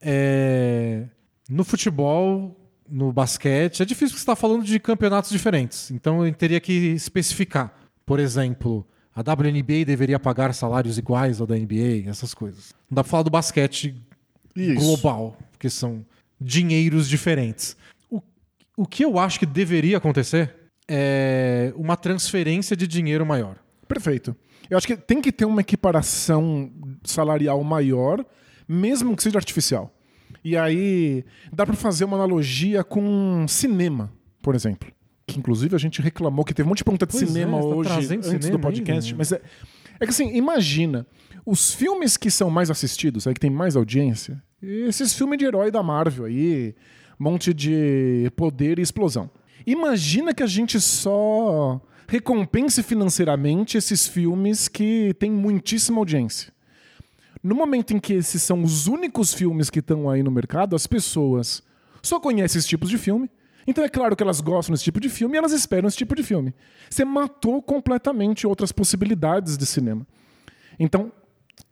[SPEAKER 1] é, no futebol, no basquete, é difícil porque você está falando de campeonatos diferentes. Então eu teria que especificar. Por exemplo, a WNBA deveria pagar salários iguais ao da NBA, essas coisas. Não dá para falar do basquete global, porque são dinheiros diferentes. O, o que eu acho que deveria acontecer é uma transferência de dinheiro maior.
[SPEAKER 2] Perfeito. Eu acho que tem que ter uma equiparação salarial maior, mesmo que seja artificial. E aí dá para fazer uma analogia com cinema, por exemplo. Que inclusive a gente reclamou que teve um monte de pergunta de
[SPEAKER 1] Pois é,
[SPEAKER 2] cinema
[SPEAKER 1] tá
[SPEAKER 2] hoje antes
[SPEAKER 1] cinema
[SPEAKER 2] do podcast.
[SPEAKER 1] aí, né?
[SPEAKER 2] Mas é, é que assim, imagina, os filmes que são mais assistidos, aí que tem mais audiência, esses filmes de herói da Marvel aí, monte de poder e explosão. Imagina que a gente só recompense financeiramente esses filmes que têm muitíssima audiência. No momento em que esses são os únicos filmes que estão aí no mercado, as pessoas só conhecem esses tipos de filme. Então é claro que elas gostam desse tipo de filme e elas esperam esse tipo de filme. Você matou completamente outras possibilidades de cinema. Então,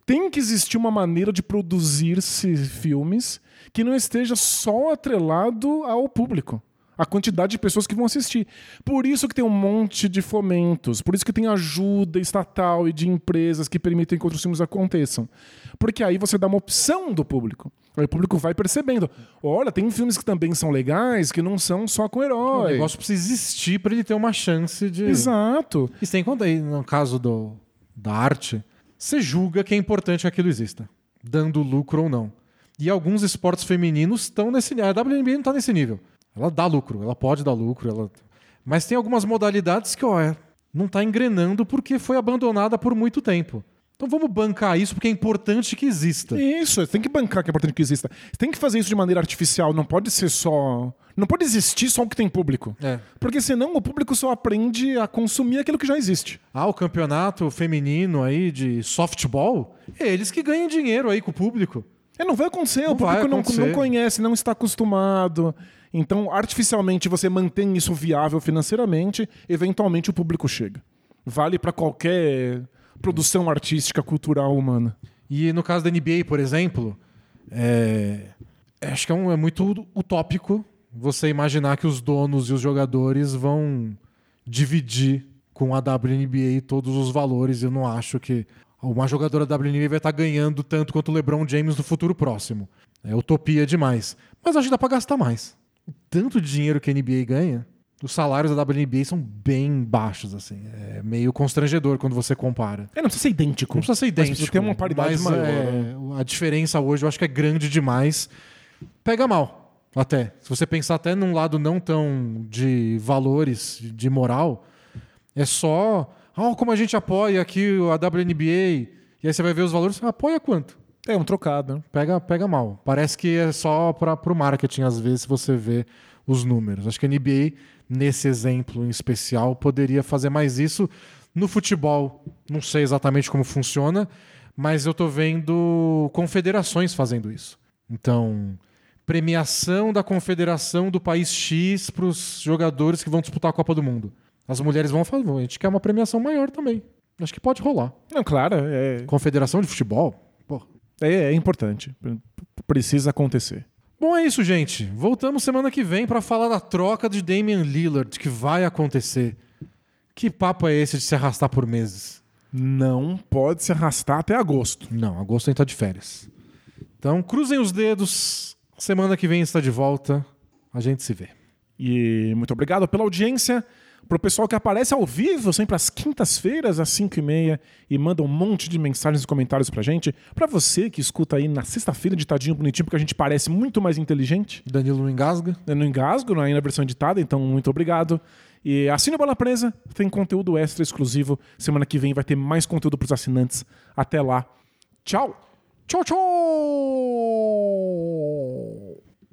[SPEAKER 2] tem que existir uma maneira de produzir-se filmes que não esteja só atrelado ao público. A quantidade de pessoas que vão assistir. Por isso que tem um monte de fomentos, por isso que tem ajuda estatal e de empresas que permitem que outros filmes aconteçam. Porque aí você dá uma opção do público. Aí o público vai percebendo. Olha, tem filmes que também são legais, que não são só com
[SPEAKER 1] O
[SPEAKER 2] herói.
[SPEAKER 1] negócio precisa existir para ele ter uma chance de.
[SPEAKER 2] Exato.
[SPEAKER 1] E sem conta aí, no caso do, da arte, você julga que é importante que aquilo exista, dando lucro ou não. E alguns esportes femininos estão nesse nível. A WNBA não está nesse nível. Ela dá lucro, ela pode dar lucro, ela... mas tem algumas modalidades que, ó, não está engrenando porque foi abandonada por muito tempo. Então vamos bancar isso porque é importante que exista.
[SPEAKER 2] Isso, tem que bancar que é importante que exista. Tem que fazer isso de maneira artificial, não pode ser só. Não pode existir só o que tem público.
[SPEAKER 1] É.
[SPEAKER 2] Porque senão o público só aprende a consumir aquilo que já existe.
[SPEAKER 1] Ah, o campeonato feminino aí de softball, é eles que ganham dinheiro aí com o público.
[SPEAKER 2] É, não vai acontecer,
[SPEAKER 1] Não
[SPEAKER 2] o público
[SPEAKER 1] vai
[SPEAKER 2] não,
[SPEAKER 1] acontecer.
[SPEAKER 2] não conhece, não está acostumado. Então, artificialmente, você mantém isso viável financeiramente, eventualmente o público chega. Vale para qualquer produção artística, cultural, humana.
[SPEAKER 1] E no caso da NBA, por exemplo, é... acho que é, um- é muito utópico você imaginar que os donos e os jogadores vão dividir com a WNBA todos os valores. Eu não acho que uma jogadora da WNBA vai estar ganhando tanto quanto o LeBron James no futuro próximo. É utopia demais. Mas acho que dá pra gastar mais. Tanto de dinheiro que a NBA ganha, os salários da WNBA são bem baixos, assim. É meio constrangedor quando você compara.
[SPEAKER 2] É, não precisa ser idêntico.
[SPEAKER 1] Não precisa ser
[SPEAKER 2] Mas
[SPEAKER 1] idêntico.
[SPEAKER 2] precisa ter uma paridade
[SPEAKER 1] mas,
[SPEAKER 2] maior.
[SPEAKER 1] é,
[SPEAKER 2] né?
[SPEAKER 1] a diferença hoje eu acho que é grande demais. Pega mal, até. Se você pensar até num lado não tão de valores, de moral, é só. Ah, como a gente apoia aqui a WNBA. E aí você vai ver os valores. Apoia quanto?
[SPEAKER 2] É um trocado. né?
[SPEAKER 1] Pega, pega mal. Parece que é só para o marketing, às vezes, você vê os números. Acho que a NBA, nesse exemplo em especial, poderia fazer mais isso. No futebol, não sei exatamente como funciona, mas eu tô vendo confederações fazendo isso. Então, premiação da confederação do país X para os jogadores que vão disputar a Copa do Mundo. As mulheres vão falar, a gente quer uma premiação maior também. Acho que pode rolar.
[SPEAKER 2] Não, claro, é,
[SPEAKER 1] Confederação de futebol? Pô,
[SPEAKER 2] é, é importante. Precisa acontecer.
[SPEAKER 1] Bom, é isso, gente. Voltamos semana que vem para falar da troca de Damian Lillard, que vai acontecer. Que papo é esse de se arrastar por meses?
[SPEAKER 2] Não pode se arrastar até agosto.
[SPEAKER 1] Não, agosto a gente tá de férias. Então, cruzem os dedos. Semana que vem está de volta. A gente se vê.
[SPEAKER 2] E muito obrigado pela audiência. Pro pessoal que aparece ao vivo, sempre às quintas-feiras, às 5h30, e manda um monte de mensagens e comentários pra gente. Pra você que escuta aí na sexta-feira, ditadinho bonitinho, porque a gente parece muito mais inteligente.
[SPEAKER 1] Danilo não engasga.
[SPEAKER 2] Eu não engasgo, é na versão editada, então muito obrigado. E assine o Bola Presa, tem conteúdo extra exclusivo. Semana que vem vai ter mais conteúdo pros assinantes. Até lá. Tchau!
[SPEAKER 1] Tchau, tchau!